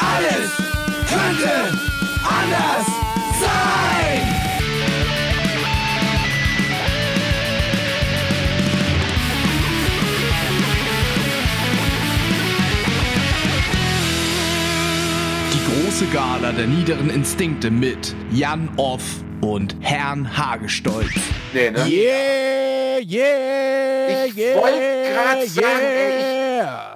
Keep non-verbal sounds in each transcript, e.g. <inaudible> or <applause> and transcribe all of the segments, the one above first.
Alles könnte anders sein. Die große Gala der niederen Instinkte mit Jan Off und Herrn Hagestolz. Nee, ne? Yeah, yeah, Ich yeah. wollt grad sagen, ey, yeah.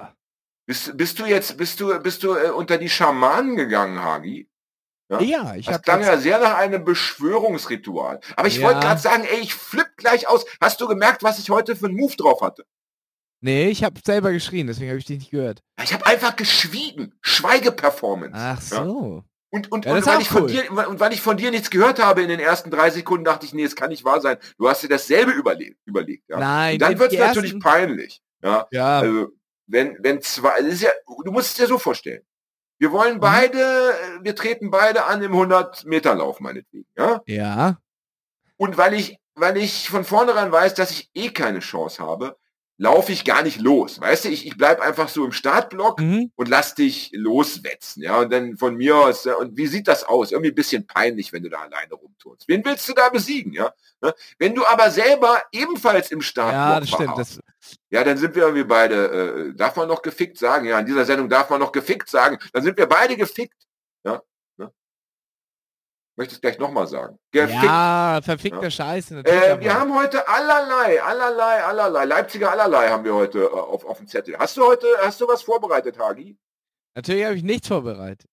Bist, bist du jetzt, bist du, bist du äh, unter die Schamanen gegangen, Hagi? Ja, ich Das habe klang ja sehr nach einem Beschwörungsritual. Aber ich Ja. wollte gerade sagen, ey, ich flipp gleich aus. Hast du gemerkt, was ich heute für einen Move drauf hatte? Nee, ich habe selber geschrien, deswegen habe ich dich nicht gehört. Ich habe einfach geschwiegen. Schweigeperformance. Ach Ja? so. Und, und, Ja, und, das weil ich von cool. dir, und weil ich von dir nichts gehört habe in den ersten drei Sekunden, dachte ich, nee, es kann nicht wahr sein. Du hast dir dasselbe überlegt. überlegt ja? Nein, und dann wird es natürlich peinlich. Ja? Ja, Also, wenn, wenn zwei, es ist ja, du musst es dir so vorstellen. Wir Mhm. wollen beide, äh, wir treten beide an im 100-Meter-Lauf, meinetwegen, ja? ja. Und weil ich, weil ich von vornherein weiß, dass ich eh keine Chance habe, laufe ich gar nicht los. Weißt du, ich, ich bleib einfach so im Startblock Mhm. und lass dich loswetzen, ja? Und dann von mir aus, ja, und wie sieht das aus? Irgendwie ein bisschen peinlich, wenn du da alleine rumturnst. Wen willst du da besiegen, ja? Ne? Wenn du aber selber ebenfalls im Startblock Ja, das stimmt. Das, ja, dann sind wir irgendwie beide, äh, darf man noch gefickt sagen? Ja, in dieser Sendung darf man noch gefickt sagen. Dann sind wir beide gefickt. Ja, ne? Möchtest gleich nochmal sagen. Gefickt. ja, verfickter Scheiße. natürlich Äh, wir haben heute allerlei, allerlei, allerlei, Leipziger allerlei haben wir heute äh, auf, auf dem Zettel. Hast du heute, hast du was vorbereitet, Hagi? Natürlich habe ich nichts vorbereitet.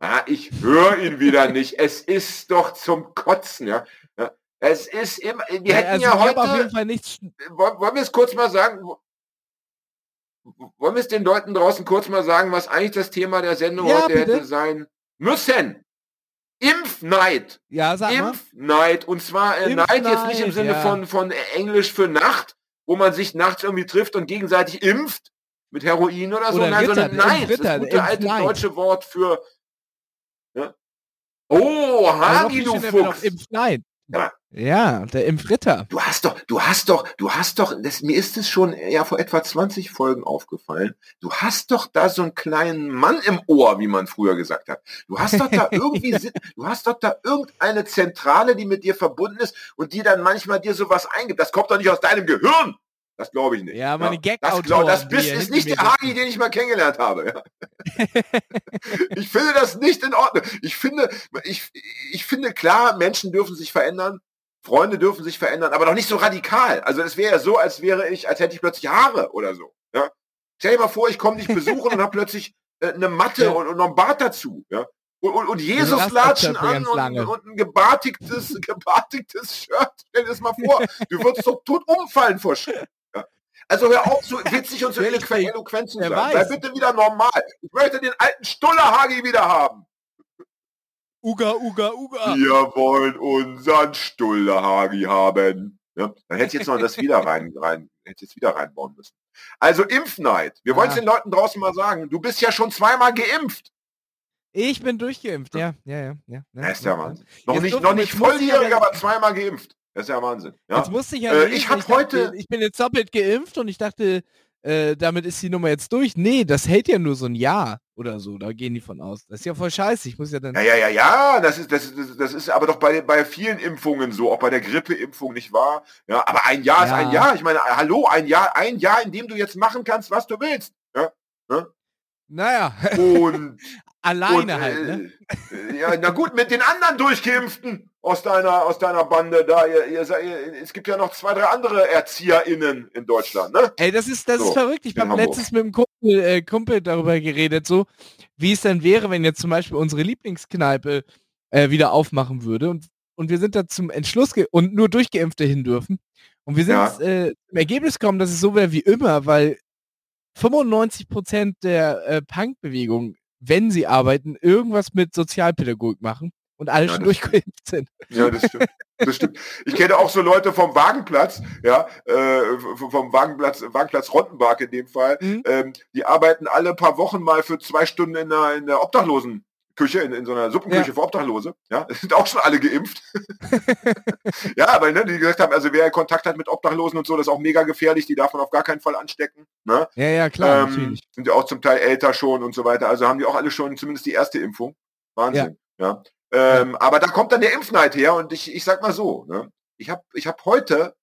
Ah, ich höre ihn wieder <laughs> nicht. Es ist doch zum Kotzen, ja. ja. Es ist immer, wir hätten also ja habe auf jeden heute, Fall nichts. wollen, wollen wir es kurz mal sagen, wollen wir es den Leuten draußen kurz mal sagen, was eigentlich das Thema der Sendung Ja, heute bitte. hätte sein müssen? Impfneid. Ja, sag mal. Impfneid. Und zwar äh, Neid jetzt nicht im Impfneid, Sinne ja. von, von Englisch für Nacht, wo man sich nachts irgendwie trifft und gegenseitig impft mit Heroin oder so. Oder Nein, Ritter, sondern Neid. Impfritter, das gute alte Impfneid. deutsche Wort für ja? Oh, Aber noch Hagi, du Fuchs. Impfneid. Ja. Ja, der Impfritter. Du hast doch, du hast doch, du hast doch, das, mir ist es schon ja vor etwa 20 Folgen aufgefallen. Du hast doch da so einen kleinen Mann im Ohr, wie man früher gesagt hat. Du hast doch da <laughs> irgendwie, du hast doch da irgendeine Zentrale, die mit dir verbunden ist und die dann manchmal dir sowas eingibt. Das kommt doch nicht aus deinem Gehirn. Das glaube ich nicht. Ja, meine das, Gag-Autoren, glaub- das hier ist nicht der Hagi, den ich mal kennengelernt habe. Ja. <laughs> ich finde das nicht in Ordnung. Ich finde, ich, ich finde klar, Menschen dürfen sich verändern. Freunde dürfen sich verändern, aber doch nicht so radikal. Also es wäre ja so, als wäre ich, als hätte ich plötzlich Haare oder so. Ja? Stell dir mal vor, ich komme dich besuchen und habe plötzlich äh, eine Matte Ja. und, und noch ein Bart dazu. Ja? Und, und, und Jesus latschen an und, und ein gebartigtes, gebartigtes Shirt. Stell dir das mal vor. Du würdest doch tot umfallen vor Schreck. Ja? Also hör auf, so witzig und so Ja, eloquent, eloquent zu sein. Sei bitte wieder normal. Ich möchte den alten Stuller-Hagi wieder haben. Uga, Uga, Uga. Wir wollen unseren Stullehagi haben. Ja, dann hätte ich jetzt noch das wieder <laughs> rein, rein, hätte jetzt wieder reinbauen müssen. Also Impfneid. Wir wollen es Ja. den Leuten draußen mal sagen. Du bist ja schon zweimal geimpft. Ich bin durchgeimpft, ja, ja, ja. ja, ist ja Wahnsinn. Noch Jetzt nicht, noch nicht volljährig, aber zweimal geimpft. Das ist ja Wahnsinn. Ja? Jetzt musste ich ja Äh, ich dachte, heute- ich bin jetzt doppelt geimpft und ich dachte, äh, damit ist die Nummer jetzt durch. Nee, das hält ja nur so ein Jahr oder so, da gehen die von aus. Das ist ja voll scheiße, ich muss ja dann... Ja, ja, ja, ja, das ist, das ist, das ist aber doch bei, bei vielen Impfungen so, auch bei der Grippeimpfung nicht wahr. Ja, aber ein Jahr ist Ja. ein Jahr. Ich meine, hallo, ein Jahr, ein Jahr, in dem du jetzt machen kannst, was du willst. Ja, Naja, und <laughs> alleine Und, halt, äh, ne? äh, Ja, na gut, mit den anderen Durchgeimpften aus deiner, aus deiner Bande da. Ihr, ihr, ihr, es gibt ja noch zwei, drei andere ErzieherInnen in Deutschland, ne? Ey, das ist, das So, ist verrückt. Ich habe letztens mit einem Kumpel, äh, Kumpel darüber geredet, so, wie es denn wäre, wenn jetzt zum Beispiel unsere Lieblingskneipe äh, wieder aufmachen würde. Und, und wir sind da zum Entschluss und nur Durchgeimpfte hin dürfen. Und wir sind Ja. äh, zum Ergebnis gekommen, dass es so wäre wie immer, weil 95% der äh, Punk-Bewegung, wenn sie arbeiten, irgendwas mit Sozialpädagogik machen und alle Ja, schon durchgeimpft sind. Ja, das stimmt. Das stimmt. Ich kenne auch so Leute vom Wagenplatz, ja, äh, vom Wagenplatz, Wagenplatz Rottenbark in dem Fall. Mhm. Ähm, die arbeiten alle paar Wochen mal für zwei Stunden in der, in der Obdachlosen Suppenküche, in, in so einer Suppenküche Ja. für Obdachlose. Ja, es <laughs> sind auch schon alle geimpft. <laughs> ja, weil ne, die gesagt haben, also wer Kontakt hat mit Obdachlosen und so, das ist auch mega gefährlich, die darf man auf gar keinen Fall anstecken. Ne? Ja, ja, klar, ähm, sind ja auch zum Teil älter schon und so weiter. Also haben die auch alle schon zumindest die erste Impfung. Wahnsinn. Ja. Ähm, Aber da kommt dann der Impfneid her und ich, ich sag mal so, ne? ich habe ich hab heute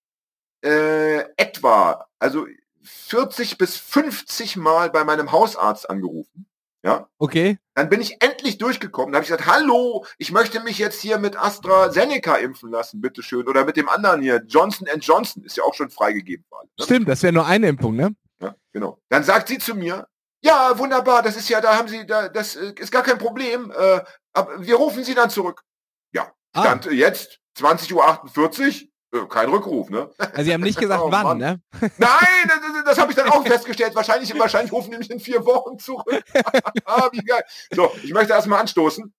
äh, etwa, also 40 bis 50 Mal bei meinem Hausarzt angerufen. Ja, Okay. dann bin ich endlich durchgekommen. Da habe ich gesagt, hallo, ich möchte mich jetzt hier mit AstraZeneca impfen lassen, bitteschön. Oder mit dem anderen hier, Johnson Johnson, ist ja auch schon freigegeben worden. Ne? Stimmt, das wäre nur eine Impfung, ne? Ja, genau. Dann sagt sie zu mir, ja, wunderbar, das ist ja, da haben Sie, da, das äh, ist gar kein Problem. Äh, aber wir rufen Sie dann zurück. Ja, Ah, Stand jetzt 20.48 Uhr, äh, kein Rückruf, ne? also sie haben nicht gesagt, <laughs> Oh, wann, ne? Nein, das, das, habe ich dann auch <laughs> festgestellt. Wahrscheinlich, wahrscheinlich rufen die mich in vier Wochen zurück. <laughs> ah, wie geil. So, ich möchte erstmal anstoßen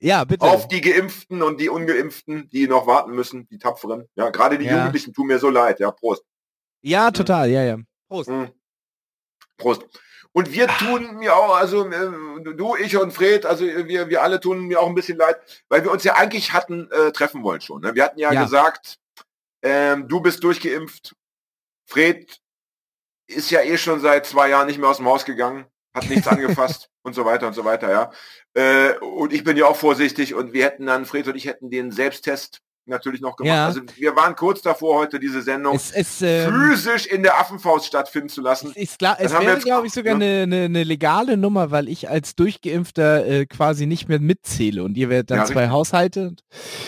Ja, bitte. auf die Geimpften und die Ungeimpften, die noch warten müssen, die Tapferen. Ja, gerade die Ja. Jugendlichen tun mir so leid. Ja, Prost. Ja, total, ja, ja. Prost. Mhm. Prost. Und wir tun mir auch, also äh, du, ich und Fred, also wir, wir alle tun mir auch ein bisschen leid, weil wir uns ja eigentlich hatten äh, treffen wollen schon. Ne? Wir hatten ja, Ja. gesagt, ähm, du bist durchgeimpft. Fred ist ja eh schon seit zwei Jahren nicht mehr aus dem Haus gegangen, hat nichts <laughs> angefasst und so weiter und so weiter, ja. Äh, und ich bin ja auch vorsichtig und wir hätten dann, Fred und ich hätten den Selbsttest natürlich noch gemacht. Ja. Also wir waren kurz davor, heute diese Sendung Es, es, ähm, physisch in der Affenfaust stattfinden zu lassen. es, ist klar, es wäre, glaube ich, sogar ne? eine, eine, eine legale Nummer, weil ich als Durchgeimpfter äh, quasi nicht mehr mitzähle und ihr werdet dann Ja, zwei richtig. Haushalte.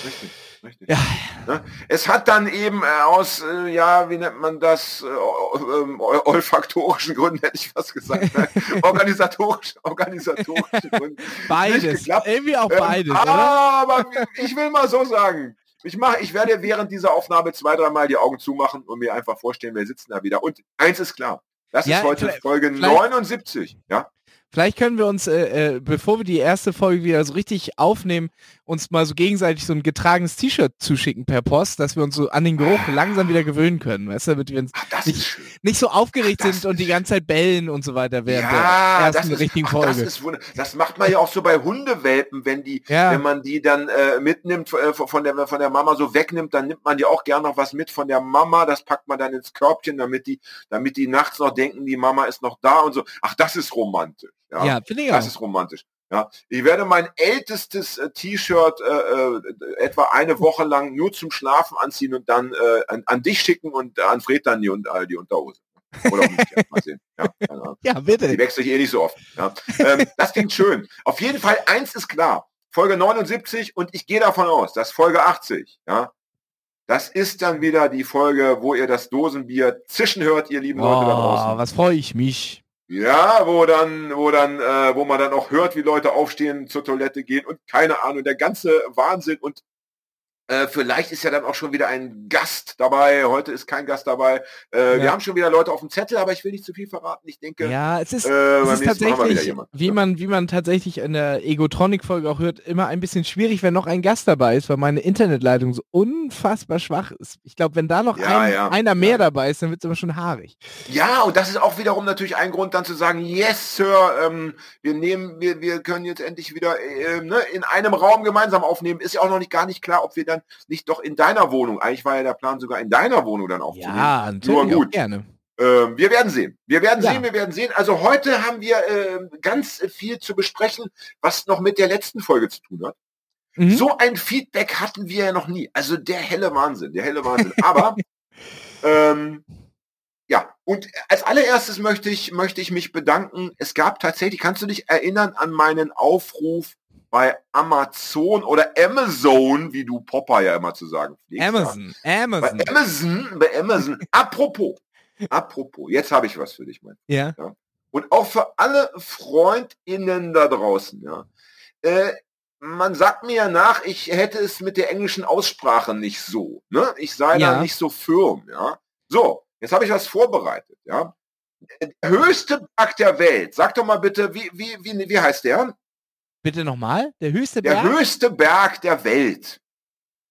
Richtig, richtig. ja, Ne? Es hat dann eben äh, aus, äh, ja, wie nennt man das, äh, ähm, ol- olfaktorischen Gründen, hätte ich was gesagt, ne? <laughs> organisatorisch, organisatorische Gründen. beides. Irgendwie auch Ähm, beides, oder? aber ich will mal so sagen, ich mache, ich werde während dieser Aufnahme zwei, dreimal die Augen zumachen und mir einfach vorstellen, wir sitzen da wieder. Und eins ist klar, das Ja, ist heute Folge vielleicht- 79, ja? Vielleicht können wir uns, äh, äh, bevor wir die erste Folge wieder so richtig aufnehmen, uns mal so gegenseitig so ein getragenes T-Shirt zuschicken per Post, dass wir uns so an den Geruch langsam wieder gewöhnen können, weißt du, damit wir uns Ach, Nicht- nicht so aufgeregt Ach, sind und die ganze Zeit bellen und so weiter während Ja, der das ersten ist, richtigen ach, Folge. das Das macht man ja auch so bei Hundewelpen, wenn die, Ja. wenn man die dann äh, mitnimmt äh, von der von der Mama so wegnimmt, dann nimmt man ja auch gern noch was mit von der Mama. Das packt man dann ins Körbchen, damit die, damit die nachts noch denken, die Mama ist noch da und so. Ach, das ist romantisch. Ja, ja, finde ich das auch. ist romantisch. Ja, ich werde mein ältestes äh, T-Shirt äh, äh, etwa eine Woche lang nur zum Schlafen anziehen und dann äh, an, an dich schicken und an Fred dann die, und, äh, die Unterhose. Oder nicht. Mal sehen. Ja. <laughs> Ja, Die bitte. wechsle ich eh nicht so oft. Ja. Ähm, das klingt schön. Auf jeden Fall, eins ist klar. Folge 79 und ich gehe davon aus, dass Folge 80, ja, das ist dann wieder die Folge, wo ihr das Dosenbier zischen hört, ihr lieben Leute da Oh, draußen. was freue ich mich. Ja, wo dann, wo dann, äh, wo man dann auch hört, wie Leute aufstehen, zur Toilette gehen und keine Ahnung, der ganze Wahnsinn und äh, vielleicht ist ja dann auch schon wieder ein Gast dabei. Heute ist kein Gast dabei. Äh, Wir Ja. haben schon wieder Leute auf dem Zettel, aber ich will nicht zu viel verraten. Ich denke, Ja, es ist, äh, es ist wir tatsächlich, wie man, wie man tatsächlich in der Egotronic-Folge auch hört, immer ein bisschen schwierig, wenn noch ein Gast dabei ist, weil meine Internetleitung so unfassbar schwach ist. Ich glaube, wenn da noch Ja, ein, ja, einer mehr dabei ist, dann wird es immer schon haarig. Ja, und das ist auch wiederum natürlich ein Grund, dann zu sagen, yes, Sir, ähm, wir nehmen, wir, wir können jetzt endlich wieder äh, ne, in einem Raum gemeinsam aufnehmen. Ist ja auch noch nicht gar nicht klar, ob wir dann nicht doch in deiner Wohnung, eigentlich war ja der Plan sogar in deiner Wohnung dann aufzunehmen. Ja, natürlich Nur gut. auch gerne. Ähm, wir werden sehen. Wir werden Ja. sehen, wir werden sehen. Also heute haben wir äh, ganz viel zu besprechen, was noch mit der letzten Folge zu tun hat. Mhm. So ein Feedback hatten wir ja noch nie. Also der helle Wahnsinn, der helle Wahnsinn. Aber <laughs> ähm, ja, und als allererstes möchte ich, möchte ich mich bedanken. Es gab tatsächlich, kannst du dich erinnern an meinen Aufruf bei Amazon oder Amazon, wie du Popper ja immer zu sagen pflegst. ja. Amazon, Amazon. Bei Amazon, bei Amazon. apropos, apropos, jetzt habe ich was für dich, mein. Ja. Und auch für alle FreundInnen da draußen, ja. Äh, man sagt mir ja nach, ich hätte es mit der englischen Aussprache nicht so. Ne? Ich sei Ja. da nicht so firm, ja. So, jetzt habe ich was vorbereitet, ja. Der höchste Berg der Welt. Sag doch mal bitte, wie, wie, wie, wie heißt der? Bitte nochmal? Der höchste Der Berg? höchste Berg der Welt.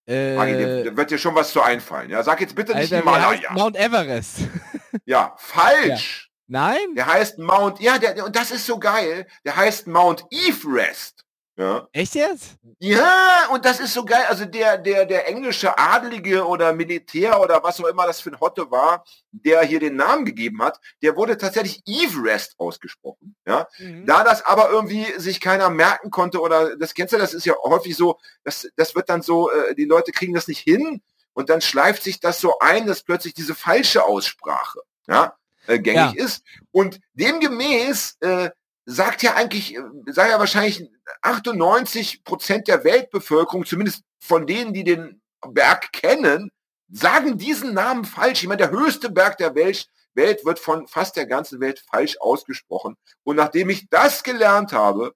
Agi, äh, dir- da wird dir schon was zu einfallen. Ja, sag jetzt bitte nicht Alter, Himalaya. Mount Everest. <laughs> Ja, falsch. Nein? Der heißt Mount, ja, der, und das ist so geil. Der heißt Mount Everest. Ja. Echt jetzt? Ja, und das ist so geil. Also der, der, der englische Adelige oder Militär oder was auch immer das für ein Hotte war, der hier den Namen gegeben hat, der wurde tatsächlich Everest ausgesprochen. Ja. Mhm. Da das aber irgendwie sich keiner merken konnte oder das kennst du, das ist ja häufig so, das, das wird dann so, äh, die Leute kriegen das nicht hin und dann schleift sich das so ein, dass plötzlich diese falsche Aussprache ja, äh, gängig ist. Und demgemäß äh, sagt ja eigentlich, äh, sagt ja wahrscheinlich 98 Prozent der Weltbevölkerung, zumindest von denen, die den Berg kennen, sagen diesen Namen falsch. Ich meine, der höchste Berg der Welt, Welt wird von fast der ganzen Welt falsch ausgesprochen. Und nachdem ich das gelernt habe,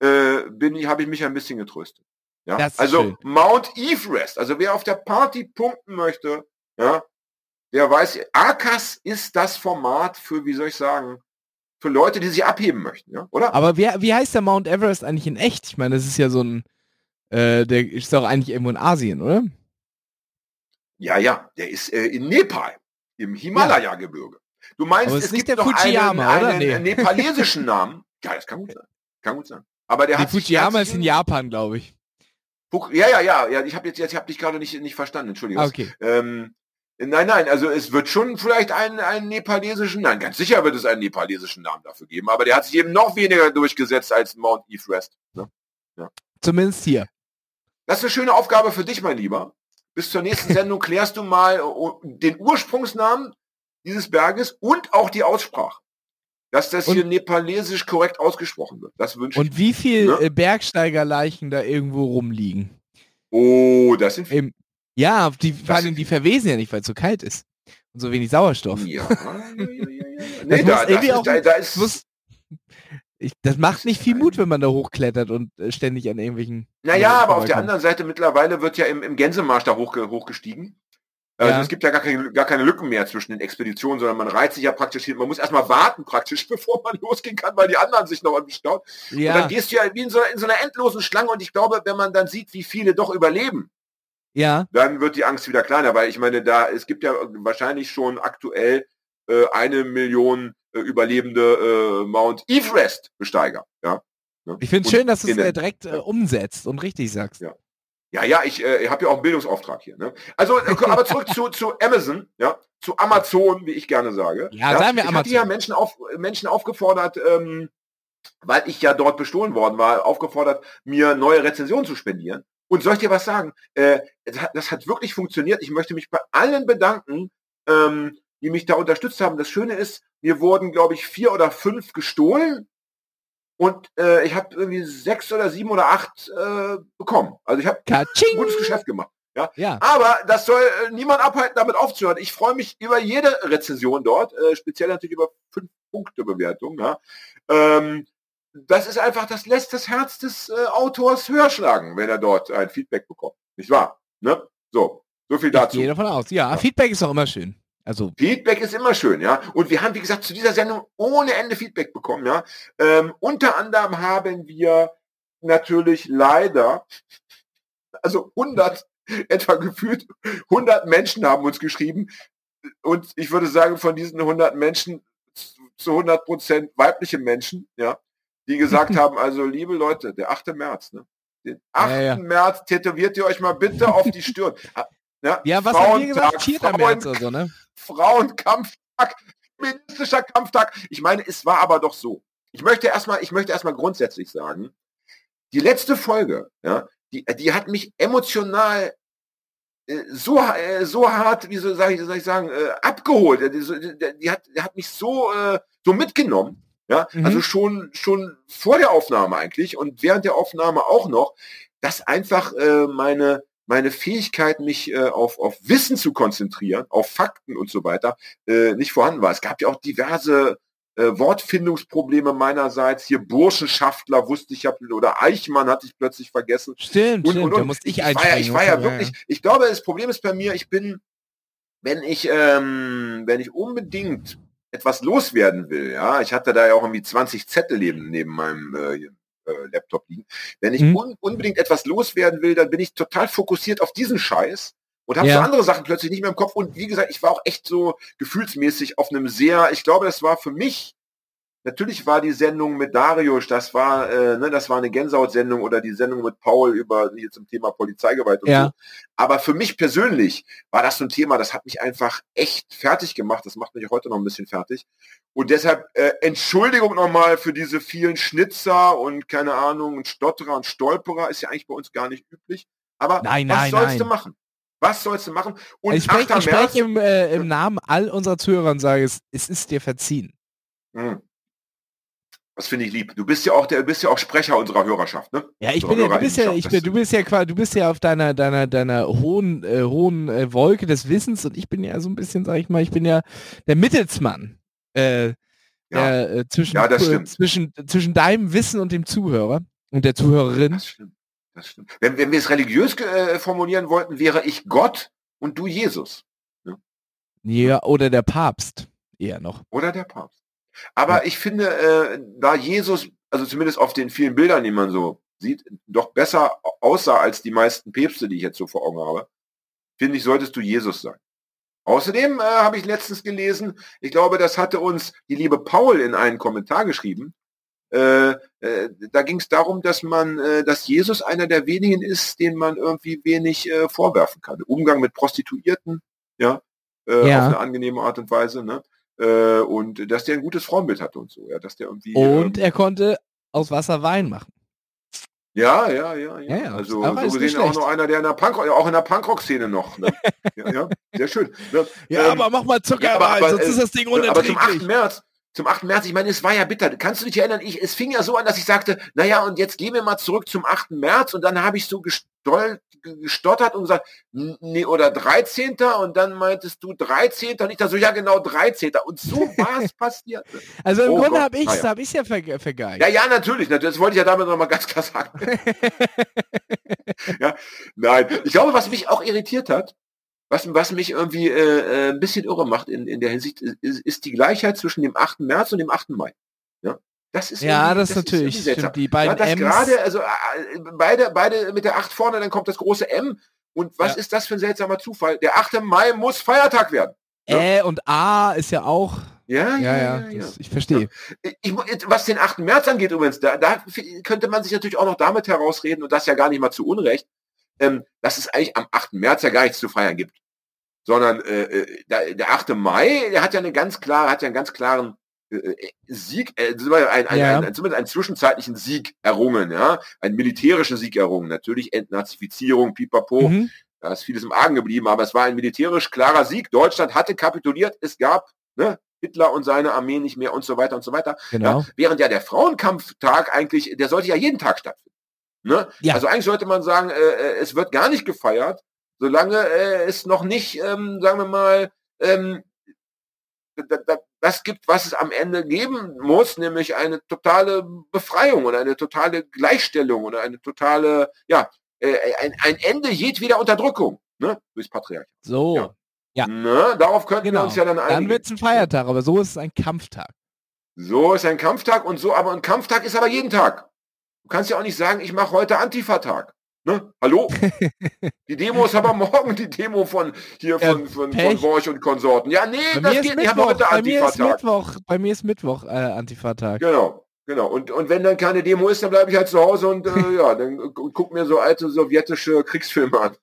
äh, bin ich, habe ich mich ein bisschen getröstet. Ja? Also schön. Mount Everest, also wer auf der Party punkten möchte, ja, der weiß, ACAS ist das Format für, wie soll ich sagen, für Leute, die sich abheben möchten, ja, oder? Aber wie, wie heißt der Mount Everest eigentlich in echt? Ich meine, das ist ja so ein, äh, der ist doch eigentlich irgendwo in Asien, oder? Ja, ja, der ist äh, in Nepal, im Himalaya-Gebirge. Du meinst, es ist nicht gibt der noch Fujiyama, einen, einen Nee. nepalesischen Namen. Ja, das kann gut sein. Kann gut sein. Aber der Die hat Fujiyama ist in Japan, glaube ich. Ja, ja, ja, ja. Ich habe jetzt, jetzt habe dich gerade nicht, nicht verstanden. Entschuldigung. Ah, okay. Ähm, nein, nein. Also es wird schon vielleicht einen, einen nepalesischen, nein, ganz sicher wird es einen nepalesischen Namen dafür geben. Aber der hat sich eben noch weniger durchgesetzt als Mount Everest. Ne? Zumindest hier. Das ist eine schöne Aufgabe für dich, mein Lieber. Bis zur nächsten Sendung klärst du mal uh, den Ursprungsnamen dieses Berges und auch die Aussprache. Dass das Und- hier nepalesisch korrekt ausgesprochen wird. Das wünsche ich. Und wie viel Ne? äh, Bergsteigerleichen da irgendwo rumliegen? Oh, das sind Im, ja, die, vor allem die verwesen ja nicht, weil es so kalt ist. Und so wenig Sauerstoff. Ja, ja, ja, ja. <laughs> Das Nee, muss da, das irgendwie ist, auch- da, da ist, Das, muss, ich, das macht nicht viel Mut, wenn man da hochklettert und äh, ständig an irgendwelchen... Naja, aber auf der anderen Seite mittlerweile wird ja im, im Gänsemarsch da hochge, hochgestiegen. Also Ja. es gibt ja gar keine, gar keine Lücken mehr zwischen den Expeditionen, sondern man reiht sich ja praktisch hin. Man muss erstmal warten praktisch, <laughs> bevor man losgehen kann, weil die anderen sich noch anstauen. Und Ja, dann gehst du ja wie in so, in so einer endlosen Schlange und ich glaube, wenn man dann sieht, wie viele doch überleben, ja. dann wird die Angst wieder kleiner, weil ich meine, da, es gibt ja wahrscheinlich schon aktuell äh, eine Million äh, überlebende äh, Mount Everest Besteiger. Ja, Ne? Ich finde Und schön, dass du es direkt äh, umsetzt und richtig sagst. Ja. Ja, ja, ich, äh, ich habe ja auch einen Bildungsauftrag hier. Ne? Also, äh, aber zurück zu, zu Amazon, ja, zu Amazon, wie ich gerne sage. Ja, sagen wir ich hatte ja Amazon. Menschen, auf, Menschen aufgefordert, ähm, weil ich ja dort bestohlen worden war, aufgefordert, mir neue Rezensionen zu spendieren. Und soll ich dir was sagen? Äh, das, hat, wirklich funktioniert. Ich möchte mich bei allen bedanken, ähm, die mich da unterstützt haben. Das Schöne ist, mir wurden, glaube ich, vier oder fünf gestohlen und äh, ich habe irgendwie sechs oder sieben oder acht äh, bekommen. Also ich habe ein gutes Geschäft gemacht. Ja, Aber das soll äh, niemand abhalten, damit aufzuhören. Ich freue mich über jede Rezension dort, äh, speziell natürlich über fünf Punkte Bewertung. Ja. Ähm, das ist einfach, das lässt das Herz des äh, Autors höher schlagen, wenn er dort ein Feedback bekommt. Nicht wahr? Ne? So, so viel ich dazu. gehe davon aus. Ja, Feedback ist auch immer schön. Also, Feedback ist immer schön, ja. Und wir haben, wie gesagt, zu dieser Sendung ohne Ende Feedback bekommen, ja. Ähm, unter anderem haben wir natürlich leider, also 100, <laughs> etwa gefühlt 100 Menschen haben uns geschrieben. Und ich würde sagen, von diesen 100 Menschen zu- zu 100 Prozent weibliche Menschen, ja, die gesagt haben, also liebe Leute, der 8. März, ne? Den 8. Ja, ja. März tätowiert ihr euch mal bitte auf die Stirn. Ja, <laughs> ja, was haben wir gesagt? Frauentag, 4. Frauen- März oder so, ne? Frauenkampftag, feministischer Kampftag. Ich meine, es war aber doch so. Ich möchte erstmal, ich möchte erstmal grundsätzlich sagen, die letzte Folge, ja, die, die hat mich emotional äh, so, äh, so hart, wie so sag ich, soll ich sagen, äh, abgeholt. Die, die, die, hat, die hat mich so, so mitgenommen. Ja, Mhm. also schon, schon vor der Aufnahme eigentlich und während der Aufnahme auch noch, dass einfach äh, meine, meine Fähigkeit, mich äh, auf, auf Wissen zu konzentrieren, auf Fakten und so weiter, äh, nicht vorhanden war. Es gab ja auch diverse äh, Wortfindungsprobleme meinerseits. Hier Burschenschaftler wusste ich ja, oder Eichmann hatte ich plötzlich vergessen. Stimmt, Und, stimmt. und, da und. musste ich ich war ja, ich war ja Ja, wirklich, ich glaube, das Problem ist bei mir, ich bin, wenn ich, ähm, wenn ich unbedingt etwas loswerden will, ja, ich hatte da ja auch irgendwie 20 Zettel neben, neben meinem äh, äh, Laptop liegen. Wenn ich Mhm. un unbedingt etwas loswerden will, dann bin ich total fokussiert auf diesen Scheiß und habe Ja. so andere Sachen plötzlich nicht mehr im Kopf. Und wie gesagt, ich war auch echt so gefühlsmäßig auf einem sehr, ich glaube, das war für mich natürlich war die Sendung mit Darius, das war, äh, ne, das war eine Gänsehaut-Sendung oder die Sendung mit Paul über hier zum Thema Polizeigewalt und Ja. so. Aber für mich persönlich war das so ein Thema, das hat mich einfach echt fertig gemacht. Das macht mich heute noch ein bisschen fertig. Und deshalb äh, Entschuldigung nochmal für diese vielen Schnitzer und keine Ahnung, und Stotterer und Stolperer ist ja eigentlich bei uns gar nicht üblich. Aber Nein, was nein, sollst nein. du machen? Was sollst du machen? Und ich spreche 8. ich März, sprech im, äh, im Namen all unserer Zuhörer und sage, es, es ist dir verziehen. Hm. Das finde ich lieb. Du bist ja auch der, bist ja auch Sprecher unserer Hörerschaft, ne? Ja, ich So, bin ja, du bist ja, ich bin, du bist ja quasi, du bist ja auf deiner, deiner, deiner hohen, äh, hohen äh, Wolke des Wissens und ich bin ja so ein bisschen, sag ich mal, ich bin ja der Mittelsmann. Äh, Ja. der, äh, zwischen, Ja, das äh, stimmt. zwischen, zwischen deinem Wissen und dem Zuhörer und der Zuhörerin. Das stimmt. Das stimmt. Wenn, wenn wir es religiös äh, formulieren wollten, wäre ich Gott und du Jesus. Ja, oder der Papst eher noch. Oder der Papst. Aber ich finde, äh, da Jesus, also zumindest auf den vielen Bildern, die man so sieht, doch besser aussah als die meisten Päpste, die ich jetzt so vor Augen habe, finde ich, solltest du Jesus sein. Außerdem äh, habe ich letztens gelesen, ich glaube, das hatte uns die liebe Paul in einen Kommentar geschrieben. Äh, äh, da ging es darum, dass man, äh, dass Jesus einer der wenigen ist, den man irgendwie wenig äh, vorwerfen kann. Umgang mit Prostituierten, ja, äh, Ja. auf eine angenehme Art und Weise, ne? Äh, und dass der ein gutes Frauenbild hatte und so, ja, dass der irgendwie. Und ähm, er konnte aus Wasser Wein machen. ja, ja, ja, ja. Ja, ja, also aber so gesehen auch noch einer, der in der Punk, auch in der Punkrock-Szene noch. Ne? <laughs> ja, ja, sehr schön. Ne? Ähm, mach mal Zucker ja, aber- aber, sonst äh, ist das Ding aber zum 8. unerträglich. März, zum 8. März, ich meine, es war ja bitter. Kannst du dich erinnern? Ich, es fing ja so an, dass ich sagte, naja, und jetzt gehen wir mal zurück zum 8. März und dann habe ich so gestol, gestottert und gesagt, nee, oder 13. und dann meintest du 13. und ich da so, ja genau, 13. Und so <laughs> war es passiert. Also im Oh Grunde habe ich naja. hab ich's ja ver vergeigt. Ja, ja, natürlich, natürlich. Das wollte ich ja damit nochmal ganz klar sagen. <laughs> ja, nein. Ich glaube, was mich auch irritiert hat, was, was mich irgendwie äh, äh, ein bisschen irre macht in, in der Hinsicht, ist, ist die Gleichheit zwischen dem 8. März und dem 8. Mai. Ja, das ist Ja, das, ist natürlich stimmt. Die Ja, beiden das M's. gerade, also äh, beide, beide mit der 8 vorne, dann kommt das große M. Und was Ja. ist das für ein seltsamer Zufall? Der 8. Mai muss Feiertag werden. Ä und A ist ja auch. Ja, Ja, ja, das, ich verstehe. ich, jetzt, was den 8. März angeht übrigens, da, da könnte man sich natürlich auch noch damit herausreden und das ja gar nicht mal zu Unrecht, ähm, dass es eigentlich am 8. März ja gar nichts zu feiern gibt. Sondern äh, äh, der, der 8. Mai, der hat ja eine ganz klare, hat ja einen ganz klaren äh, äh, Sieg, äh, ein, ein, Ja. ein, ein, zumindest einen zwischenzeitlichen Sieg errungen, ja, einen militärischen Sieg errungen, natürlich Entnazifizierung, Pipapo, Mhm. da ist vieles im Argen geblieben, aber es war ein militärisch klarer Sieg. Deutschland hatte kapituliert, es gab ne, Hitler und seine Armee nicht mehr und so weiter und so weiter. Genau. Ja, während ja der Frauenkampftag eigentlich, der sollte ja jeden Tag stattfinden. Ne? Ja. Also eigentlich sollte man sagen, äh, äh, es wird gar nicht gefeiert, solange äh, es noch nicht, ähm, sagen wir mal, ähm, da- da- das gibt, was es am Ende geben muss, nämlich eine totale Befreiung oder eine totale Gleichstellung oder eine totale, ja, äh, ein, ein Ende jedweder Unterdrückung, ne, durchs Patriarchat. So. Ja. Ja. Ne? Darauf könnten wir Genau. uns ja dann einigen. Dann wird es ein Feiertag, aber so ist es ein Kampftag. So ist ein Kampftag und so, aber ein Kampftag ist aber jeden Tag. Du kannst ja auch nicht sagen, ich mache heute Antifa-Tag. Ne? Hallo? <laughs> die Demo ist aber morgen die Demo von hier von, von, von Pech. Worch und Konsorten. Ja, nee, Bei das mir, geht ist nicht. Ich habe heute bei mir ist Antifa-Tag. Mittwoch, bei mir ist Mittwoch äh, Antifa-Tag. Genau, genau. Und, und wenn dann keine Demo ist, dann bleibe ich halt zu Hause und äh, <laughs> ja, dann gu- guck mir so alte sowjetische Kriegsfilme an.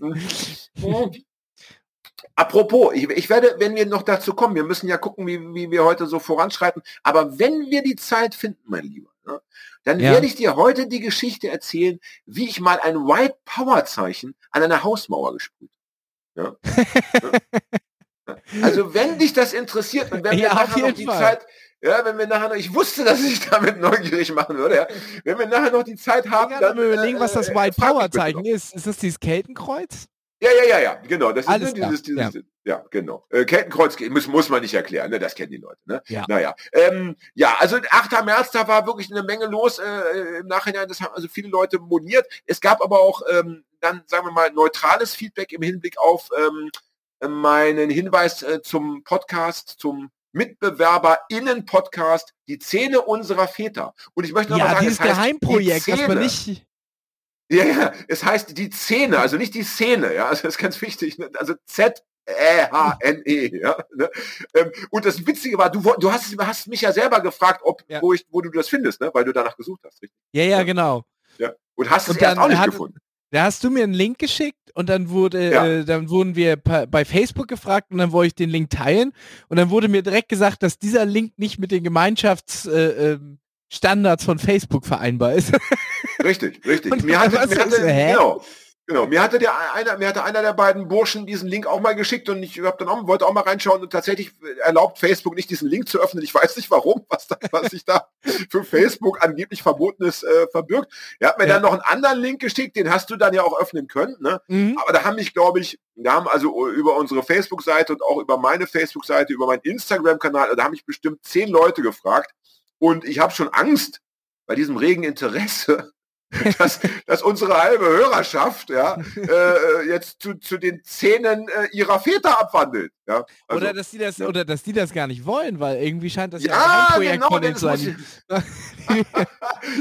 Mhm. <laughs> Apropos, ich, ich werde, wenn wir noch dazu kommen, wir müssen ja gucken, wie, wie wir heute so voranschreiten, aber wenn wir die Zeit finden, mein Lieber, dann Ja. werde ich dir heute die Geschichte erzählen, wie ich mal ein White Power Zeichen an einer Hausmauer gesprüht. Ja? also wenn dich das interessiert und wenn wir Ja, nachher noch die Fall. Zeit, ja, wenn wir nachher noch, ich wusste, dass ich <laughs> damit neugierig machen würde, ja, wenn wir nachher noch die Zeit haben, dann mir überlegen, was das äh, White frag mich Power Zeichen ist. Ist das dieses Keltenkreuz? Ja, ja, ja, ja, genau. Das Alles ist ne, klar, dieses, dieses, ja. genau. Äh, Kettenkreuz muss, muss man nicht erklären, ne? das kennen die Leute. Ne? Ja. Naja. Ähm, ja, also 8. März, da war wirklich eine Menge los äh, im Nachhinein. Das haben also viele Leute moniert. Es gab aber auch ähm, dann, sagen wir mal, neutrales Feedback im Hinblick auf ähm, meinen Hinweis äh, zum Podcast, zum Mitbewerber-Innen-Podcast, die Zähne unserer Väter. Und ich möchte noch mal Ja, sagen, dieses es heißt Geheimprojekt, die was man Zähne. nicht. Ja, ja, es heißt die Zähne, also nicht die Szene, ja, also das ist ganz wichtig. ne? Also E-H-N-E. Ja, ne? ähm, und das Witzige war, du, du hast, hast mich ja selber gefragt, ob, Ja. wo, ich, wo du das findest, ne? weil du danach gesucht hast. Richtig? Ja, ja, genau. Ja. Und hast es Und erst dann auch nicht hat- gefunden. Da hast du mir einen Link geschickt und dann wurde, Ja. äh, dann wurden wir bei Facebook gefragt und dann wollte ich den Link teilen und dann wurde mir direkt gesagt, dass dieser Link nicht mit den Gemeinschaftsstandards äh, ähm, von Facebook vereinbar ist. <laughs> Richtig, richtig. Und Mir hatte, mir hatte, so, genau, genau. Mir hatte der einer, mir hatte einer der beiden Burschen diesen Link auch mal geschickt und ich hab dann auch, wollte auch mal reinschauen und tatsächlich erlaubt Facebook nicht diesen Link zu öffnen. Ich weiß nicht warum, was, da, was sich da für Facebook angeblich Verbotenes äh, verbirgt. Er hat mir Ja. dann noch einen anderen Link geschickt, den hast du dann ja auch öffnen können. Ne? Mhm. Aber da haben mich, glaube ich, da haben also über unsere Facebook-Seite und auch über meine Facebook-Seite, über meinen Instagram-Kanal, da haben mich bestimmt zehn Leute gefragt. Und ich habe schon Angst bei diesem regen Interesse, <laughs> dass, dass unsere halbe Hörerschaft ja, <laughs> äh, jetzt zu, zu den Zähnen äh, ihrer Väter abwandelt. Ja? Also, oder dass die das, ja. oder dass die das gar nicht wollen, weil irgendwie scheint das ja, ja, ein Projekt genau, von denen zu sein. <laughs>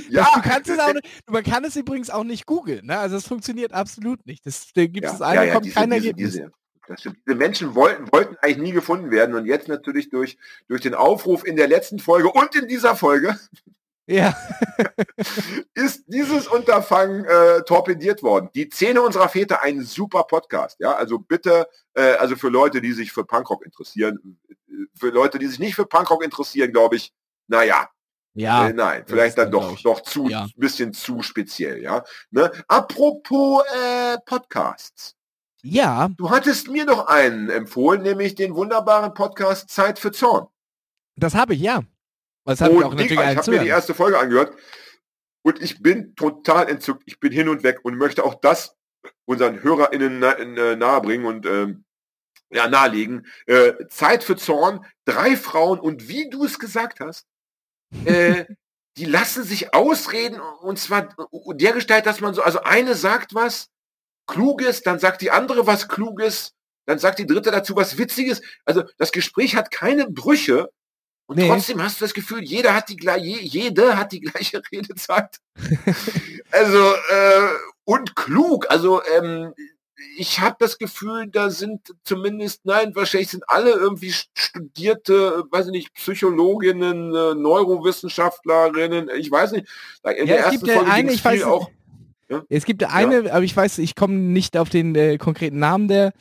ja, du kannst es auch man kann es übrigens auch nicht googeln, ne? Also es funktioniert absolut nicht. Das da gibt es eine, kommt diese, kein diese, Ergebnis. das stimmt. diese Menschen wollten, wollten eigentlich nie gefunden werden und jetzt natürlich durch, durch den Aufruf in der letzten Folge und in dieser Folge Ja. <laughs> ist dieses Unterfangen äh, torpediert worden. Die Zähne unserer Väter, ein super Podcast. Ja, also bitte, äh, also für Leute, die sich für Punkrock interessieren, äh, für Leute, die sich nicht für Punkrock interessieren, glaube ich, naja, Ja. äh, nein, vielleicht dann doch, doch zu, Ja. bisschen zu speziell, ja. Ne? Apropos äh, Podcasts. Ja. Du hattest mir noch einen empfohlen, nämlich den wunderbaren Podcast Zeit für Zorn. Das habe ich, ja. Das habe ich auch natürlich ich habe mir die erste Folge angehört und ich bin total entzückt. Ich bin hin und weg und möchte auch das unseren HörerInnen äh, nahebringen und ähm, ja, nahelegen. Äh, Zeit für Zorn, drei Frauen und wie du es gesagt hast, äh, die lassen sich ausreden und zwar der Gestalt, dass man so, also eine sagt was Kluges, dann sagt die andere was Kluges, dann sagt die dritte dazu was Witziges. Also das Gespräch hat keine Brüche und Nee. trotzdem hast du das Gefühl, jeder hat die gleiche, jede hat die <laughs> gleiche Redezeit. also äh, und klug. Also ähm, ich habe das Gefühl, da sind zumindest, nein, wahrscheinlich sind alle irgendwie studierte, weiß ich nicht, Psychologinnen, äh, Neurowissenschaftlerinnen, ich weiß nicht. In Ja, der es ersten gibt ja Folge eine, ich weiß auch. Ja? Es gibt eine, aber ich weiß, ich komme nicht auf den äh, konkreten Namen der,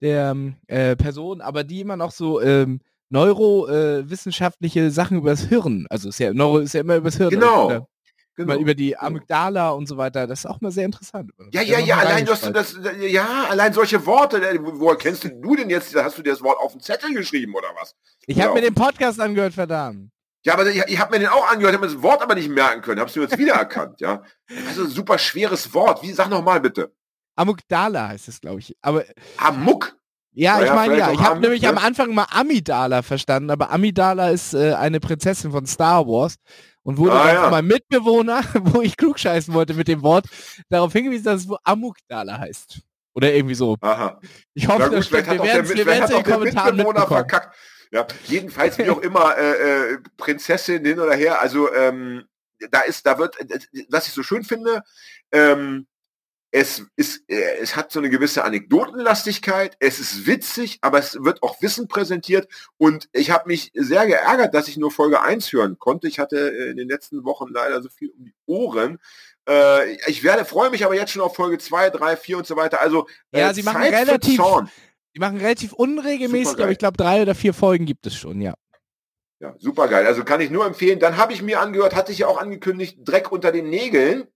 der ähm, äh, Person, aber die immer noch so ähm, neurowissenschaftliche Sachen übers Hirn, also ist ja, Neuro ist ja immer übers Hirn. Genau. Oder Genau. Mal über die Amygdala und so weiter, das ist auch mal sehr interessant. Ja, ja, ja, allein dass du das, ja, allein solche Worte, äh, wo- woher kennst du denn jetzt, hast du dir das Wort auf den Zettel geschrieben oder was? Ich habe mir den Podcast angehört, verdammt. Ja, aber ich, ich habe mir den auch angehört, habe mir das Wort aber nicht merken können, hab's nur jetzt wiedererkannt, ja. Also ein super schweres Wort. Wie, sag noch mal bitte. Amygdala heißt es, glaube ich. Aber Amok? Ja, ich meine ja, ich habe nämlich ne? am Anfang mal Amidala verstanden, aber Amidala ist äh, eine Prinzessin von Star Wars und wurde Ah, dann ja. von meinem Mitbewohner, <laughs> wo ich klugscheißen wollte mit dem Wort, darauf hingewiesen, dass es Amugdala heißt. Oder irgendwie so. Aha. Ich hoffe, gut, Wir werden es in den Kommentaren mitbekommen. verkackt. Ja, jedenfalls wie auch <laughs> immer, äh, äh, Prinzessin hin oder her, also ähm, da ist, da wird, äh, was ich so schön finde, ähm, es ist, äh, es hat so eine gewisse Anekdotenlastigkeit, es ist witzig, aber es wird auch Wissen präsentiert und ich habe mich sehr geärgert, dass ich nur Folge 1 hören konnte. Ich hatte äh, in den letzten Wochen leider so viel um die Ohren. Äh, ich werde, freue mich aber jetzt schon auf Folge 2, 3, 4 und so weiter. Also Ja, äh, sie machen Zeit relativ-. Die machen relativ unregelmäßig, aber ich glaube, drei oder vier Folgen gibt es schon, ja. Ja, super geil. Also kann ich nur empfehlen. Dann habe ich mir angehört, hatte ich ja auch angekündigt, Dreck unter den Nägeln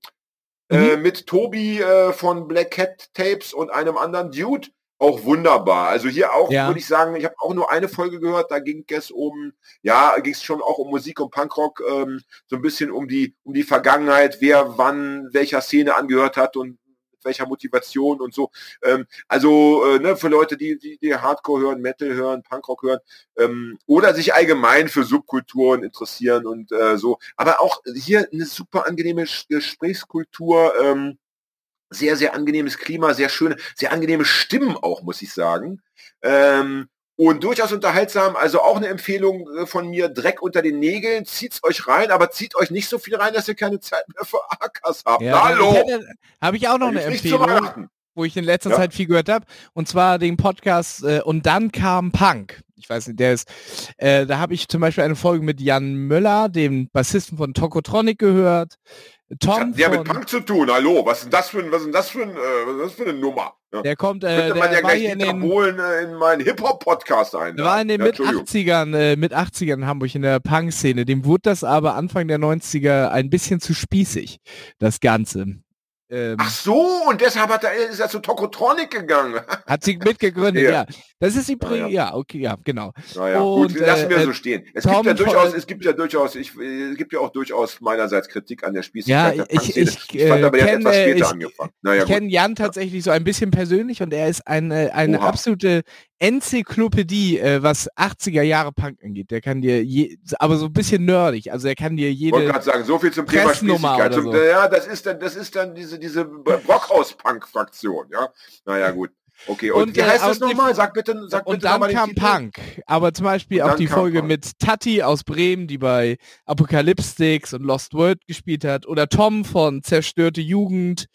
äh, Mhm. mit Tobi äh, von Black Cat Tapes und einem anderen Dude. Auch wunderbar. Also hier auch Ja. würde ich sagen, ich habe auch nur eine Folge gehört. Da ging es um, ja, ging es schon auch um Musik und Punkrock, ähm, so ein bisschen um die um die Vergangenheit, wer wann welcher Szene angehört hat und welcher Motivation und so. Ähm, also äh, ne, für Leute, die, die, die Hardcore hören, Metal hören, Punkrock hören, ähm, oder sich allgemein für Subkulturen interessieren und äh, so. Aber auch hier eine super angenehme Gesprächskultur, ähm, sehr, sehr angenehmes Klima, sehr schöne, sehr angenehme Stimmen auch, muss ich sagen. Ähm, und durchaus unterhaltsam, also auch eine Empfehlung äh, von mir, Dreck unter den Nägeln, zieht's euch rein, aber zieht euch nicht so viel rein, dass ihr keine Zeit mehr für AKs habt. Na, hallo! Habe ich auch noch eine Empfehlung. Wo ich in letzter Ja. Zeit viel gehört habe. Und zwar den Podcast äh, Und dann kam Punk. Ich weiß nicht, der ist, äh, da habe ich zum Beispiel eine Folge mit Jan Möller, dem Bassisten von Tokotronic gehört. Tom Der von, mit Punk zu tun, hallo, was ist denn das für, ein, was ist das für, ein, äh, was ist das für eine Nummer? Ja. der kommt, äh, Könnte man ja der war gleich hier in den, wiederholen äh, in meinen Hip-Hop-Podcast ein. der war in den ja, mit Entschuldigung. 80ern, äh, mit 80ern in Hamburg in der Punk-Szene. Dem wurde das aber Anfang der 90er ein bisschen zu spießig, das Ganze. Ähm, Ach so, und deshalb hat er, ist er zu Tokotronic gegangen. hat sie mitgegründet, <laughs> Ja. ja. Das ist die Pri Ja, ja. ja, okay, ja, genau. Naja, gut, lassen wir äh, so stehen. Es Tom gibt ja durchaus, es gibt ja durchaus, ich, äh, es gibt ja auch durchaus meinerseits Kritik an der Ja, Spießigkeit der ich, ich, Ich fand äh, aber, der hat etwas äh, später ich, angefangen. Naja, ich kenne Jan tatsächlich so ein bisschen persönlich und er ist eine, eine Oha. absolute Enzyklopädie, äh, was 80er Jahre Punk angeht. Der kann dir je, aber so ein bisschen nerdig. Also er kann dir Ich wollte jede. gerade sagen, so viel zum Thema Spießigkeit. Zum, so. Ja, das ist dann, das ist dann diese, diese Brockhaus-Punk-Fraktion, ja. Naja, gut. Okay, und, Und, wie äh, heißt das aus dem- nochmal? Sag bitte, sag Und bitte dann kam Titel. Punk. Aber zum Beispiel Und auch die Folge Punk. mit Tati aus Bremen, die bei Apocalypse Sticks und Lost World gespielt hat. Oder Tom von Zerstörte Jugend.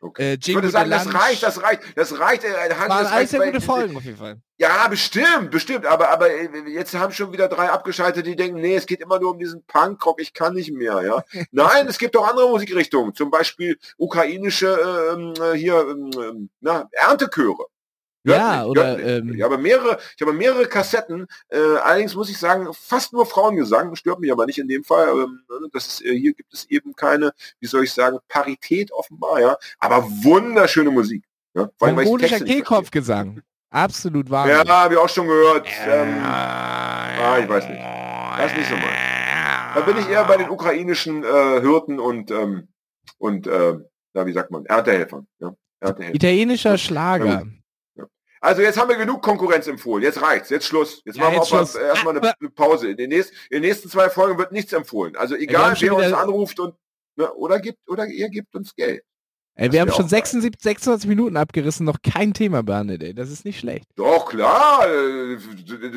Okay. Äh, Ich würde sagen, das reicht, das reicht, das reicht. Äh, Hans, Waren das alles reicht, sehr gute Folgen auf jeden Fall. Ja, bestimmt, bestimmt. Aber, aber äh, jetzt haben schon wieder drei abgeschaltet, die denken, nee, es geht immer nur um diesen Punkrock, ich kann nicht mehr, ja. <laughs> Nein, es gibt auch andere Musikrichtungen, zum Beispiel ukrainische ähm, äh, hier ähm, na, Ernteköre. Ja, Göttlich, oder, göttlich. ähm, ich habe mehrere, ich habe mehrere Kassetten. Äh, allerdings muss ich sagen, fast nur Frauengesang. Stört mich aber nicht in dem Fall. Ähm, das ist, äh, hier gibt es eben keine, wie soll ich sagen, Parität offenbar, ja. Aber wunderschöne Musik. Ja? Mongolischer. Kehlkopfgesang. Absolut Wahnsinn. Ja, habe ich auch schon gehört. Ähm, ah, ich weiß nicht. Das ist nicht so meins. Da bin ich eher bei den ukrainischen äh, Hirten und ähm, und äh, na, wie sagt man, Erntehelfern. Ja? Erntehelfer. Italienischer Schlager. Also jetzt haben wir genug Konkurrenz empfohlen. Jetzt reicht's. Jetzt Schluss. Jetzt Ja, machen wir jetzt auch mal Schluss. erstmal eine, Aber- eine Pause. In den, nächsten, in den nächsten zwei Folgen wird nichts empfohlen. Also wir egal, wer uns anruft und ne, oder gibt oder ihr gebt uns Geld. Ey, Das wir haben schon auch geil. 76, 26 Minuten abgerissen, noch kein Thema behandelt, ey. Das ist nicht schlecht. Doch klar, äh,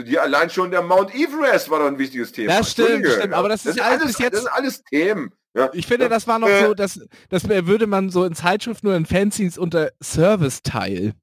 die allein schon der Mount Everest war doch ein wichtiges Thema. Das stimmt, stimmt, aber das ist sind alles alles bis jetzt- Das sind alles Themen. Ja. Ich finde, das war noch Äh. so, dass das würde man so in Zeitschriften nur in Fanzines unter Service-Teil.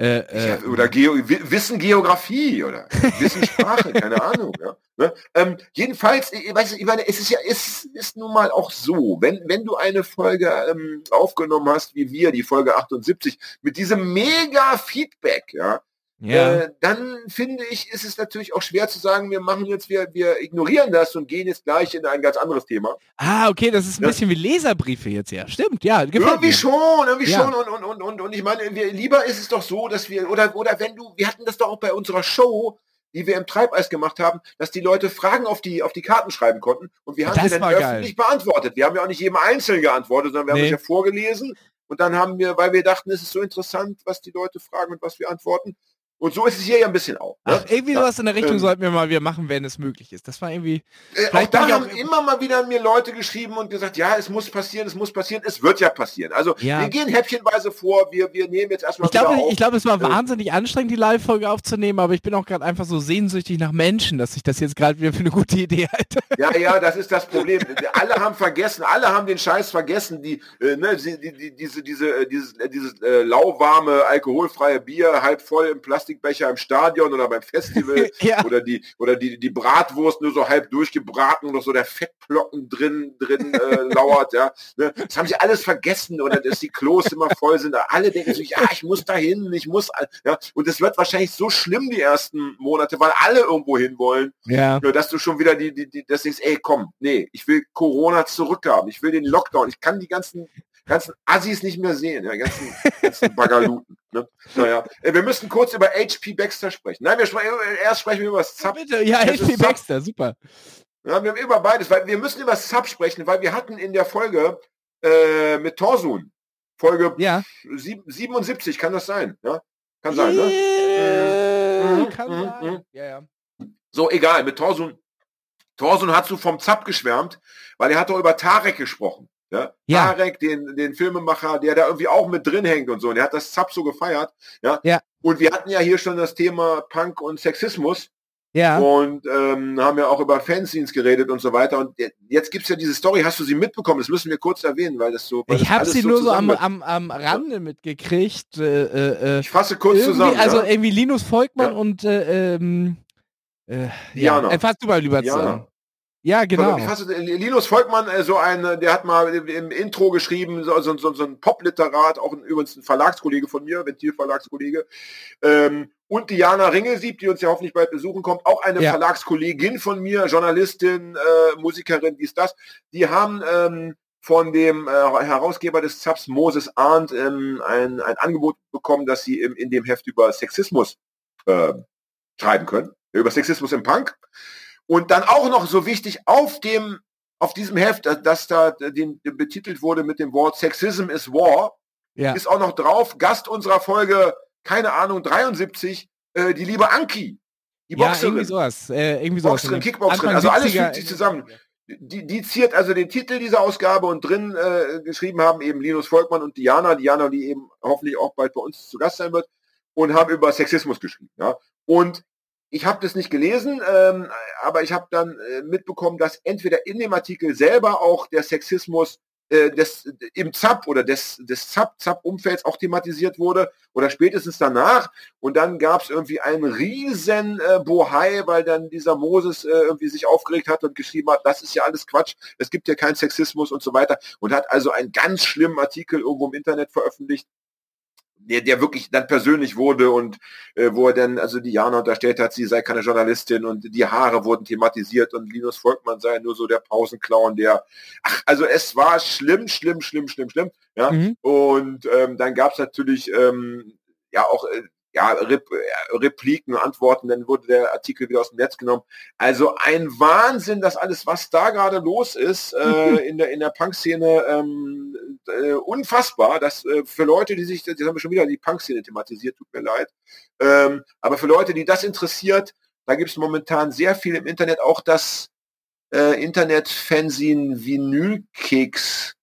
Äh, äh, oder Geo Wi- Wissen Geografie oder Wissenssprache, <laughs> keine Ahnung. Ja. Ne? Ähm, jedenfalls, ich, weiß, ich meine, es ist ja, es ist nun mal auch so, wenn, wenn du eine Folge ähm, aufgenommen hast, wie wir, die Folge 78, mit diesem mega Feedback, ja, ja. äh, dann finde ich, ist es natürlich auch schwer zu sagen, wir machen jetzt, wir, wir ignorieren das und gehen jetzt gleich in ein ganz anderes Thema. ah, okay, das ist ein Ja. bisschen wie Leserbriefe jetzt, ja. Stimmt, ja. Irgendwie mir. schon, irgendwie Ja. schon. Und, und, und, und, und ich meine, wir, lieber ist es doch so, dass wir, oder, oder wenn du, wir hatten das doch auch bei unserer Show, die wir im Treibeis gemacht haben, dass die Leute Fragen auf die, auf die Karten schreiben konnten und wir haben Das sie dann war geil. öffentlich beantwortet. Wir haben ja auch nicht jedem einzeln geantwortet, sondern wir haben Nee. es ja vorgelesen und dann haben wir, weil wir dachten, es ist so interessant, was die Leute fragen und was wir antworten. Und so ist es hier ja ein bisschen auch. Ne? Ach, irgendwie Ja. sowas in der Richtung Ähm. sollten wir mal wieder machen, wenn es möglich ist. Das war irgendwie. Äh, auch da ich auch- haben immer mal wieder mir Leute geschrieben und gesagt, ja, es muss passieren, es muss passieren, es wird ja passieren. Also Ja. wir gehen häppchenweise vor, wir, wir nehmen jetzt erstmal Ich glaube, ich glaube, es war Äh. wahnsinnig anstrengend, die Live-Folge aufzunehmen, aber ich bin auch gerade einfach so sehnsüchtig nach Menschen, dass ich das jetzt gerade wieder für eine gute Idee halte. Ja, ja, das ist das Problem. alle haben vergessen, alle haben den Scheiß vergessen, die, äh, ne, die, die, die, diese, diese, äh, dieses, äh, dieses äh, lauwarme, alkoholfreie Bier halb voll im Plastikbecher im Stadion oder beim Festival <laughs> Ja. oder die oder die, die Bratwurst nur so halb durchgebraten und noch so der Fettplocken drin drin äh, <laughs> lauert, ja. Ne? Das haben sie alles vergessen oder dass die Klos immer voll sind. Alle denken sich, ja, ich muss da hin, ich muss, ja. Und es wird wahrscheinlich so schlimm die ersten Monate, weil alle irgendwo hin wollen. Ja. Nur dass du schon wieder die, die, die das denkst, ey, komm, nee, ich will Corona zurückhaben, ich will den Lockdown, ich kann die ganzen, ganzen Assis nicht mehr sehen, ja, ganzen, ganzen Bagaluten. Ne? Naja, äh, wir müssen kurz über HP Baxter sprechen. Nein, wir sprechen, erst sprechen wir über das Zap. Bitte, ja, Das HP Baxter, super. Ja, wir haben über beides, weil wir müssen über das Sub sprechen, weil wir hatten in der Folge äh, mit Torsun, Folge Ja. sieb- 77, kann das sein? Ja, kann sein, ne? Äh, Mhm, Kann mhm, sein. mhm. Ja, ja. So, egal, mit Torsun. Torsun hat so vom Zap geschwärmt, weil er hat doch über Tarek gesprochen. Ja? Ja. Tarek, den, den Filmemacher, der da irgendwie auch mit drin hängt und so. Und er hat das Zap so gefeiert. Ja? Ja. Und wir hatten ja hier schon das Thema Punk und Sexismus. Ja. Und ähm, haben ja auch über Fanzines geredet und so weiter. Und jetzt gibt's ja diese Story, hast du sie mitbekommen? Das müssen wir kurz erwähnen, weil das so. Weil ich habe sie so nur so am, am, am Rande mitgekriegt. Äh, äh, Ich fasse kurz zusammen. also ja? irgendwie Linus Volkmann Ja. und äh, ähm, äh, ja, äh, fass du mal lieber zusammen. Ja, genau. Ich fasse, Linus Volkmann, äh, so ein, äh, der hat mal im Intro geschrieben, so, so, so, so ein Popliterat, auch ein, übrigens ein Verlagskollege von mir, Ventilverlagskollege. Ähm, und Diana Ringelsieb, die uns ja hoffentlich bald besuchen kommt, auch eine Ja. Verlagskollegin von mir, Journalistin, äh, Musikerin, dies, das. Die haben ähm, von dem äh, Herausgeber des Zaps, Moses Arndt, ähm, ein, ein Angebot bekommen, dass sie im, in dem Heft über Sexismus äh, schreiben können, über Sexismus im Punk. Und dann auch noch so wichtig auf dem, auf diesem Heft, dass da den, den betitelt wurde mit dem Wort Sexism is War, ja. ist auch noch drauf, Gast unserer Folge, keine Ahnung, 73, äh, die liebe Anki, die ja, Boxerin. irgendwie sowas. Äh, irgendwie sowas. Boxerin, Kickboxerin, also alles 70er fügt sich zusammen. Die, die ziert also den Titel dieser Ausgabe und drin äh, geschrieben haben eben Linus Volkmann und Diana, Diana, die eben hoffentlich auch bald bei uns zu Gast sein wird, und haben über Sexismus geschrieben. Ja? Und ich habe das nicht gelesen, ähm, aber ich habe dann äh, mitbekommen, dass entweder in dem Artikel selber auch der Sexismus äh, des, im ZAP oder des, des ZAP-ZAP-Umfelds auch thematisiert wurde oder spätestens danach. Und dann gab es irgendwie einen riesen äh, Bohai, weil dann dieser Moses äh, irgendwie sich aufgeregt hat und geschrieben hat, das ist ja alles Quatsch, es gibt ja keinen Sexismus und so weiter. Und hat also einen ganz schlimmen Artikel irgendwo im Internet veröffentlicht, der, der wirklich dann persönlich wurde und äh, wo er dann also Diana unterstellt hat, sie sei keine Journalistin und die Haare wurden thematisiert und Linus Volkmann sei nur so der Pausenclown, der ach, also es war schlimm, schlimm, schlimm, schlimm, schlimm. Ja. Mhm. Und ähm, dann gab es natürlich ähm, ja auch äh, ja, Rep äh, Repliken, Antworten, dann wurde der Artikel wieder aus dem Netz genommen. Also ein Wahnsinn, das alles, was da gerade los ist äh, <laughs> in der in der Punk-Szene, ähm, äh, unfassbar. Das äh, für Leute, die sich, jetzt haben wir schon wieder die Punk-Szene thematisiert, tut mir leid. Ähm, aber für Leute, die das interessiert, da gibt es momentan sehr viel im Internet, auch das äh, Internet-Fanzine Vinylkeks.eu.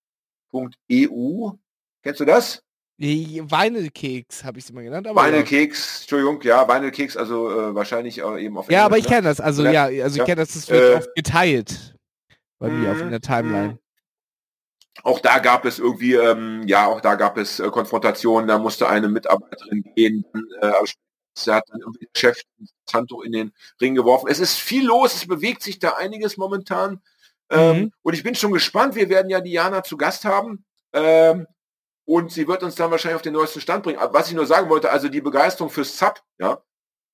Kennst du das? Weinelkeks habe ich sie mal genannt. Aber Weinelkeks, Entschuldigung, ja, Weinelkeks, also äh, wahrscheinlich auch eben auf Ja, aber ich ne? kenne das. Also ja, also ich Ja. kenne das, das wird Äh, oft geteilt bei mir auf Mhm, in der Timeline. Auch da gab es irgendwie, ähm, ja, auch da gab es äh, Konfrontationen, da musste eine Mitarbeiterin gehen, äh, sie hat dann irgendwie den Chef Santo in den Ring geworfen. Es ist viel los, es bewegt sich da einiges momentan. Ähm, Mhm. Und ich bin schon gespannt, wir werden ja Diana zu Gast haben. Ähm, und sie wird uns dann wahrscheinlich auf den neuesten Stand bringen. Aber was ich nur sagen wollte, also die Begeisterung fürs Zap, ja.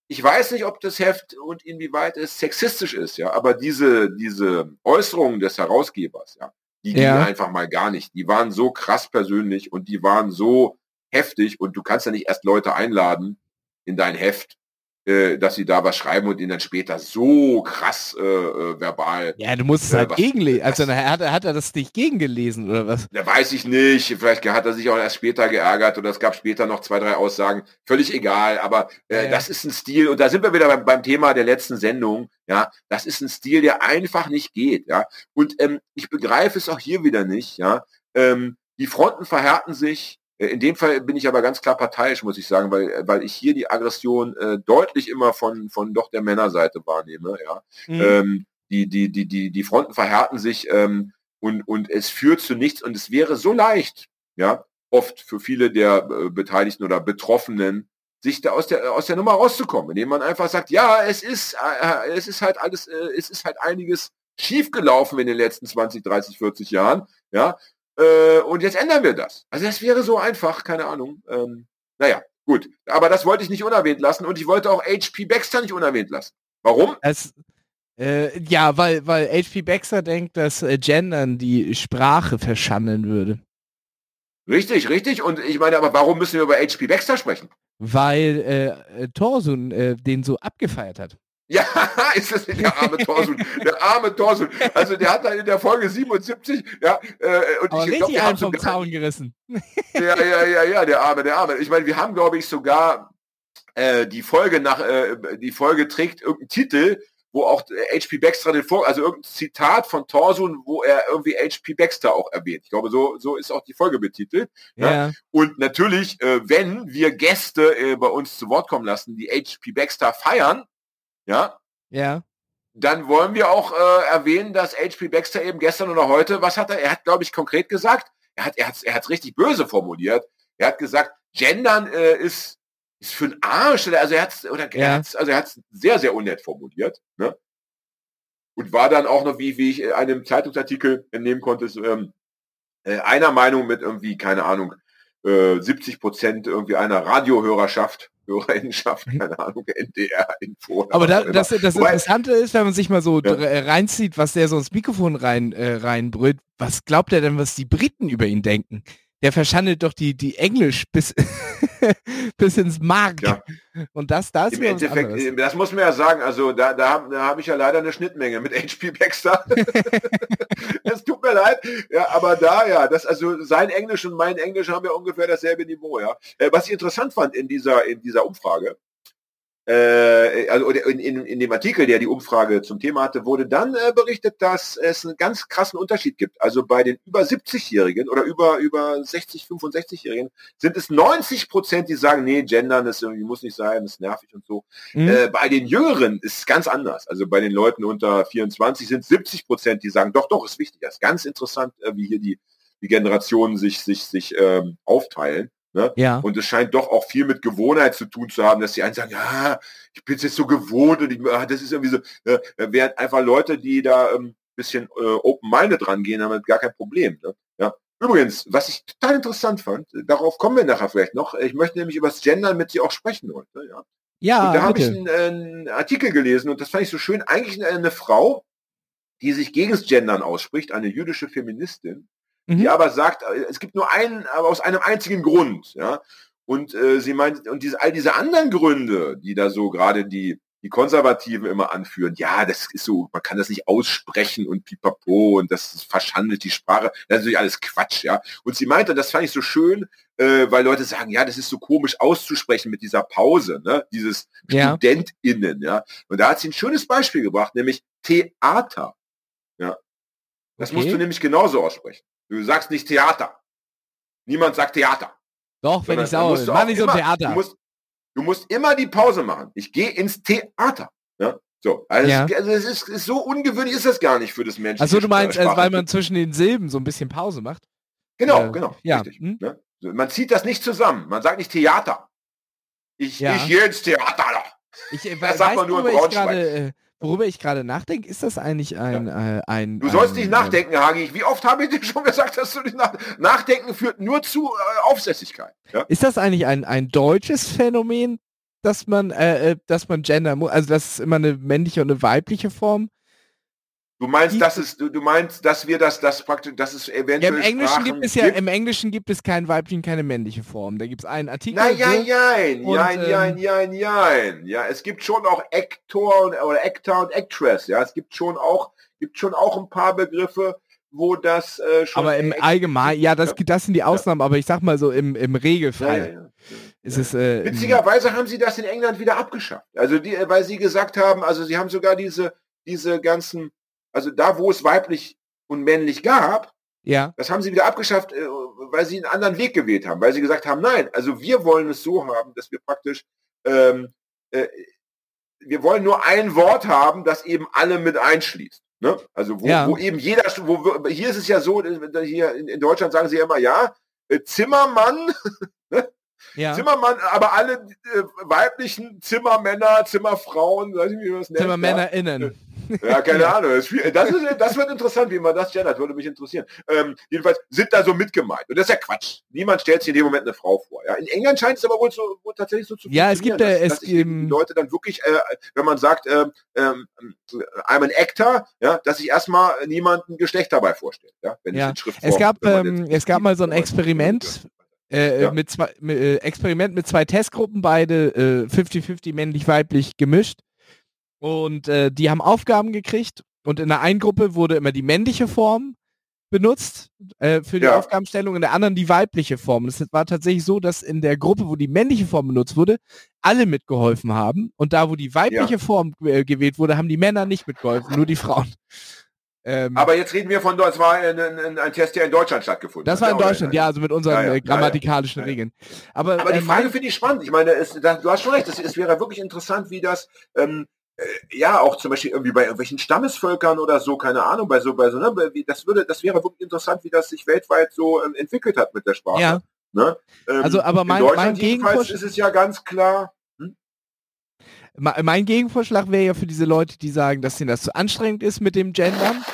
Ich weiß nicht, ob das Heft und inwieweit es sexistisch ist, ja, aber diese, diese Äußerungen des Herausgebers, ja, die gingen Ja. einfach mal gar nicht. Die waren so krass persönlich und die waren so heftig und du kannst ja nicht erst Leute einladen in dein Heft, äh, dass sie da was schreiben und ihnen dann später so krass äh, äh, verbal Ja, du musst es Äh, halt gegenlesen. Also hat, er- hat er das nicht gegengelesen oder was? Da weiß ich nicht. Vielleicht hat er sich auch erst später geärgert oder es gab später noch zwei, drei Aussagen. Völlig egal. Aber äh, ja. das ist ein Stil und da sind wir wieder beim, beim Thema der letzten Sendung. Ja, das ist ein Stil, der einfach nicht geht. Ja, und ähm, ich begreife es auch hier wieder nicht. Ja, ähm, die Fronten verhärten sich. Äh, In dem Fall bin ich aber ganz klar parteiisch, muss ich sagen, weil, weil ich hier die Aggression äh, deutlich immer von, von doch der Männerseite wahrnehme. Ja, Mhm. ähm, die, die, die, die, die Fronten verhärten sich ähm, und, und es führt zu nichts und es wäre so leicht, ja, oft für viele der äh, Beteiligten oder Betroffenen, sich da aus der, aus der Nummer rauszukommen, indem man einfach sagt, ja, es ist, äh, es ist halt alles, äh, es ist halt einiges schiefgelaufen in den letzten 20, 30, 40 Jahren, ja, äh, und jetzt ändern wir das. Also das wäre so einfach, keine Ahnung. Ähm, naja, gut. Aber das wollte ich nicht unerwähnt lassen und ich wollte auch HP Baxter nicht unerwähnt lassen. Warum? Es, äh, ja, weil, weil H.P. Baxter denkt, dass äh, Gendern die Sprache verschandeln würde. Richtig, richtig. Und ich meine, aber warum müssen wir über HP Baxter sprechen? Weil äh, Torsun äh, den so abgefeiert hat. Ja, <laughs> ist das der arme Torsun, der arme Torsun. Also der hat dann in der Folge 77, ja, äh, und Aber ich glaube, einen vom Zaun gerissen. <laughs> ja, ja, ja, ja, der arme, der arme. Ich meine, wir haben, glaube ich, sogar äh, die Folge nach, äh, die Folge trägt irgendeinen Titel, wo auch äh, HP Baxter den vor, also irgendein Zitat von Torsun, wo er irgendwie HP Baxter auch erwähnt. Ich glaube, so, so ist auch die Folge betitelt. Ja. Ja. Und natürlich, äh, wenn wir Gäste äh, bei uns zu Wort kommen lassen, die HP Baxter feiern, ja, Ja. Dann wollen wir auch äh, erwähnen, dass HP Baxter eben gestern oder heute, was hat er? Er hat, glaube ich, konkret gesagt, er hat er hat's, er hat's richtig böse formuliert. Er hat gesagt, Gendern äh, ist ist für ein Arsch. Also er hat's oder Ja. er hat's, also er hat's sehr sehr unnett formuliert. Ne? Und war dann auch noch, wie wie ich einem Zeitungsartikel entnehmen konnte, so, ähm, äh, einer Meinung mit irgendwie keine Ahnung äh, 70 Prozent irgendwie einer Radiohörerschaft, <laughs> Hörerinnenschaft, keine Ahnung, NDR Info. Aber da, das, das Wobei- Interessante ist, wenn man sich mal so Ja. äh, reinzieht, was der so ins Mikrofon rein, äh, reinbrüllt, was glaubt er denn, was die Briten über ihn denken? Der verschandelt doch die, die Englisch bis, <laughs> bis ins Mark. Ja. Und das, da ist Im Endeffekt, äh, das muss man ja sagen, also da, da habe hab ich ja leider eine Schnittmenge mit <laughs> HP Baxter. <laughs> es tut mir leid, ja, aber da, ja, das, also sein Englisch und mein Englisch haben ja ungefähr dasselbe Niveau, ja. Äh, was ich interessant fand in dieser, in dieser Umfrage, äh, also in, in, in dem Artikel, der die Umfrage zum Thema hatte, wurde dann äh, berichtet, dass es einen ganz krassen Unterschied gibt. Also bei den über 70-Jährigen oder über, über 60, 65-Jährigen sind es 90 Prozent, die sagen, nee, gendern, das irgendwie muss nicht sein, das ist nervig und so. Hm? Äh, bei den Jüngeren ist es ganz anders. Also bei den Leuten unter 24 sind 70 Prozent, die sagen, doch, doch, ist wichtig. Das ist ganz interessant, äh, wie hier die, die Generationen sich, sich, sich ähm, aufteilen. Ne? ja. Und es scheint doch auch viel mit Gewohnheit zu tun zu haben, dass die einen sagen, ja, ich bin jetzt so gewohnt und ich, ah, das ist irgendwie so, äh, während einfach Leute, die da ein ähm, bisschen äh, open-minded rangehen, haben gar kein Problem. Ne? Ja. Übrigens, was ich total interessant fand, äh, darauf kommen wir nachher vielleicht noch, ich möchte nämlich über das Gendern mit dir auch sprechen heute. Ja. Ja, Und da habe ich einen, einen Artikel gelesen und das fand ich so schön. Eigentlich eine, eine Frau, die sich gegen das Gendern ausspricht, eine jüdische Feministin, Mhm. die aber sagt, äh, es gibt nur einen, aber aus einem einzigen Grund, ja. Und äh, sie meint, und diese, all diese anderen Gründe, die da so gerade die, die Konservativen immer anführen, ja, das ist so, man kann das nicht aussprechen und pipapo und das verschandelt die Sprache, das ist natürlich alles Quatsch, ja. Und sie meinte, das fand ich so schön, äh, weil Leute sagen, ja, das ist so komisch auszusprechen mit dieser Pause, ne, dieses Ja. StudentInnen, ja. Und da hat sie ein schönes Beispiel gebracht, nämlich Theater, ja. Das Okay. musst du nämlich genauso aussprechen. Du sagst nicht Theater. Niemand sagt Theater. Doch, wenn Sondern ich sauer bin. du Mach nicht so ein Theater. Du musst, du musst immer die Pause machen. Ich gehe ins Theater. Ja? So, also, Ja. es, also es ist, ist so ungewöhnlich ist das gar nicht für das Menschen. Achso, du meinst, also, weil man zwischen den Silben so ein bisschen Pause macht? genau, äh, genau, ja, richtig. hm. Ne? Man zieht das nicht zusammen. Man sagt nicht Theater. Ich, Ja. ich gehe ins Theater. Ich, äh, Das sagt man nur in Braunschweig. gerade, äh, worüber ich gerade nachdenke? Ist das eigentlich ein, äh, ein Du sollst ein, nicht nachdenken, Hagi. Wie oft habe ich dir schon gesagt, dass du nicht nach Nachdenken führt nur zu äh, Aufsässigkeit. Ja? Äh, ist das eigentlich ein, ein deutsches Phänomen, dass man, äh, äh, dass man Gender, also das ist immer eine männliche und eine weibliche Form? Du meinst, dass es, du, du meinst, dass wir das, das praktisch, dass es Ja, eventuell im Englischen Sprachen gibt es ja, im Englischen gibt es keinen weiblichen, keine männliche Form. Da gibt es einen Artikel. Ja, so, jein, Und, jein, ähm, jein, jein, jein. Ja, es gibt schon auch Actor und, oder Actor und Actress. Ja, es gibt schon auch, gibt schon auch ein paar Begriffe, wo das äh, schon. aber im Allgemeinen, ja, das, Ja. das sind die Ausnahmen, aber ich sag mal so im, im ja, Regelfall ja, ja. ist es äh, Witzigerweise haben sie das in England wieder abgeschafft. Also die, weil sie gesagt haben, also sie haben sogar diese, diese ganzen, also da, wo es weiblich und männlich gab, ja, Das haben sie wieder abgeschafft, äh, weil sie einen anderen Weg gewählt haben, weil sie gesagt haben, nein, also wir wollen es so haben, dass wir praktisch, ähm, äh, wir wollen nur ein Wort haben, das eben alle mit einschließt. Ne? Also wo, Ja. wo eben jeder, wo, hier ist es ja so, äh, hier in, in Deutschland sagen sie ja immer, ja, äh, Zimmermann, <laughs> ja. Zimmermann, aber alle äh, weiblichen Zimmermänner, Zimmerfrauen, weiß ich nicht, wie man das nennt. ZimmermännerInnen. Ja, <laughs> keine Ahnung. Das, ist das, wird interessant, wie man das gendert, würde mich interessieren. Ähm, jedenfalls sind da so mitgemeint. Und das ist ja Quatsch. Niemand stellt sich in dem Moment eine Frau vor. Ja? In England scheint es aber wohl, so, wohl tatsächlich so zu Ja, es gibt, äh, dass, es dass eben Leute dann wirklich, äh, wenn man sagt, ähm, ähm, I'm an actor, ja, dass sich erstmal niemand ein Geschlecht dabei vorstellt. Ja? Wenn Ja. in Schriftform- Es gab, ähm, es gab mal so ein Experiment, äh, Ja. mit zwei, mit, äh, Experiment mit zwei Testgruppen, beide äh, 50-50 männlich-weiblich gemischt. Und äh, die haben Aufgaben gekriegt und in der einen Gruppe wurde immer die männliche Form benutzt äh, für die Ja. Aufgabenstellung, in der anderen die weibliche Form. Es war tatsächlich so, dass in der Gruppe, wo die männliche Form benutzt wurde, alle mitgeholfen haben. Und da, wo die weibliche Form äh, gewählt wurde, haben die Männer nicht mitgeholfen, nur die Frauen. <laughs> Ähm, Aber jetzt reden wir von, es war ein, ein, ein Test, der in Deutschland stattgefunden das hat. war in? Deutschland, ja, also mit unseren Ja, ja, äh, ja, ja. grammatikalischen Ja, ja. Regeln. Aber, Aber die äh, Frage finde ich spannend. Ich meine, es, da, du hast schon recht, es, es wäre wirklich interessant, wie das, ähm, ja, auch zum Beispiel irgendwie bei irgendwelchen Stammesvölkern oder so, keine Ahnung, bei so, bei so, ne, das würde, das wäre wirklich interessant, wie das sich weltweit so ähm, entwickelt hat mit der Sprache. Ja. Ne? Ähm, also, aber mein, mein Gegenvorschlag ist es ja ganz klar. Hm? Mein Gegenvorschlag wäre ja für diese Leute, die sagen, dass ihnen das zu anstrengend ist mit dem Gendern.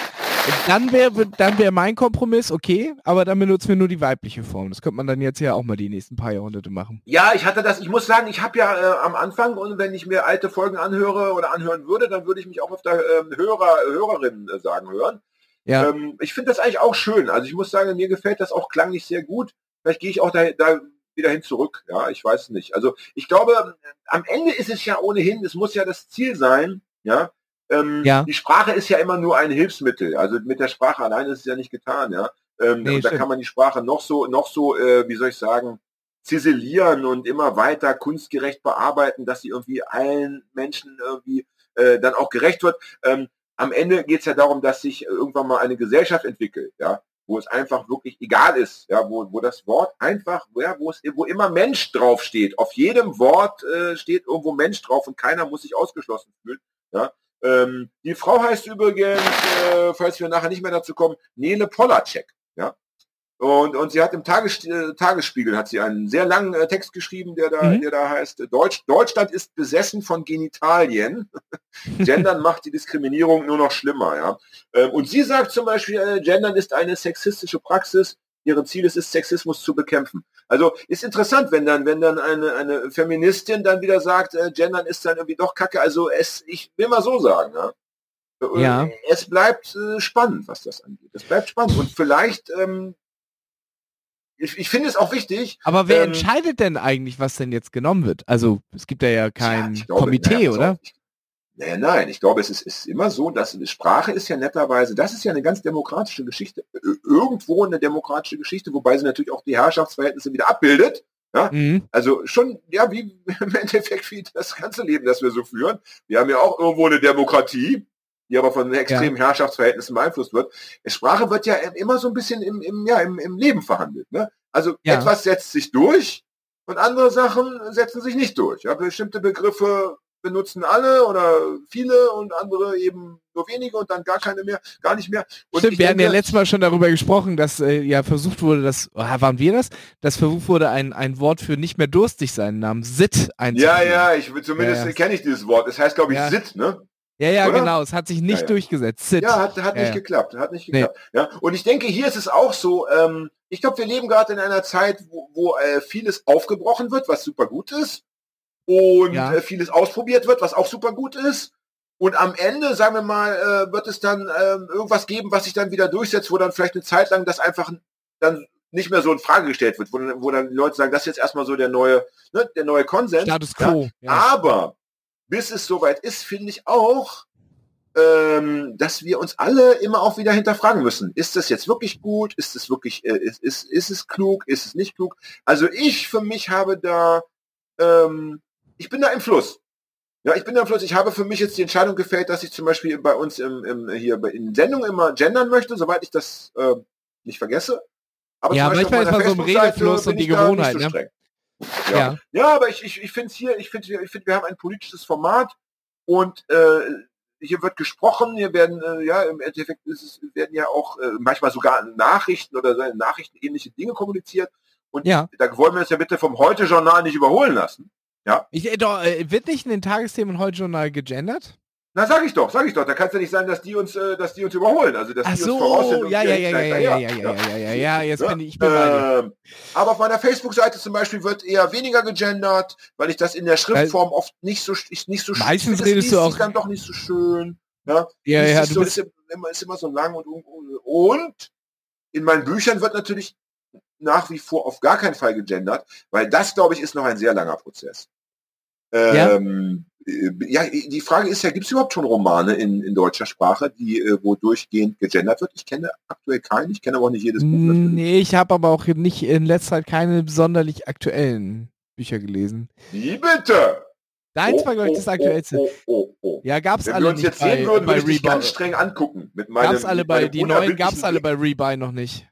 Dann wäre dann wär mein Kompromiss, okay, aber dann benutzen wir nur die weibliche Form. Das könnte man dann jetzt ja auch mal die nächsten paar Jahrhunderte machen. Ja, ich hatte das, ich muss sagen, ich habe ja äh, am Anfang und wenn ich mir alte Folgen anhöre oder anhören würde, dann würde ich mich auch auf der ähm, Hörer, Hörerin äh, sagen hören. Ja. Ähm, ich finde das eigentlich auch schön. Also ich muss sagen, mir gefällt das auch klanglich sehr gut. Vielleicht gehe ich auch da, da wieder hin zurück. Ja, ich weiß nicht. Also ich glaube, am Ende ist es ja ohnehin, es muss ja das Ziel sein, ja, ähm, ja. Die Sprache ist ja immer nur ein Hilfsmittel. Also mit der Sprache allein ist es ja nicht getan, ja. Ähm, nee, da kann man die Sprache noch so, noch so, äh, wie soll ich sagen, ziselieren und immer weiter kunstgerecht bearbeiten, dass sie irgendwie allen Menschen irgendwie äh, dann auch gerecht wird. Ähm, am Ende geht es ja darum, dass sich irgendwann mal eine Gesellschaft entwickelt, ja, wo es einfach wirklich egal ist, ja, wo, wo das Wort einfach, ja, wo es, wo immer Mensch draufsteht. Auf jedem Wort äh, steht irgendwo Mensch drauf und keiner muss sich ausgeschlossen fühlen. Ja, ähm, die Frau heißt übrigens, äh, falls wir nachher nicht mehr dazu kommen, Nele Polacek. Ja? Und, und sie hat im Tages, äh, Tagesspiegel hat sie einen sehr langen äh, Text geschrieben, der da, mhm. der da heißt, Deutsch, Deutschland ist besessen von Genitalien. <laughs> Gendern macht die Diskriminierung nur noch schlimmer. Ja? Ähm, und sie sagt zum Beispiel, äh, Gendern ist eine sexistische Praxis, Ihre Ziel ist es, Sexismus zu bekämpfen. Also ist interessant, wenn dann, wenn dann eine, eine Feministin dann wieder sagt, äh, Gendern ist dann irgendwie doch Kacke. Also es, ich will mal so sagen, ja. Äh, ja. Es bleibt äh, spannend, was das angeht. Es bleibt spannend. Und vielleicht, ähm, ich, ich finde es auch wichtig. Aber wer ähm, entscheidet denn eigentlich, was denn jetzt genommen wird? Also es gibt ja ja kein ja, glaube, Komitee, naja, oder? Ich, naja, nein, ich glaube, es ist, ist immer so, dass Sprache ist ja netterweise, das ist ja eine ganz demokratische Geschichte, irgendwo eine demokratische Geschichte, wobei sie natürlich auch die Herrschaftsverhältnisse wieder abbildet. Ja? Mhm. Also schon, ja, wie <laughs> im Endeffekt wie das ganze Leben, das wir so führen. Wir haben ja auch irgendwo eine Demokratie, die aber von extremen ja. Herrschaftsverhältnissen beeinflusst wird. Sprache wird ja immer so ein bisschen im, im, ja, im, im Leben verhandelt. Ne? Also ja. etwas setzt sich durch und andere Sachen setzen sich nicht durch. Ja? Bestimmte Begriffe benutzen alle oder viele und andere eben nur wenige und dann gar keine mehr, gar nicht mehr. Und Stimmt, wir denke, hatten ja letztes Mal schon darüber gesprochen, dass äh, ja versucht wurde, dass, oh, waren wir das? Dass versucht wurde, ein, ein Wort für nicht mehr durstig sein namens Sit einzuführen. Ja, ja, ich zumindest ja, ja. kenne ich dieses Wort. Es heißt, glaube ich, ja. Sit, ne? Ja, ja, Oder? genau. Es hat sich nicht durchgesetzt. Sit. Ja, hat, hat nicht geklappt. Hat nicht geklappt. Nee. Ja. Und ich denke, hier ist es auch so, ähm, ich glaube, wir leben gerade in einer Zeit, wo, wo äh, vieles aufgebrochen wird, was super gut ist und ja. äh, vieles ausprobiert wird, was auch super gut ist. Und am Ende, sagen wir mal, äh, wird es dann äh, irgendwas geben, was sich dann wieder durchsetzt, wo dann vielleicht eine Zeit lang das einfach dann nicht mehr so in Frage gestellt wird, wo, wo dann die Leute sagen, das ist jetzt erstmal so der neue, ne, der neue Konsens. Status quo. Ja. Ja. Aber bis es soweit ist, finde ich auch, ähm, dass wir uns alle immer auch wieder hinterfragen müssen. Ist das jetzt wirklich gut? Ist es wirklich, äh, ist, ist, ist es klug? Ist es nicht klug? Also ich für mich habe da ähm, ich bin da im Fluss. Ja, ich bin da im Fluss. Ich habe für mich jetzt die Entscheidung gefällt, dass ich zum Beispiel bei uns im, im hier in Sendungen immer gendern möchte, soweit ich das äh, nicht vergesse. Aber ja, manchmal ist man so im Redefluss und die Gewohnheit. So ne? ja. ja. ja, aber ich, ich, ich finde es hier, ich finde, ich finde, wir haben ein politisches Format und äh, hier wird gesprochen, hier werden, äh, ja, im Endeffekt es, werden ja auch äh, manchmal sogar Nachrichten oder so nachrichtenähnliche Dinge kommuniziert. Und ja. da wollen wir uns ja bitte vom Heute-Journal nicht überholen lassen. Ja. Ich, äh, doch, äh, wird nicht in den Tagesthemen heute Journal gegendert? Na, sag ich doch, sag ich doch. Da kann es ja nicht sein, dass die uns, äh, dass die uns überholen. Also, dass Ach die so, uns voraus sind. Ja, ja, ja, ja, ja, ja, ja, ja, ja, ja, jetzt bin ich, ich bin ähm, Aber auf meiner Facebook-Seite zum Beispiel wird eher weniger gegendert, weil ich das in der Schriftform oft nicht so, ich, nicht so Meistens redest du auch. dann doch nicht so schön. Ja, ja, ja du so, bist... ist, immer, ist immer so lang und, und in meinen Büchern wird natürlich nach wie vor auf gar keinen Fall gegendert, weil das, glaube ich, ist noch ein sehr langer Prozess. Ähm, äh, ja? ja, die Frage ist ja, gibt es überhaupt schon Romane in, in deutscher Sprache, die äh, wo durchgehend gegendert wird? Ich kenne aktuell keinen, ich kenne aber auch nicht jedes Buch. Nee, ich habe aber auch nicht in letzter Zeit keine sonderlich aktuellen Bücher gelesen. Wie bitte? Deins oh, war, glaube ich, das oh, aktuellste. Oh, oh, oh, ja, gab's Wenn alle wir uns jetzt sehen würden, würde ich dich ganz streng angucken. Mit meinem, gab's alle bei, die neuen gab's alle bei Rebuy noch nicht.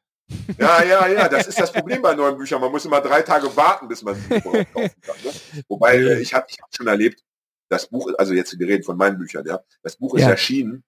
Ja, ja, ja, das ist das Problem bei neuen Büchern. Man muss immer drei Tage warten, bis man sie kaufen kann. Ne? Wobei, äh, ich habe ich hab schon erlebt, Das Buch, also jetzt wir reden von meinen Büchern, ja. Das Buch ist Ja. erschienen.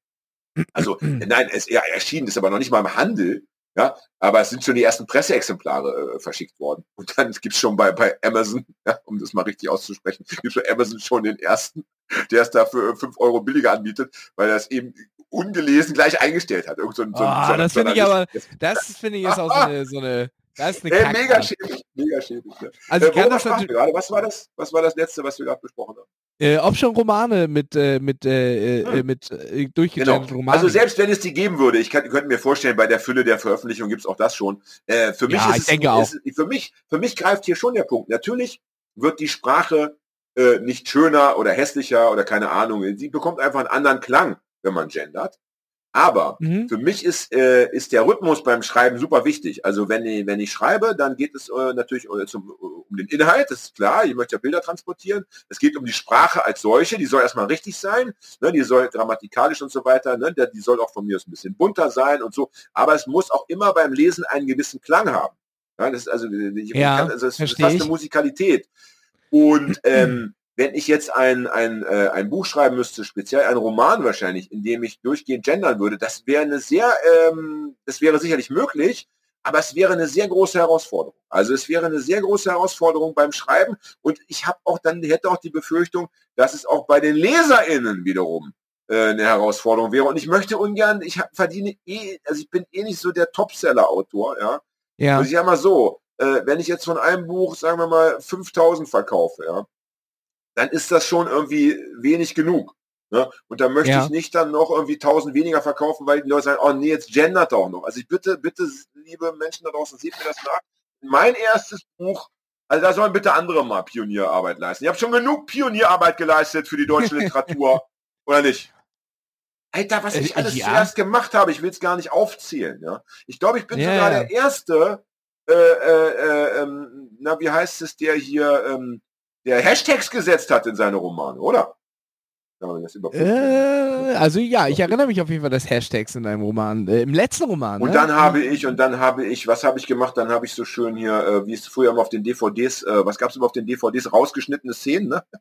Also <clears throat> nein, es ja erschienen ist aber noch nicht mal im Handel. Ja, aber es sind schon die ersten Presseexemplare äh, verschickt worden. Und dann gibt's schon bei, bei Amazon, <laughs> ja, um das mal richtig auszusprechen, gibt bei Amazon schon den ersten, der es dafür 5 Euro billiger anbietet, weil er es eben ungelesen gleich eingestellt hat. Irgend so ein, so ein, Ah, so ein das finde ich aber, das finde ich ist auch so eine, so eine das ist eine Kackart. mega schäbig, mega schäbig. Ja. Also äh, kann das natürlich, gerade? Was war das? Was war das letzte, was wir gerade besprochen haben? äh, ob schon Romane mit, äh, mit, äh, äh, Hm. mit äh, Genau. durchgegenderte Romane. Also selbst wenn es die geben würde, ich kann, könnte mir vorstellen, bei der Fülle der Veröffentlichung gibt's auch das schon. Äh, für mich Ja, ist ich es, denke auch. Ist, für mich, für mich greift hier schon der Punkt. Natürlich wird die Sprache äh, nicht schöner oder hässlicher oder keine Ahnung. Sie bekommt einfach einen anderen Klang, wenn man gendert. Aber mhm. für mich ist, äh, ist der Rhythmus beim Schreiben super wichtig. Also wenn ich, wenn ich schreibe, dann geht es äh, natürlich äh, zum, um den Inhalt, das ist klar, ich möchte ja Bilder transportieren. Es geht um die Sprache als solche, die soll erstmal richtig sein, ne, die soll grammatikalisch und so weiter, ne, die soll auch von mir aus ein bisschen bunter sein und so. Aber es muss auch immer beim Lesen einen gewissen Klang haben. Ja, das ist also, ich Ja, kann, also es ist fast eine Musikalität. Und <clears throat> ähm, wenn ich jetzt ein, ein, äh, ein Buch schreiben müsste, speziell ein Roman wahrscheinlich, in dem ich durchgehend gendern würde, das wäre eine sehr, ähm, das wäre sicherlich möglich, aber es wäre eine sehr große Herausforderung. Also es wäre eine sehr große Herausforderung beim Schreiben und ich habe auch dann, hätte auch die Befürchtung, dass es auch bei den LeserInnen wiederum äh, eine Herausforderung wäre. Und ich möchte ungern, ich verdiene eh, also ich bin eh nicht so der Topseller-Autor, ja. ja. Also ich sag mal so, äh, wenn ich jetzt von einem Buch, sagen wir mal, 5000 verkaufe, ja, dann ist das schon irgendwie wenig genug. Ne? Und da möchte Ja. ich nicht dann noch irgendwie 1000 weniger verkaufen, weil die Leute sagen, oh nee, jetzt gendert auch noch. Also ich bitte, bitte, liebe Menschen da draußen, seht mir das nach. Mein erstes Buch, also da sollen bitte andere mal Pionierarbeit leisten. Ich habe schon genug Pionierarbeit geleistet für die deutsche <laughs> Literatur, oder nicht? Alter, was ich Äh, alles ja. zuerst gemacht habe, ich will es gar nicht aufzählen. Ja, ich glaube, ich bin Ja, sogar der erste. Äh, äh, äh, ähm, na, wie heißt es, der hier, ähm, der Hashtags gesetzt hat in seine Romane, oder? Ja, das. Äh, also ja, ich erinnere mich auf jeden Fall des Hashtags in deinem Roman, äh, im letzten Roman. Und ne? dann habe ich, und dann habe ich, was habe ich gemacht? Dann habe ich so schön hier, äh, wie es früher immer auf den DVDs, äh, was gab es immer auf den DVDs, rausgeschnittene Szenen, ne? <laughs>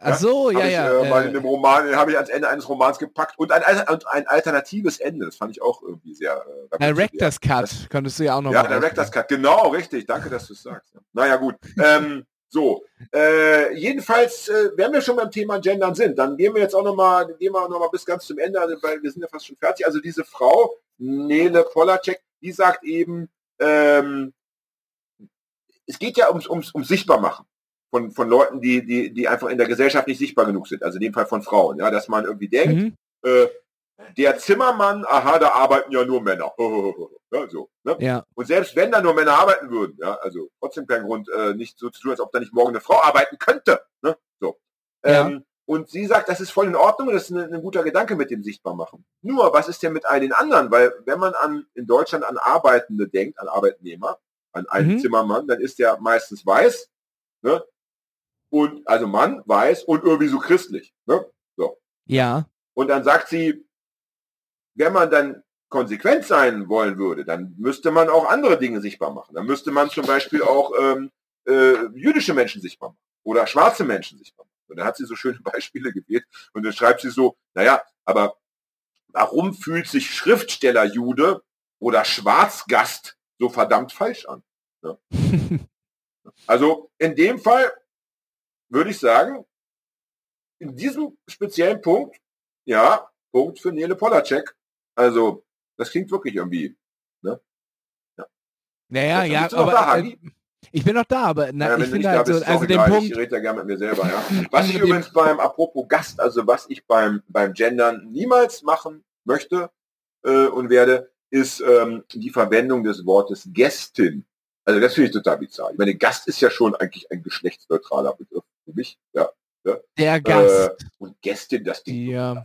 Ach so, ja, Hab ich, ja. äh, mal in dem Roman, habe ich ans Ende eines Romans gepackt und ein, und ein alternatives Ende. Das fand ich auch irgendwie sehr. Äh, Director's ja. Cut, könntest du ja auch noch Ja, Director's Cut, genau, richtig. Danke, dass du es sagst. Naja, gut. <laughs> Ähm, so, äh, jedenfalls, äh, wenn wir schon beim Thema Gendern sind, dann gehen wir jetzt auch nochmal, gehen wir noch mal bis ganz zum Ende, also, weil wir sind ja fast schon fertig. Also diese Frau, Nele Polacek, die sagt eben, ähm, es geht ja ums, ums, ums Sichtbarmachen von, von Leuten, die, die, die einfach in der Gesellschaft nicht sichtbar genug sind. Also in dem Fall von Frauen, ja, dass man irgendwie denkt, Mhm. äh, der Zimmermann, aha, da arbeiten ja nur Männer. <laughs> ja, so, ne? Ja, Und selbst wenn da nur Männer arbeiten würden, ja, also trotzdem kein Grund, äh, nicht so zu tun, als ob da nicht morgen eine Frau arbeiten könnte. Ne? So. Ja. Ähm, und sie sagt, das ist voll in Ordnung, das ist ein, ein guter Gedanke mit dem Sichtbarmachen. Nur, was ist denn mit all den anderen? Weil wenn man an in Deutschland an Arbeitende denkt, an Arbeitnehmer, an einen Mhm. Zimmermann, dann ist der meistens weiß, ne? Und also Mann, weiß und irgendwie so christlich. Ne? ja. Und dann sagt sie, wenn man dann konsequent sein wollen würde, dann müsste man auch andere Dinge sichtbar machen. Dann müsste man zum Beispiel auch ähm, äh, jüdische Menschen sichtbar machen oder schwarze Menschen sichtbar machen. Und da hat sie so schöne <laughs> Beispiele gewählt und dann schreibt sie so, naja, aber warum fühlt sich Schriftsteller Jude oder Schwarzgast so verdammt falsch an? Ja. <laughs> Also in dem Fall würde ich sagen, in diesem speziellen Punkt, ja, Punkt für Nele Polacek. Also, das klingt wirklich irgendwie. Naja, Bist ja, du noch aber da, äh, ich bin noch da, aber na, Ja, ich finde da halt so, also den egal. Punkt, Ich rede ja gerne mit mir selber, ja. <laughs> Was ich übrigens beim, apropos Gast, also was ich beim, beim Gendern niemals machen möchte äh, und werde, ist ähm, die Verwendung des Wortes Gästin. Also das finde ich total bizarr. Ich meine, Gast ist ja schon eigentlich ein geschlechtsneutraler Begriff für mich, ja. der Gast, Und Gästin, das die, Ding. äh,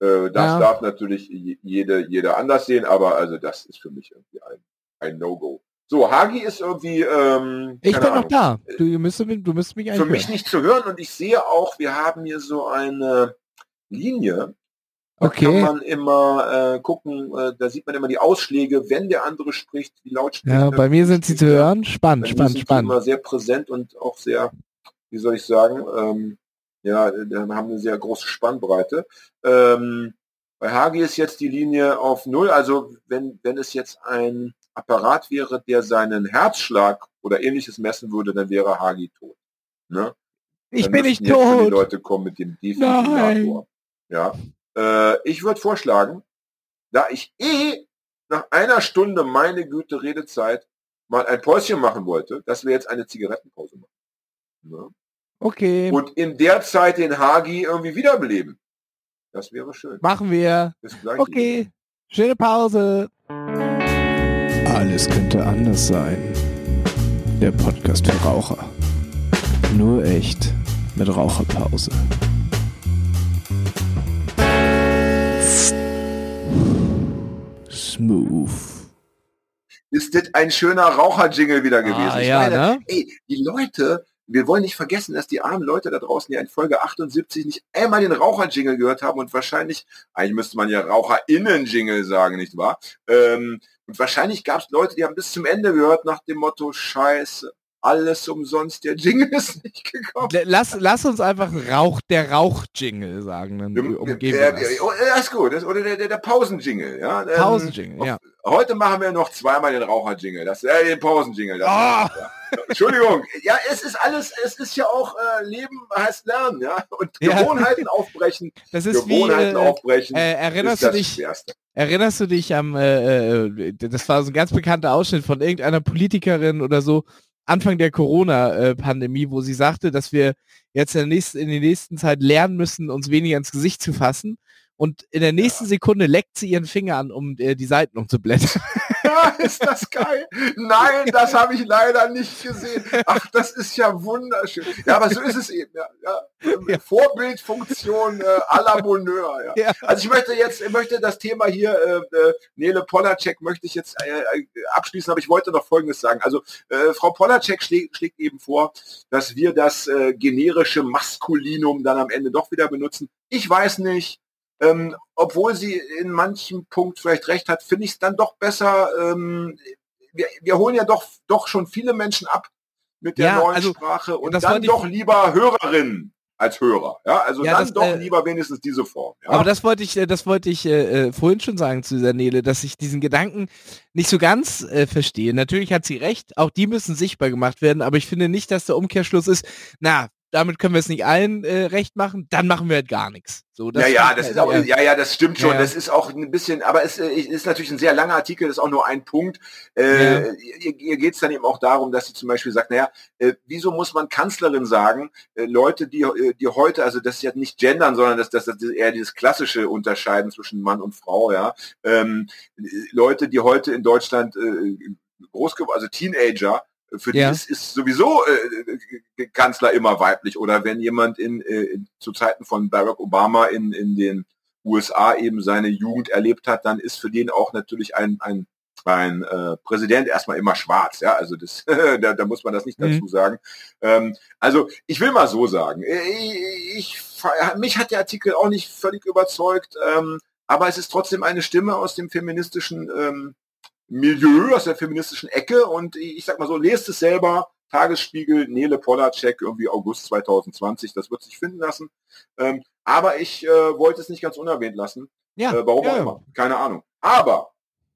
Äh, das Ja. darf natürlich je- jede, jeder anders sehen, aber also das ist für mich irgendwie ein, ein No-Go. So, Hagi ist irgendwie, ähm, ich bin noch Ahnung, da. Du müsstest, mich- du müsstest mich eigentlich für mich hören. nicht zu hören und ich sehe auch, wir haben hier so eine Linie. Da Okay. kann man immer äh, gucken, äh, da sieht man immer die Ausschläge, wenn der andere spricht, wie laut spricht Ja, bei mir sind sie zu hören. Spannend, spannend, spannend. immer sehr präsent und auch sehr wie soll ich sagen, ähm, ja, äh, haben eine sehr große Spannbreite. Ähm, bei Hagi ist jetzt die Linie auf Null. Also wenn, wenn es jetzt ein Apparat wäre, der seinen Herzschlag oder ähnliches messen würde, dann wäre Hagi tot. Ne? Ich Dann bin nicht schon Die tot. Leute kommen mit dem Defibrillator. Ja. Äh, ich würde vorschlagen, da ich eh nach einer Stunde meine Güte Redezeit mal ein Päuschen machen wollte, dass wir jetzt eine Zigarettenpause machen. Ne? Okay, Und in der Zeit den Hagi irgendwie wiederbeleben. Das wäre schön. machen wir. Bis gleich. Okay, schöne Pause. Alles könnte anders sein. Der Podcast für Raucher. Nur echt mit Raucherpause. Smooth. Ist das ein schöner Raucher-Jingle wieder gewesen? Ah, ja, meine, ne? ey, die Leute, wir wollen nicht vergessen, dass die armen Leute da draußen ja in Folge 78 nicht einmal den Raucher-Jingle gehört haben und wahrscheinlich, eigentlich müsste man ja RaucherInnen-Jingle sagen, nicht wahr? Ähm, und wahrscheinlich gab es Leute, die haben bis zum Ende gehört nach dem Motto, scheiße, alles umsonst, der Jingle ist nicht gekommen. Lass, lass uns einfach Rauch, der Rauch-Jingle sagen. Dann umgehen wir der, das. der, oh, das ist gut. Das, oder der, der, der Pausen-Jingle. Ja? Ähm, Pausen-Jingle, ja. Heute machen wir noch zweimal den Raucher-Jingle. Das, äh, den Pausen-Jingle. Ah! ja. Entschuldigung. Ja, es ist alles, es ist ja auch äh, Leben heißt Lernen, ja. Und Ja. Gewohnheiten aufbrechen, <laughs> Das ist wie, Gewohnheiten äh, aufbrechen. äh, erinnerst du dich, Schwerste. Erinnerst du dich am, äh, äh, das war so ein ganz bekannter Ausschnitt von irgendeiner Politikerin oder so, Anfang der Corona-Pandemie, wo sie sagte, dass wir jetzt in der, nächsten, in der nächsten Zeit lernen müssen, uns weniger ins Gesicht zu fassen. Und in der nächsten Sekunde leckt sie ihren Finger an, um äh, die Seiten umzublättern. <laughs> Ist das geil? Nein, das habe ich leider nicht gesehen. Ach, das ist ja wunderschön. Ja, aber so ist es eben. Ja, ja. Ja. Vorbildfunktion äh, à la Bonheur. Ja. Ja. Also ich möchte jetzt, ich möchte das Thema hier, äh, äh, Nele Polacek möchte ich jetzt äh, äh, abschließen, aber ich wollte noch Folgendes sagen. Also äh, Frau Polacek schlägt, schlägt eben vor, dass wir das äh, generische Maskulinum dann am Ende doch wieder benutzen. Ich weiß nicht. Ähm, obwohl sie in manchem Punkt vielleicht recht hat, finde ich es dann doch besser. Ähm, wir, wir holen ja doch, doch schon viele Menschen ab mit der Ja, neuen also, Sprache und das dann doch lieber Hörerinnen als Hörer. Ja, also Ja, dann das, doch äh, lieber wenigstens diese Form. Ja? Aber das wollte ich, äh, das wollte ich äh, äh, vorhin schon sagen zu dieser Nele, dass ich diesen Gedanken nicht so ganz äh, verstehe. Natürlich hat sie recht, auch die müssen sichtbar gemacht werden, aber ich finde nicht, dass der Umkehrschluss ist, na, damit können wir es nicht allen äh, recht machen, dann machen wir halt gar nichts. So, ja, ja, finde das ich ist auch, halt, ja, ja, das stimmt schon. Ja, ja. Das ist auch ein bisschen, aber es äh, ist natürlich ein sehr langer Artikel, das ist auch nur ein Punkt. Äh, Ihr, ihr geht es dann eben auch darum, dass sie zum Beispiel sagt, naja, äh, wieso muss man Kanzlerin sagen, äh, Leute, die, äh, die heute, also das ist ja nicht gendern, sondern das, das, das ist eher dieses klassische Unterscheiden zwischen Mann und Frau, ja. Ähm, äh, Leute, die heute in Deutschland äh, groß geworden, also Teenager, für die Ja. ist, ist sowieso äh, Kanzler immer weiblich. Oder wenn jemand in, äh, zu Zeiten von Barack Obama in, in den USA eben seine Jugend erlebt hat, dann ist für den auch natürlich ein, ein, ein äh, Präsident erstmal immer schwarz. Ja, also das, <laughs> da, da muss man das nicht Mhm. dazu sagen. Ähm, also ich will mal so sagen, ich, ich, mich hat der Artikel auch nicht völlig überzeugt, ähm, aber es ist trotzdem eine Stimme aus dem feministischen ähm, Milieu, aus der feministischen Ecke und ich sag mal so, lest es selber, Tagesspiegel, Nele Polacek, irgendwie August 2020, das wird sich finden lassen. Ähm, aber ich äh, wollte es nicht ganz unerwähnt lassen. ja, Äh, warum ja, auch immer, keine Ahnung. Aber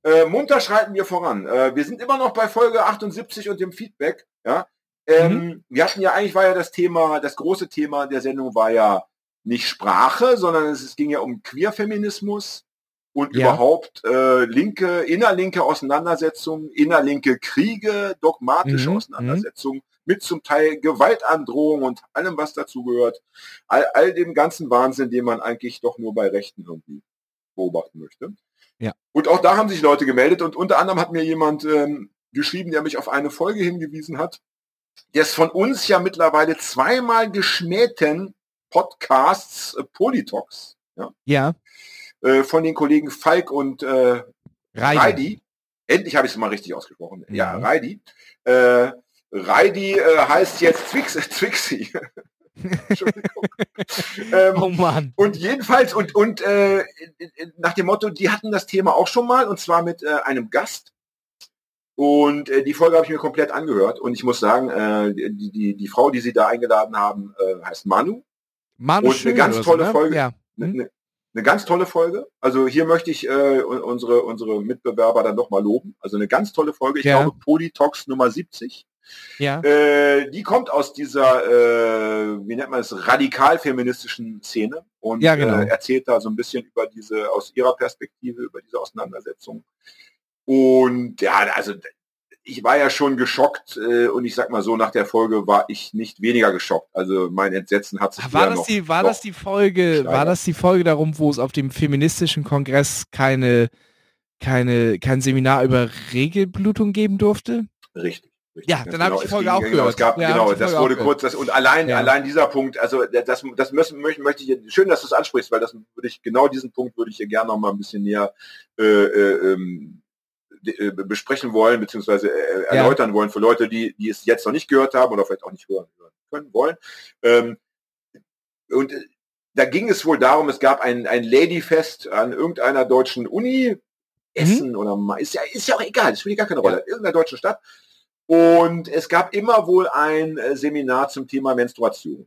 äh, munter schreiten wir voran. Äh, wir sind immer noch bei Folge 78 und dem Feedback. Ja, ähm, wir hatten ja eigentlich war ja das Thema, das große Thema der Sendung war ja nicht Sprache, sondern es, es ging ja um Queerfeminismus und Ja. überhaupt äh, linke, innerlinke Auseinandersetzungen, innerlinke Kriege, dogmatische Mhm, Auseinandersetzungen mit zum Teil Gewaltandrohung und allem, was dazu gehört. All, all dem ganzen Wahnsinn, den man eigentlich doch nur bei Rechten irgendwie beobachten möchte. Ja. Und auch da haben sich Leute gemeldet und unter anderem hat mir jemand ähm, geschrieben, der mich auf eine Folge hingewiesen hat, des von uns ja mittlerweile zweimal geschmähten Podcasts äh, Politox, ja, ja, äh, von den Kollegen Falk und äh, Reidi. Reidi. Endlich habe ich es mal richtig ausgesprochen. Ja, Mhm. Reidi. Äh, Reidi äh, heißt jetzt Twix, <laughs> Twixi. <laughs> Ähm, Oh Mann. und jedenfalls, und, und äh, nach dem Motto, die hatten das Thema auch schon mal, und zwar mit äh, einem Gast. Und äh, die Folge habe ich mir komplett angehört und ich muss sagen, äh, die, die, die Frau, die sie da eingeladen haben, äh, heißt Manu. Manu und eine ganz tolle so, ne? Folge. Ja. Hm? eine, eine ganz tolle Folge. Also hier möchte ich äh, unsere, unsere Mitbewerber dann nochmal loben. Also eine ganz tolle Folge. Ich Ja. glaube Politox Nummer 70. Ja. Äh, die kommt aus dieser, äh, wie nennt man es, radikal-feministischen Szene und Ja, genau. äh, erzählt da so ein bisschen über diese, aus ihrer Perspektive, über diese Auseinandersetzung. Und ja, also ich war ja schon geschockt äh, und ich sag mal so, nach der Folge war ich nicht weniger geschockt. Also mein Entsetzen hat sich War eher das noch, die, war das die Folge, steigern. war das die Folge darum, wo es auf dem feministischen Kongress keine, keine, kein Seminar über Regelblutung geben durfte? Richtig. richtig. Ja, dann habe ich die Folge ging- auch genau, gehört. Es gab, Ja, genau, das wurde kurz, das, und allein, Ja. allein dieser Punkt, also das, das müssen, möchte, ich, schön, dass du es ansprichst, weil das würde ich, genau diesen Punkt würde ich hier gerne noch mal ein bisschen näher äh, äh, ähm, äh, besprechen wollen, beziehungsweise äh, erläutern wollen für Leute, die, die es jetzt noch nicht gehört haben oder vielleicht auch nicht hören können wollen. Ähm, und äh, da ging es wohl darum, es gab ein, ein Ladyfest an irgendeiner deutschen Uni, Essen oder Ma- ist ja, ist ja auch egal, das spielt gar keine Rolle, irgendeiner deutschen Stadt. Und es gab immer wohl ein äh, Seminar zum Thema Menstruation.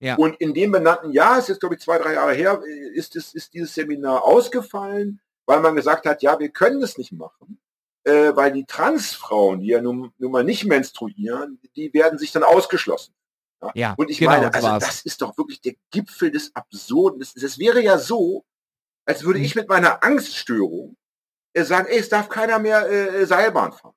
Ja. Und in dem benannten Jahr, es ist glaube ich zwei, drei Jahre her, äh, ist, es, ist dieses Seminar ausgefallen, weil man gesagt hat, ja, wir können es nicht machen, äh, weil die Transfrauen, die ja nun, nun mal nicht menstruieren, die werden sich dann ausgeschlossen. Ja, Und ich genau, meine, so also war's. das ist doch wirklich der Gipfel des Absurden. Das, das wäre ja so, als würde Mhm. ich mit meiner Angststörung äh, sagen, ey, es darf keiner mehr äh, Seilbahn fahren.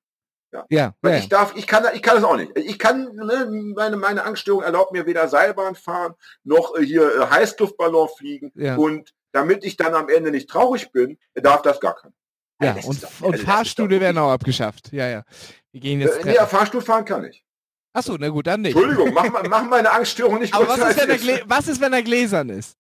Ja, Weil ja, ich darf, ich kann, ich kann das auch nicht. Ich kann, ne, meine, meine Angststörung erlaubt mir weder Seilbahn fahren, noch äh, hier äh, Heißluftballon fliegen. Ja. Und damit ich dann am Ende nicht traurig bin, darf das gar keiner. ja. das Und, doch- und Fahrstühle werden auch abgeschafft. Ja, ja. Wir gehen jetzt. Äh, nee, Fahrstuhl fahren kann ich. Achso, na gut, dann nicht. Entschuldigung, mach, mach meine Angststörung nicht Aber was ist, wenn er was ist, wenn er gläsern ist?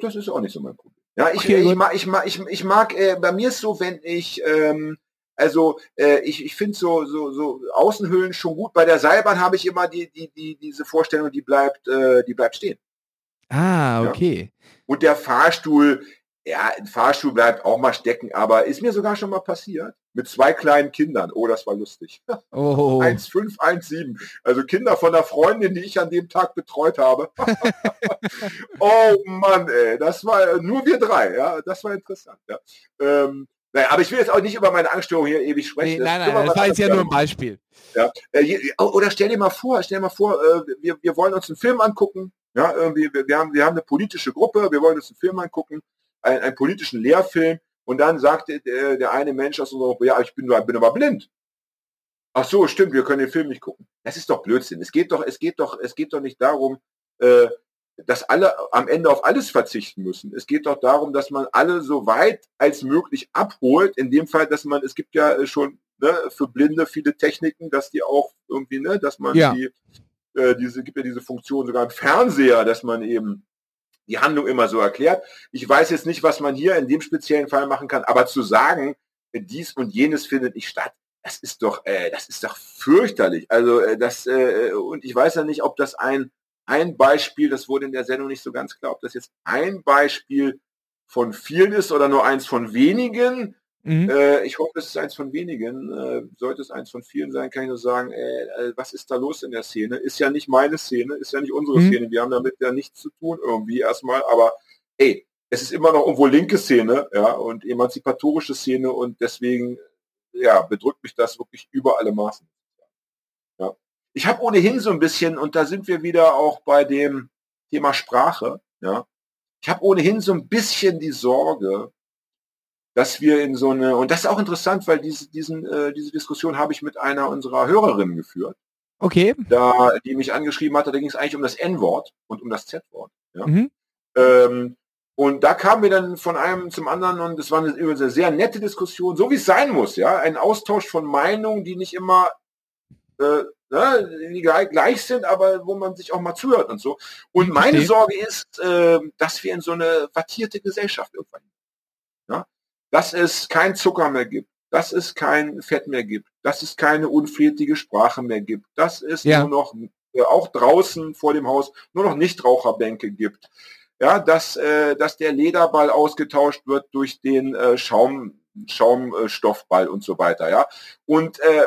Das ist auch nicht so mein Problem. Ja, ich, Okay, ich, gut. mag, ich mag, ich, ich mag, äh, bei mir ist so, wenn ich, ähm, also äh, ich, ich finde so, so, so Außenhüllen schon gut. Bei der Seilbahn habe ich immer die, die, die, diese Vorstellung, die bleibt, äh, die bleibt stehen. Ah, Ja. Und der Fahrstuhl, ja, ein Fahrstuhl bleibt auch mal stecken, aber ist mir sogar schon mal passiert. Mit zwei kleinen Kindern. Oh, das war lustig. <laughs> Oh. 1,5, 1,7. Also Kinder von der Freundin, die ich an dem Tag betreut habe. <laughs> oh Mann, ey, das war nur wir drei, ja, das war interessant. Ja. Ähm, naja, aber ich will jetzt auch nicht über meine Angststörung hier ewig Nee, sprechen. nein, können wir nein, das war jetzt ja nur ein. Beispiel. Äh, je- Oder stell dir mal vor, stell dir mal vor, äh, wir, wir wollen uns einen Film angucken. Ja, irgendwie, wir, wir, haben, wir haben eine politische Gruppe, wir wollen uns einen Film angucken, einen, einen politischen Lehrfilm. Und dann sagt der, der der eine Mensch aus unserer Gruppe, ja, ich bin, bin aber blind. Ach so, stimmt, wir können den Film nicht gucken. Das ist doch Blödsinn. Es geht doch, es geht doch, es geht doch nicht darum, äh, dass alle am Ende auf alles verzichten müssen. Es geht doch darum, dass man alle so weit als möglich abholt. In dem Fall, dass man, es gibt ja äh, schon ne, für Blinde viele Techniken, dass die auch irgendwie, ne, dass man Ja. die, äh, diese, gibt ja diese Funktion sogar im Fernseher, dass man eben die Handlung immer so erklärt. Ich weiß jetzt nicht, was man hier in dem speziellen Fall machen kann, aber zu sagen, dies und jenes findet nicht statt, das ist doch, äh, das ist doch fürchterlich. Also äh, das äh, und ich weiß ja nicht, ob das ein ein Beispiel, das wurde in der Sendung nicht so ganz klar, ob das jetzt ein Beispiel von vielen ist oder nur eins von wenigen. Mhm. Äh, ich hoffe, es ist eins von wenigen. Äh, sollte es eins von vielen sein, kann ich nur sagen, äh, äh, was ist da los in der Szene? Ist ja nicht meine Szene, ist ja nicht unsere Mhm. Szene. Wir haben damit ja nichts zu tun irgendwie erstmal. Aber ey, es ist immer noch irgendwo linke Szene, ja, und emanzipatorische Szene und deswegen, ja, bedrückt mich das wirklich über alle Maßen. Ja. Ich habe ohnehin so ein bisschen, und da sind wir wieder auch bei dem Thema Sprache, ja. Ich habe ohnehin so ein bisschen die Sorge, dass wir in so eine, und das ist auch interessant, weil diese, diesen, äh, diese Diskussion habe ich mit einer unserer Hörerinnen geführt, Okay. da, die mich angeschrieben hatte, da ging es eigentlich um das N-Wort und um das Z-Wort. Ja? Mhm. Ähm, und da kamen wir dann von einem zum anderen und es war eine, eine sehr nette Diskussion, so wie es sein muss, ja, ein Austausch von Meinungen, die nicht immer äh, ne, die gleich, gleich sind, aber wo man sich auch mal zuhört und so. Und meine. Sorge ist, äh, dass wir in so eine wattierte Gesellschaft irgendwann, ja, dass es kein Zucker mehr gibt, dass es kein Fett mehr gibt, dass es keine unflätige Sprache mehr gibt, dass es Ja. nur noch äh, auch draußen vor dem Haus nur noch Nichtraucherbänke gibt. Ja, dass, äh, dass der Lederball ausgetauscht wird durch den äh, Schaum, Schaumstoffball und so weiter, ja. Und äh,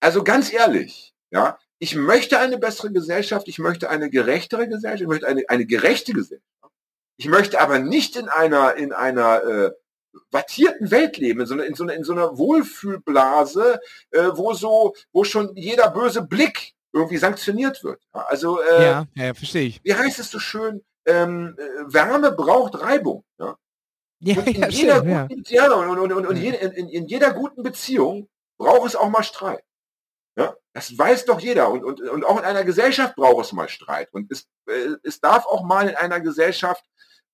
also ganz ehrlich, ja, ich möchte eine bessere Gesellschaft, ich möchte eine gerechtere Gesellschaft, ich möchte eine, eine gerechte Gesellschaft. Ich möchte aber nicht in einer, in einer äh, wattierten Welt leben, sondern in so einer, in so einer Wohlfühlblase, äh, wo so, wo schon jeder böse Blick irgendwie sanktioniert wird. Also äh, ja, ja, verstehe ich. Wie heißt es so schön? Ähm, äh, Wärme braucht Reibung. Ja? Ja, und <laughs> in, ja, jeder guten, ja. und, und, und, und jede, in, in jeder guten Beziehung braucht es auch mal Streit. Ja? Das weiß doch jeder. Und, und, und auch in einer Gesellschaft braucht es mal Streit. Und es, äh, es darf auch mal in einer Gesellschaft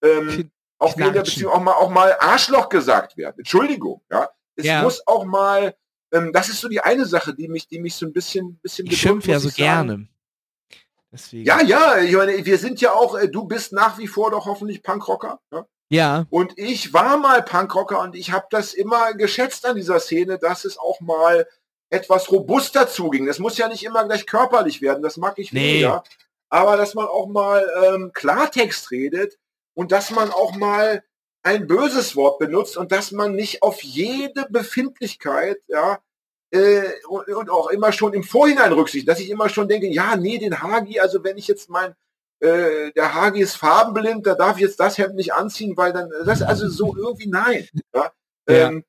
ähm, auch in der Beziehung auch mal, auch mal Arschloch gesagt werden. Entschuldigung. Ja? Es Ja. muss auch mal, ähm, das ist so die eine Sache, die mich, die mich so ein bisschen, bisschen Ich schimpfe ja so gerne. Deswegen. Ja, ja, ich meine, wir sind ja auch, äh, du bist nach wie vor doch hoffentlich Punkrocker. Ja? Ja, Und ich war mal Punkrocker und ich habe das immer geschätzt an dieser Szene, dass es auch mal etwas robuster zuging. Das muss ja nicht immer gleich körperlich werden, das mag ich Nee. weniger. Aber dass man auch mal ähm, Klartext redet und dass man auch mal ein böses Wort benutzt und dass man nicht auf jede Befindlichkeit, ja, äh, und, und auch immer schon im Vorhinein Rücksicht, dass ich immer schon denke, ja, nee, den Hagi, also wenn ich jetzt mein, äh, der Hagi ist farbenblind, da darf ich jetzt das Hemd nicht anziehen, weil dann, das also so irgendwie nein. Ja? Ja. Ähm,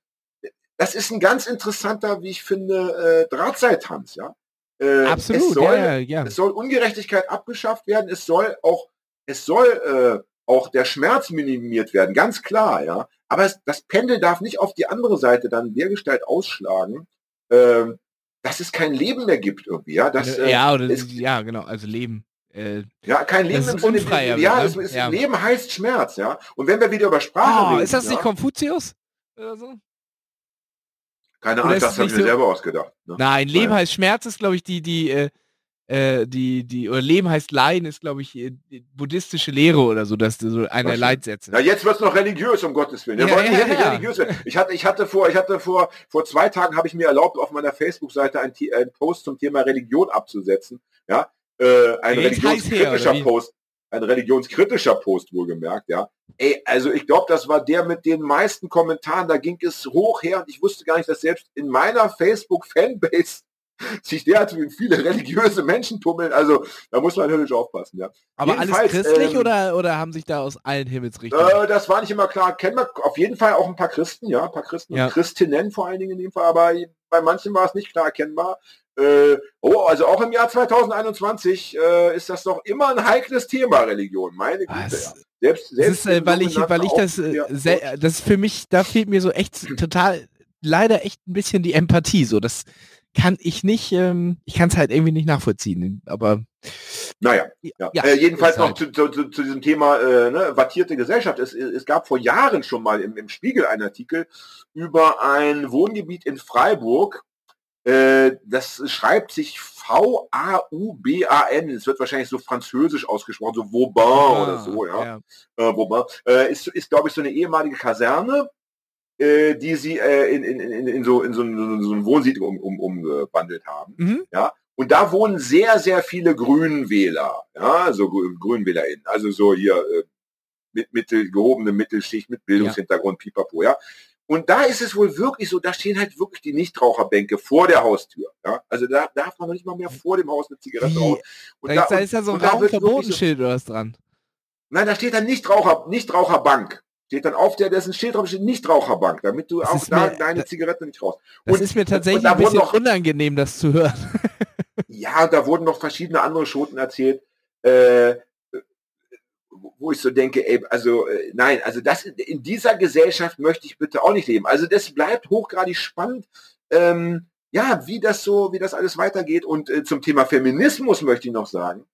das ist ein ganz interessanter, wie ich finde, äh, Drahtseiltanz, ja. Äh, absolut. Es soll, ja, ja, ja. es soll Ungerechtigkeit abgeschafft werden, es soll auch, es soll äh, auch der Schmerz minimiert werden, ganz klar, ja. Aber es, das Pendel darf nicht auf die andere Seite dann dergestalt ausschlagen, ähm, dass es kein Leben mehr gibt irgendwie, ja. Dass, äh, ja, oder, es- ja, genau, also Leben. Äh, ja, kein Leben im Sinne, ja, es, ne? es, Ja. Leben heißt Schmerz, ja. Und wenn wir wieder über Sprache oh, reden, ist das ja, nicht Konfuzius? Oder so? keine Ahnung, das habe ich mir so- selber ausgedacht. Ne? Nein, Leben heißt Schmerz ist, glaube ich, die, die, äh, äh, die, die, oder Leben heißt Leiden ist, glaube ich, äh, buddhistische Lehre oder so, dass so einer Was? Leitsätze. Na, jetzt wird's noch religiös, um Gottes Willen. Ja, ja, nicht ja. religiös. Ich hatte, ich hatte vor, ich hatte vor, vor zwei Tagen habe ich mir erlaubt, auf meiner Facebook-Seite einen, einen Post zum Thema Religion abzusetzen. Ja, äh, ein her, religionskritischer wie? Post, ein religionskritischer Post wohlgemerkt, ja. Ey, also ich glaube, das war der mit den meisten Kommentaren, da ging es hoch her und ich wusste gar nicht, dass selbst in meiner Facebook-Fanbase sich derart viele religiöse Menschen tummeln. Also da muss man höllisch aufpassen, ja. Aber alles jedenfalls, christlich ähm, oder, oder haben sich da aus allen Himmelsrichtungen? Äh, das war nicht immer klar. Kennen wir auf jeden Fall auch ein paar Christen, ja, ein paar Christen Ja. und Christinnen vor allen Dingen in dem Fall, aber bei manchen war es nicht klar erkennbar. Äh, oh, also auch im Jahr 2021 äh, ist das doch immer ein heikles Thema, Religion. Meine Güte, Was? ja. Selbst, Das selbst ist, äh, weil ich, weil ich das, äh, sehr, das ist für mich, da fehlt mir so echt total, leider echt ein bisschen die Empathie. So, das kann ich nicht, ähm, ich kann es halt irgendwie nicht nachvollziehen. Aber Naja, ja. Ja, äh, jedenfalls noch halt- zu, zu, zu, diesem Thema äh, ne, wattierte Gesellschaft. Es, es gab vor Jahren schon mal im, im Spiegel einen Artikel über ein Wohngebiet in Freiburg. Äh, das schreibt sich V-A-U-B-A-N. Es wird wahrscheinlich so französisch ausgesprochen, so Vauban oder so, ja. Äh, Vauban. Äh, ist, ist glaube ich, so eine ehemalige Kaserne, äh, die sie äh, in, in, in, in, so, in so, ein- so ein Wohnsiedlung um, um, umgewandelt haben. Mhm. Und da wohnen sehr, sehr viele Grünwähler, ja, so Grü- GrünwählerInnen, also so hier äh, mit mittel, gehobene Mittelschicht, mit Bildungshintergrund, pipapo, ja. Und da ist es wohl wirklich so, da stehen halt wirklich die Nichtraucherbänke vor der Haustür, ja. Also da darf man noch nicht mal mehr vor dem Haus eine Zigarette rauchen. Und Da, ist, da ist ja so ein wirklich so- Raumverbotenschild oder was dran. Nein, da steht dann Nichtraucher, Nichtraucherbank. Steht dann auf der, ein Schild drauf, steht Nichtraucherbank, damit du Das auch da mir- deine da- Zigarette nicht raus. Das Und- ist mir tatsächlich ein bisschen noch- unangenehm, das zu hören. <laughs> Ja, da wurden noch verschiedene andere Schoten erzählt, äh, wo ich so denke, ey, also äh, nein, also das in dieser Gesellschaft möchte ich bitte auch nicht leben. Also das bleibt hochgradig spannend, ähm, ja, wie das so, wie das alles weitergeht. Und äh, zum Thema Feminismus möchte ich noch sagen,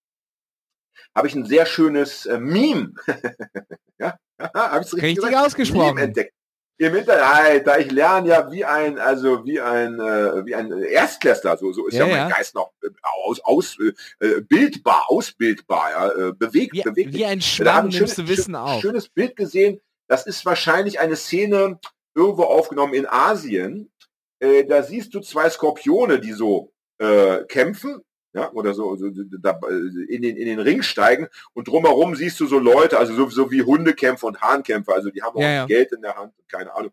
habe ich ein sehr schönes äh, Meme, <laughs> ja, <laughs> habe ich Richtig ausgesprochen. Meme entdeckt. Im Internet, Alter, ich lerne ja wie ein, also wie ein, äh, wie ein Erstklässler, so, so ist ja, Ja, mein ja. Geist noch äh, aus, aus, äh, bildbar, ausbildbar, ja, äh, bewegt, Wie, bewegt. wie ein Da Schwamm nimmst du schönes- Wissen auf. schönes Bild gesehen. Das ist wahrscheinlich eine Szene irgendwo aufgenommen in Asien. Äh, da siehst du zwei Skorpione, die so äh, kämpfen, ja, oder so, so da, äh, in, den, in den Ring steigen und drumherum siehst du so Leute, also so, so wie Hundekämpfer und Hahnkämpfer, also die haben auch Ja, ja. Geld in der Hand keine Ahnung.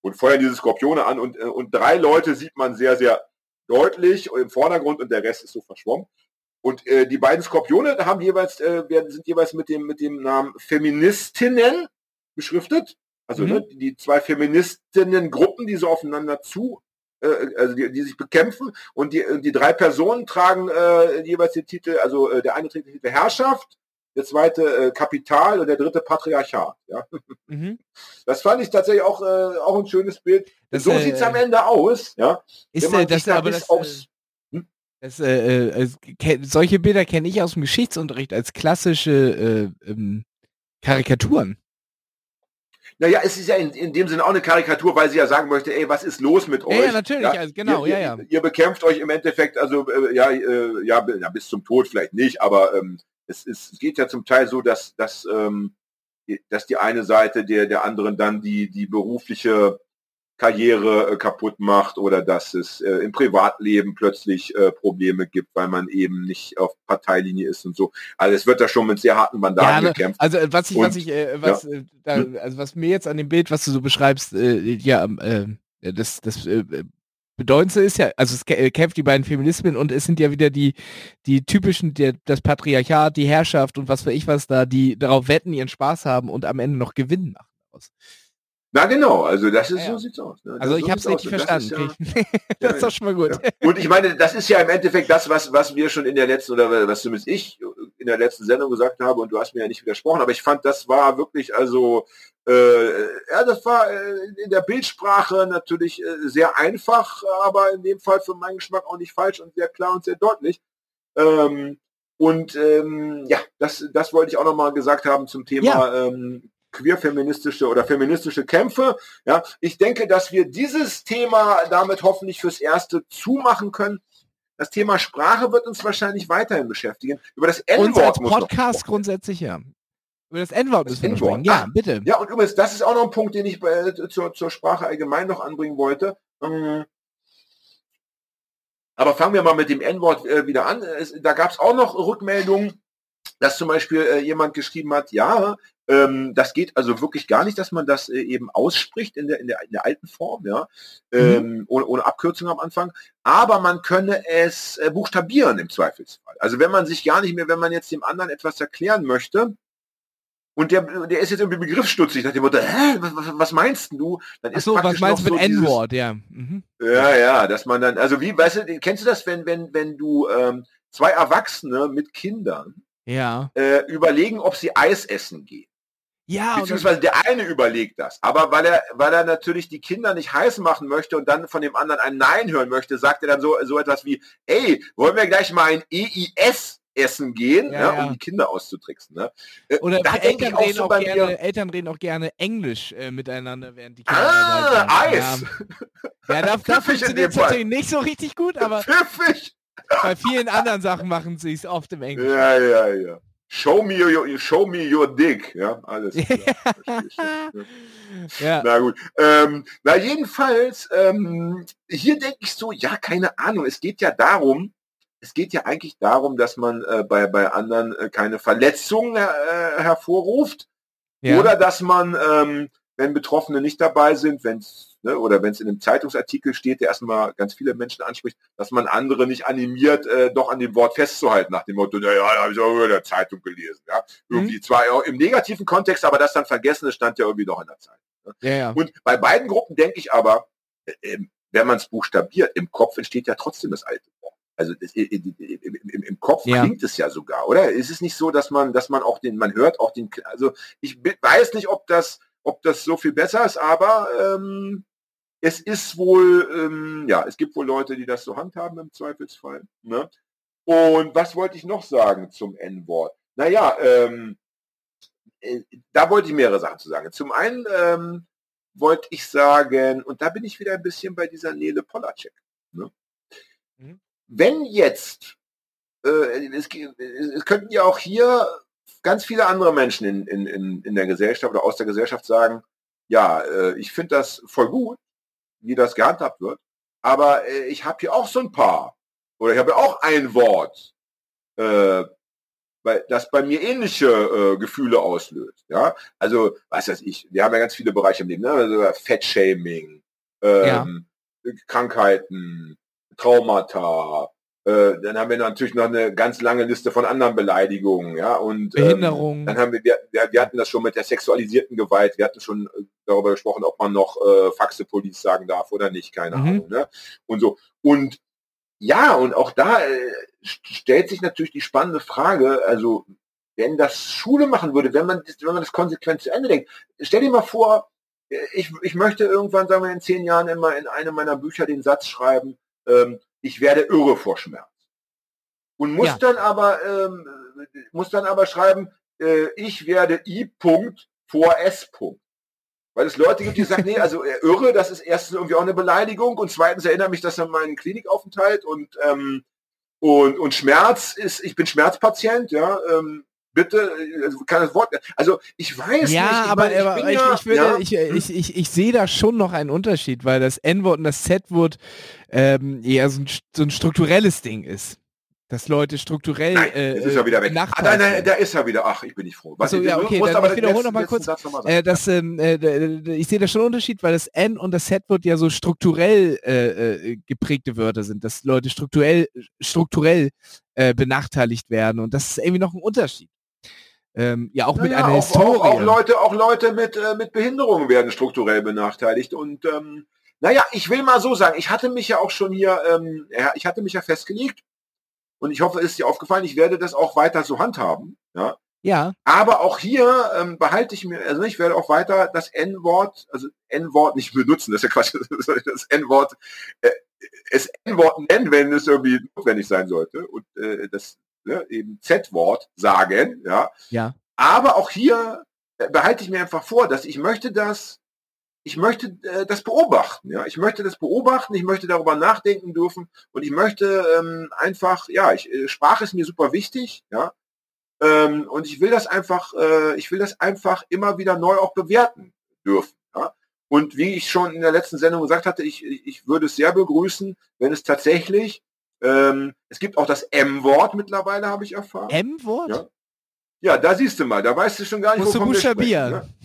und feuern diese Skorpione an und, äh, und drei Leute sieht man sehr, sehr deutlich im Vordergrund und der Rest ist so verschwommen. Und äh, die beiden Skorpione haben jeweils, äh, werden, sind jeweils mit dem, mit dem Namen Feministinnen beschriftet. Also mhm. ne, die zwei Feministinnen-Gruppen, die so aufeinander zu, äh, also die, die sich bekämpfen. Und die, die drei Personen tragen äh, jeweils den Titel, also äh, der eine trägt den Titel Herrschaft, der zweite äh, Kapital und der dritte Patriarchat. Ja. Mhm. Das fand ich tatsächlich auch, äh, auch ein schönes Bild. Das, so äh, sieht es am Ende aus. Ja. Ist äh, das, da aber das, aufs, äh, hm? das, äh, äh, solche Bilder kenne ich aus dem Geschichtsunterricht als klassische äh, ähm, Karikaturen. Naja, es ist ja in, in dem Sinne auch eine Karikatur, weil sie ja sagen möchte, ey, was ist los mit euch? Ja, ja natürlich, ja? Also, genau, ihr, ja, ja. Ihr, ihr, bekämpft euch im Endeffekt, also äh, ja, äh, ja, ja, bis zum Tod vielleicht nicht, aber ähm, es, ist, es geht ja zum Teil so, dass, dass, ähm, dass die eine Seite der, der anderen dann die, die berufliche Karriere äh, kaputt macht oder dass es äh, im Privatleben plötzlich äh, Probleme gibt, weil man eben nicht auf Parteilinie ist und so. Also es wird da schon mit sehr harten Bandagen ja, ne, gekämpft. Also äh, was ich, und, was ich, äh, was, ja. Äh, da, also was mir jetzt an dem Bild, was du so beschreibst, ja, das, das Bedeutendste ist ja, also es äh, kämpft die beiden Feminismen und es sind ja wieder die, die typischen, der, das Patriarchat, die Herrschaft und was weiß ich was da, die darauf wetten, ihren Spaß haben und am Ende noch Gewinn machen. Na genau, also das ist ja, so sieht's aus. Ne? Also ich habe es richtig verstanden. <laughs> Das ist, ja, das ist doch schon mal gut. Ja. Und ich meine, das ist ja im Endeffekt das, was, was wir schon in der letzten, oder was zumindest ich in der letzten Sendung gesagt habe, und du hast mir ja nicht widersprochen, aber ich fand, das war wirklich, also, äh, ja, das war äh, in der Bildsprache natürlich äh, sehr einfach, aber in dem Fall für meinen Geschmack auch nicht falsch und sehr klar und sehr deutlich. Ähm, und ähm, ja, das, das wollte ich auch nochmal gesagt haben zum Thema ja. ähm, queerfeministische oder feministische Kämpfe. Ja, ich denke, dass wir dieses Thema damit hoffentlich fürs Erste zumachen können. Das Thema Sprache wird uns wahrscheinlich weiterhin beschäftigen. Über das N-Wort muss Podcast grundsätzlich ja. Über das N-Wort müssen wir sprechen. Ja, ah, bitte. Ja, und übrigens, das ist auch noch ein Punkt, den ich äh, zur, zur Sprache allgemein noch anbringen wollte. Ähm, aber fangen wir mal mit dem N-Wort äh, wieder an. Es, da gab es auch noch Rückmeldungen, dass zum Beispiel äh, jemand geschrieben hat, ja, ähm, das geht also wirklich gar nicht, dass man das äh, eben ausspricht in der, in der, in der alten Form, ja, mhm. ähm, ohne, ohne Abkürzung am Anfang. Aber man könne es äh, buchstabieren im Zweifelsfall. Also wenn man sich gar nicht mehr, wenn man jetzt dem anderen etwas erklären möchte, und der, der ist jetzt irgendwie begriffsstutzig nach dem Motto, hä, was, was meinst du? Dann ist so, was meinst du mit so N-Wort, ja. Mhm. Ja, ja, dass man dann, also wie, weißt du, kennst du das, wenn, wenn, wenn du ähm, zwei Erwachsene mit Kindern ja. äh, überlegen, ob sie Eis essen gehen? Ja, Beziehungsweise der eine überlegt das. Aber weil er, weil er natürlich die Kinder nicht heiß machen möchte und dann von dem anderen ein Nein hören möchte, sagt er dann so, so etwas wie, ey, wollen wir gleich mal ein EIS essen gehen, ja, ja, um die Kinder auszutricksen. Ne? Äh, Oder da Eltern, reden so auch gerne, Eltern reden auch gerne Englisch äh, miteinander, während die Kinder Ah, Eis! Ja, ja da, <laughs> da funktioniert es natürlich nicht so richtig gut, aber Pfiffig. Bei vielen anderen Sachen machen sie es oft im Englischen. Ja, ja, ja. Show me your, show me your dick. Ja, alles klar. <laughs> ja. Na gut. Ähm, na jedenfalls, ähm, hier denke ich so, ja, keine Ahnung. Es geht ja darum, es geht ja eigentlich darum, dass man äh, bei, bei anderen äh, keine Verletzungen äh, hervorruft. Ja. Oder dass man, ähm, wenn Betroffene nicht dabei sind, wenn es ne, oder wenn es in einem Zeitungsartikel steht, der erstmal ganz viele Menschen anspricht, dass man andere nicht animiert, äh, doch an dem Wort festzuhalten, nach dem Motto, naja, da habe ich auch in der Zeitung gelesen. Ja? Irgendwie mhm. zwar im negativen Kontext, aber das dann vergessen, das stand ja irgendwie doch in der Zeitung. Ne? Ja, ja. Und bei beiden Gruppen denke ich aber, äh, ähm, wenn man es buchstabiert, im Kopf entsteht ja trotzdem das alte Wort. Also im, im, im, Kopf ja. klingt es ja sogar, oder? Ist es nicht so, dass man, dass man auch den, man hört auch den, also ich weiß nicht, ob das, ob das so viel besser ist, aber ähm, es ist wohl, ähm, ja, es gibt wohl Leute, die das so handhaben im Zweifelsfall. Ne? Und was wollte ich noch sagen zum N-Wort? Naja, ähm, äh, da wollte ich mehrere Sachen zu sagen. Zum einen ähm, wollte ich sagen, und da bin ich wieder ein bisschen bei dieser Nele Polacek. Ne? Mhm. Wenn jetzt, äh, es, es könnten ja auch hier ganz viele andere Menschen in, in, in, in der Gesellschaft oder aus der Gesellschaft sagen, ja, äh, ich finde das voll gut, wie das gehandhabt wird. Aber äh, ich habe hier auch so ein paar. Oder ich habe ja auch ein Wort. Äh, weil das bei mir ähnliche äh, Gefühle auslöst. Ja, also was weiß ich, wir haben ja ganz viele Bereiche im Leben, ne? also Fettshaming, ähm, ja. Krankheiten, Traumata. Äh, dann haben wir natürlich noch eine ganz lange Liste von anderen Beleidigungen, ja und Behinderungen. Ähm, dann haben wir, wir, wir hatten das schon mit der sexualisierten Gewalt. Wir hatten schon äh, darüber gesprochen, ob man noch äh, Faxe Police sagen darf oder nicht, keine mhm. Ahnung. Ne? Und so und ja, und auch da äh, stellt sich natürlich die spannende Frage, also wenn das Schule machen würde, wenn man, wenn man das konsequent zu Ende denkt, stell dir mal vor, ich, ich möchte irgendwann, sagen wir in zehn Jahren immer in einem meiner Bücher den Satz schreiben, ähm, ich werde irre vor Schmerz. Und muss ja. dann aber, ähm, muss dann aber schreiben, äh, ich werde I. -Punkt vor S. -Punkt. Weil es Leute gibt, die sagen, nee, also äh, irre, das ist erstens irgendwie auch eine Beleidigung und zweitens erinnert mich das an meinen Klinikaufenthalt und, ähm, und, und Schmerz ist, ich bin Schmerzpatient, ja, ähm, bitte, also kann das Wort, also ich weiß ja, nicht. Ich aber, meine, aber ich, ja, ich, würde, ja, ich, ich, ich, ich sehe da schon noch einen Unterschied, weil das N-Wort und das Z-Wort ähm, eher so ein, so ein strukturelles Ding ist dass Leute strukturell nein, äh, ist er wieder weg. Ah, nein, nein, da ist er wieder. Ach, ich bin nicht froh. Was, also, ja, okay, dann aber ich wiederhole noch mal kurz. Noch äh, das, ähm, äh, ich sehe da schon einen Unterschied, weil das N und das Z wird ja so strukturell äh, äh, geprägte Wörter sind, dass Leute strukturell strukturell äh, benachteiligt werden und das ist irgendwie noch ein Unterschied. Ähm, ja, auch ja, mit einer auch, Historie. Auch, auch, Leute, auch Leute mit, äh, mit Behinderungen werden strukturell benachteiligt und ähm, naja, ich will mal so sagen, ich hatte mich ja auch schon hier, ähm, ich hatte mich ja festgelegt, und ich hoffe, es ist dir aufgefallen, ich werde das auch weiter so handhaben. Ja. Ja. Aber auch hier ähm, behalte ich mir, also ich werde auch weiter das N-Wort, also N-Wort nicht benutzen, das ist ja Quatsch, <laughs> das N-Wort, äh, es N-Wort nennen, wenn es irgendwie notwendig sein sollte und äh, das ne, eben Z-Wort sagen, ja. Ja. Aber auch hier äh, behalte ich mir einfach vor, dass ich möchte das ich möchte äh, das beobachten, ja. Ich möchte das beobachten, ich möchte darüber nachdenken dürfen und ich möchte ähm, einfach, ja, ich, äh, Sprache ist mir super wichtig, ja. Ähm, und ich will das einfach, äh, ich will das einfach immer wieder neu auch bewerten dürfen. Ja? Und wie ich schon in der letzten Sendung gesagt hatte, ich, ich würde es sehr begrüßen, wenn es tatsächlich, ähm, es gibt auch das M-Wort mittlerweile, habe ich erfahren. M-Wort? Ja? ja, da siehst du mal, da weißt du schon gar nicht, Musst wovon du buchstabieren. Wir sprechen,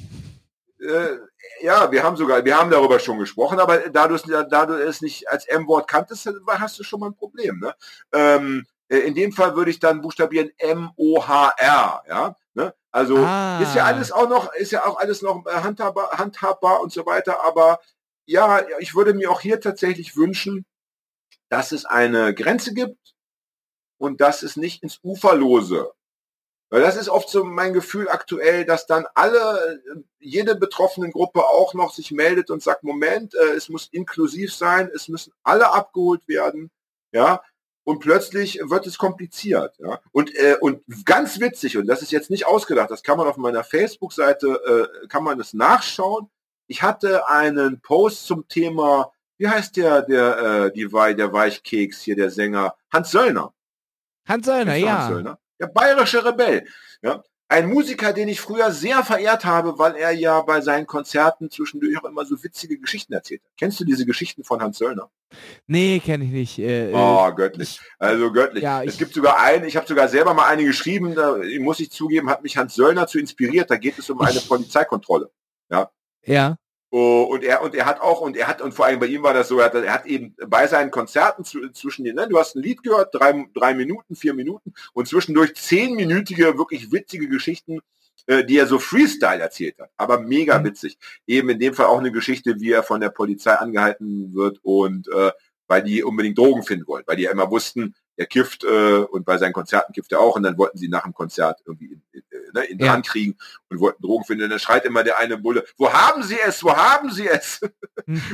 äh, ja, wir haben sogar, wir haben darüber schon gesprochen, aber da du es, da du es nicht als M-Wort kanntest, hast du schon mal ein Problem. Ne? Ähm, äh, in dem Fall würde ich dann buchstabieren M-O-H-R, ja. Ne? Also ah. ist ja alles auch noch, ist ja auch alles noch äh, handhabbar, handhabbar und so weiter, aber ja, ich würde mir auch hier tatsächlich wünschen, dass es eine Grenze gibt und dass es nicht ins Uferlose weil das ist oft so mein Gefühl aktuell, dass dann alle, jede betroffene Gruppe auch noch sich meldet und sagt, Moment, äh, es muss inklusiv sein, es müssen alle abgeholt werden, ja, und plötzlich wird es kompliziert, ja. Und, äh, und ganz witzig, und das ist jetzt nicht ausgedacht, das kann man auf meiner Facebook-Seite, äh, kann man das nachschauen. Ich hatte einen Post zum Thema, wie heißt der, der, äh, die, der Weichkeks hier, der Sänger, Hans Söllner. Hans Söllner, ja. Hans Söllner? Der bayerische Rebell. Ja? Ein Musiker, den ich früher sehr verehrt habe, weil er ja bei seinen Konzerten zwischendurch auch immer so witzige Geschichten erzählt hat. Kennst du diese Geschichten von Hans Söllner? Nee, kenne ich nicht. Äh, äh, oh, göttlich. Also göttlich. Ja, es gibt sogar einen, ich habe sogar selber mal eine geschrieben, da muss ich zugeben, hat mich Hans Söllner zu inspiriert. Da geht es um eine Polizeikontrolle. Ja. Ja. Oh, und er und er hat auch und er hat und vor allem bei ihm war das so, er hat, er hat eben bei seinen Konzerten zu, zwischen den, ne, du hast ein Lied gehört, drei, drei Minuten, vier Minuten und zwischendurch zehnminütige wirklich witzige Geschichten, äh, die er so Freestyle erzählt hat, aber mega mhm. witzig. Eben in dem Fall auch eine Geschichte, wie er von der Polizei angehalten wird und äh, weil die unbedingt Drogen finden wollen, weil die ja immer wussten, er kifft äh, und bei seinen Konzerten kifft er auch und dann wollten sie nach dem Konzert irgendwie in, in, äh, ne, in ja. Hand kriegen und wollten Drogen finden. Und dann schreit immer der eine Bulle, wo haben Sie es, wo haben Sie es?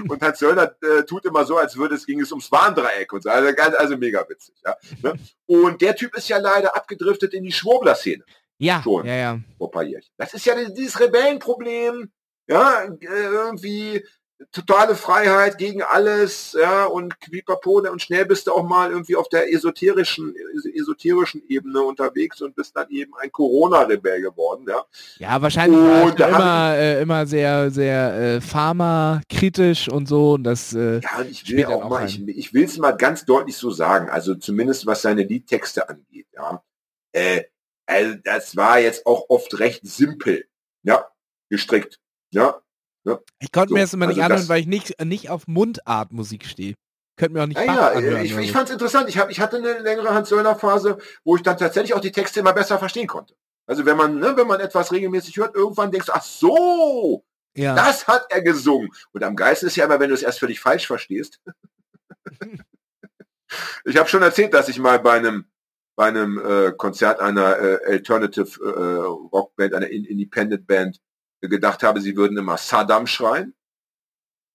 und Hans Söllner äh, tut immer so, als würde es, ging es ums Warndreieck und so. Also, ganz, also mega witzig. Ja? Ne? Und der Typ ist ja leider abgedriftet in die Schwurbler-Szene. Ja, schon ja, ja. vor paar Jährchen. Das ist ja dieses Rebellenproblem. Ja, äh, irgendwie totale Freiheit gegen alles, ja, und Quipapone und schnell bist du auch mal irgendwie auf der esoterischen, esoterischen Ebene unterwegs und bist dann eben ein Corona-Rebell geworden, ja. Ja, wahrscheinlich und war immer, äh, immer sehr, sehr äh, pharmakritisch und so und das äh, Ja, und ich will auch mal, ich, ich will es mal ganz deutlich so sagen, also zumindest was seine Liedtexte angeht, ja. Äh, Also das war jetzt auch oft recht simpel, ja, gestrickt, ja. Ja. Ich konnte So, mir das immer nicht also anhören, weil ich nicht, nicht auf Mundartmusik stehe. Könnte mir auch nicht Ja, Bach ja, anhören. ich, ich fand es interessant. Ich, hab, ich hatte eine längere Hans-Söllner-Phase, wo ich dann tatsächlich auch die Texte immer besser verstehen konnte. Also wenn man, ne, wenn man etwas regelmäßig hört, irgendwann denkst du, ach so, ja. das hat er gesungen. Und am geilsten ist ja immer, wenn du es erst völlig falsch verstehst. <laughs> ich habe schon erzählt, dass ich mal bei einem bei einem äh, Konzert einer äh, Alternative äh, Rockband, einer In Independent Band, äh, gedacht habe, sie würden immer Saddam schreien.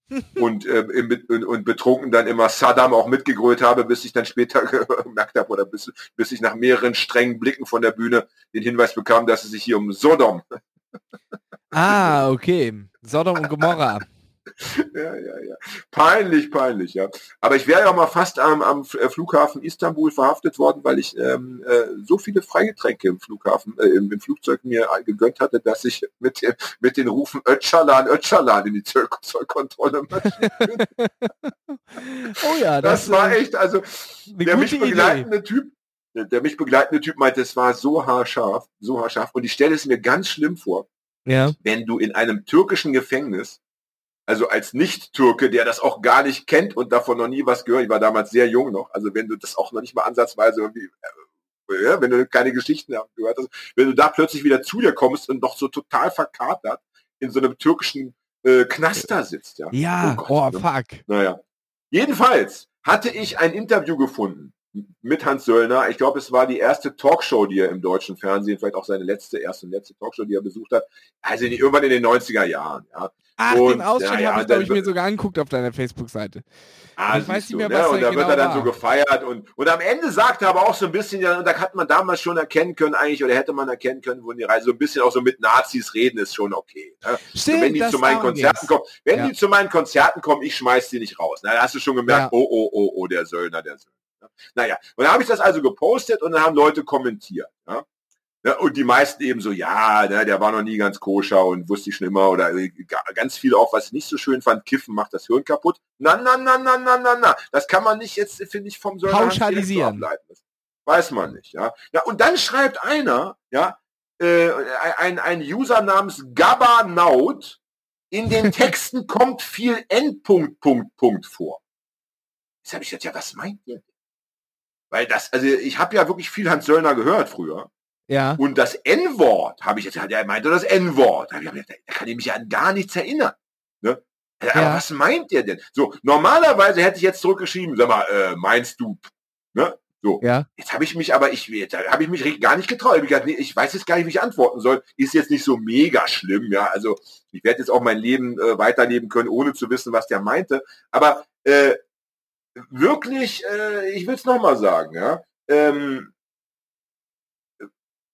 <laughs> und, äh, im, und, und betrunken dann immer Saddam auch mitgegrölt habe, bis ich dann später <laughs> gemerkt habe oder bis, bis ich nach mehreren strengen Blicken von der Bühne den Hinweis bekam, dass es sich hier um Sodom <laughs> Ah, okay. Sodom und Gomorra. <laughs> ja, ja, ja. Peinlich, peinlich, ja. Aber ich wäre ja auch mal fast am, am äh, Flughafen Istanbul verhaftet worden, weil ich ähm, äh, so viele Freigetränke im Flughafen, äh, im, im Flugzeug mir gegönnt hatte, dass ich mit, dem, mit den Rufen Öcalan, Öcalan in die Zoll Zollkontrolle. <laughs> Oh ja, Das, das, war äh, echt, also der mich Idee. begleitende Typ, der, der mich begleitende Typ meinte, es war so haarscharf, so haarscharf. Und ich stelle es mir ganz schlimm vor, Ja. wenn du in einem türkischen Gefängnis, also als Nicht-Türke, der das auch gar nicht kennt und davon noch nie was gehört, ich war damals sehr jung noch, also wenn du das auch noch nicht mal ansatzweise irgendwie, äh, ja, wenn du keine Geschichten gehört hast, wenn du da plötzlich wieder zu dir kommst und noch so total verkatert in so einem türkischen äh, Knaster sitzt, ja. Ja, Oh oh, Gott, ne? fuck. Naja. Jedenfalls hatte ich ein Interview gefunden mit Hans Söllner. Ich glaube, es war die erste Talkshow, die er im deutschen Fernsehen, vielleicht auch seine letzte, erste und letzte Talkshow, die er besucht hat. Also irgendwann in den 90er Jahren. Ja. Ach, Und, den Ausschnitt ja, ja, habe ich, glaube ich, mir sogar angeguckt auf deiner Facebook-Seite. Ah, Ich weiß nicht du, mehr, ne? was Und da da wird genau er dann war. so gefeiert und, und am Ende sagt er aber auch so ein bisschen, ja, und da hat man damals schon erkennen können eigentlich, oder hätte man erkennen können, wo die Reise so ein bisschen auch so mit Nazis reden, ist schon okay. Ne? Stimmt, So, wenn die zu meinen Konzerten ging's. kommen, wenn Ja. die zu meinen Konzerten kommen, ich schmeiß die nicht raus. Na, da hast du schon gemerkt, oh, oh, oh, oh, der Söllner, der Söllner. Naja, und dann habe ich das also gepostet und dann haben Leute kommentiert. Ja? Ja, und die meisten eben so, ja, ne, der war noch nie ganz koscher und wusste ich schon immer oder äh, ga- ganz viele auch, was ich nicht so schön fand, Kiffen macht das Hirn kaputt. Na, na, na, na, na, na, na. Das kann man nicht jetzt, finde ich, vom so Pauschalisieren. Das weiß man nicht, ja. Ja, und dann schreibt einer, ja, äh, ein, ein User namens Gabanaut, in den <laughs> Texten kommt viel Endpunkt, Punkt, Punkt vor. Jetzt habe ich gesagt, ja, was meint ihr? Weil das, also ich habe ja wirklich viel Hans Söllner gehört früher. Ja. Und das N-Wort, habe ich jetzt er meinte das N-Wort. Da kann ich mich an gar nichts erinnern. Ne? Ja. Aber Ja. was meint ihr denn? So, normalerweise hätte ich jetzt zurückgeschrieben, sag mal, äh, meinst du, ne? So. Ja. Jetzt habe ich mich aber, ich, habe ich mich gar nicht getraut. Ich, gedacht, nee, ich weiß jetzt gar nicht, wie ich antworten soll. Ist jetzt nicht so mega schlimm, ja. Also ich werde jetzt auch mein Leben äh, weiterleben können, ohne zu wissen, was der meinte. Aber äh, wirklich, äh, ich will es nochmal sagen, ja. Ähm,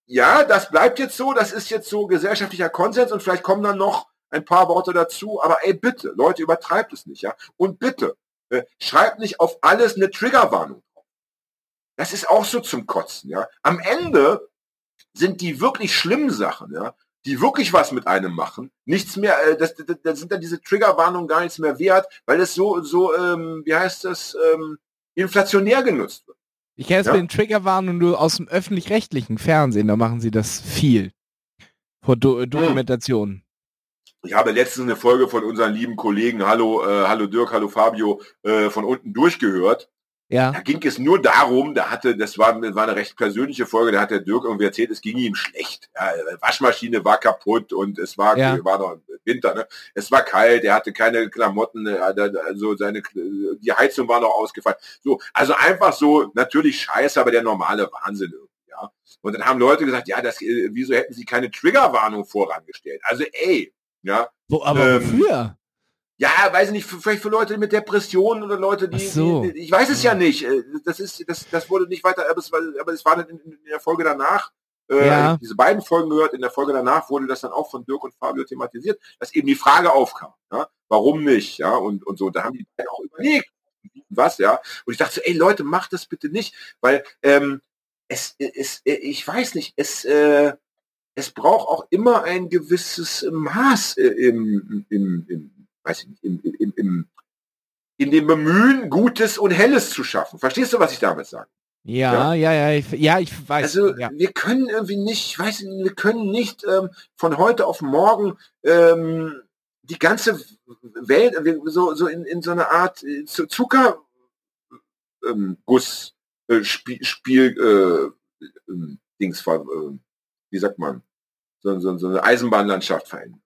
ja, das bleibt jetzt so, das ist jetzt so gesellschaftlicher Konsens und vielleicht kommen dann noch ein paar Worte dazu, aber ey, bitte, Leute, übertreibt es nicht, ja. Und bitte, äh, schreibt nicht auf alles eine Triggerwarnung. Das ist auch so zum Kotzen, ja. Am Ende sind die wirklich schlimmen Sachen, ja, die wirklich was mit einem machen, nichts mehr, äh, das, das, das sind dann diese Triggerwarnungen gar nichts mehr wert, weil es so, so, ähm, wie heißt das, ähm, inflationär genutzt wird. Ich kenne es Ja. mit den Triggerwarnungen nur aus dem öffentlich-rechtlichen Fernsehen, da machen sie das viel. Vor Do Hm. Dokumentationen. Ich habe letztens eine Folge von unseren lieben Kollegen, hallo, äh, hallo Dirk, hallo Fabio, äh, von unten durchgehört. Ja. Da ging es nur darum, da hatte, das war, war eine recht persönliche Folge, da hat der Dirk irgendwie erzählt, es ging ihm schlecht. Ja, Waschmaschine war kaputt und es war, Ja. war noch Winter, ne? Es war kalt, er hatte keine Klamotten, also seine, die Heizung war noch ausgefallen. So, also einfach so, natürlich scheiße, aber der normale Wahnsinn irgendwie, ja. Und dann haben Leute gesagt, ja, das, äh, wieso hätten sie keine Triggerwarnung vorangestellt? Also, ey, ja, Wo, aber Ähm, wofür? Ja, weiß ich nicht, vielleicht für Leute mit Depressionen oder Leute, die, so. die ich weiß es ja nicht. Äh, Das ist, das, das wurde nicht weiter, aber es war, aber es war in, in der Folge danach. Äh, Ja. Diese beiden Folgen gehört, in der Folge danach wurde das dann auch von Dirk und Fabio thematisiert, dass eben die Frage aufkam, ja, warum nicht, ja, und, und so, da haben die beiden auch überlegt, was, ja, und ich dachte so, ey Leute, macht das bitte nicht, weil, ähm, es, es, ich weiß nicht, es, äh, es braucht auch immer ein gewisses Maß äh, im, im, im, weiß ich nicht, im, im, im, in dem Bemühen, Gutes und Helles zu schaffen. Verstehst du, was ich damit sage? Ja, ja, ja, ich, ja, ich weiß. Also ja. wir können irgendwie nicht, ich weiß nicht, wir können nicht ähm, von heute auf morgen ähm, die ganze Welt so, so in, in so eine Art äh, Zu- Zucker ähm, Guss äh, Spiel, Spiel äh, ähm, Dings äh, wie sagt man so, so, so eine Eisenbahnlandschaft verändern.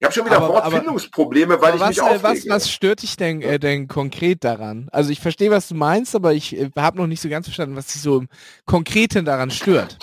Ich habe schon wieder Aber- Wortfindungsprobleme, weil ich was, mich äh, aufrege. was, was stört dich denn, äh, denn konkret daran? Also ich verstehe, was du meinst, aber ich äh, habe noch nicht so ganz verstanden, was dich so im Konkreten daran stört.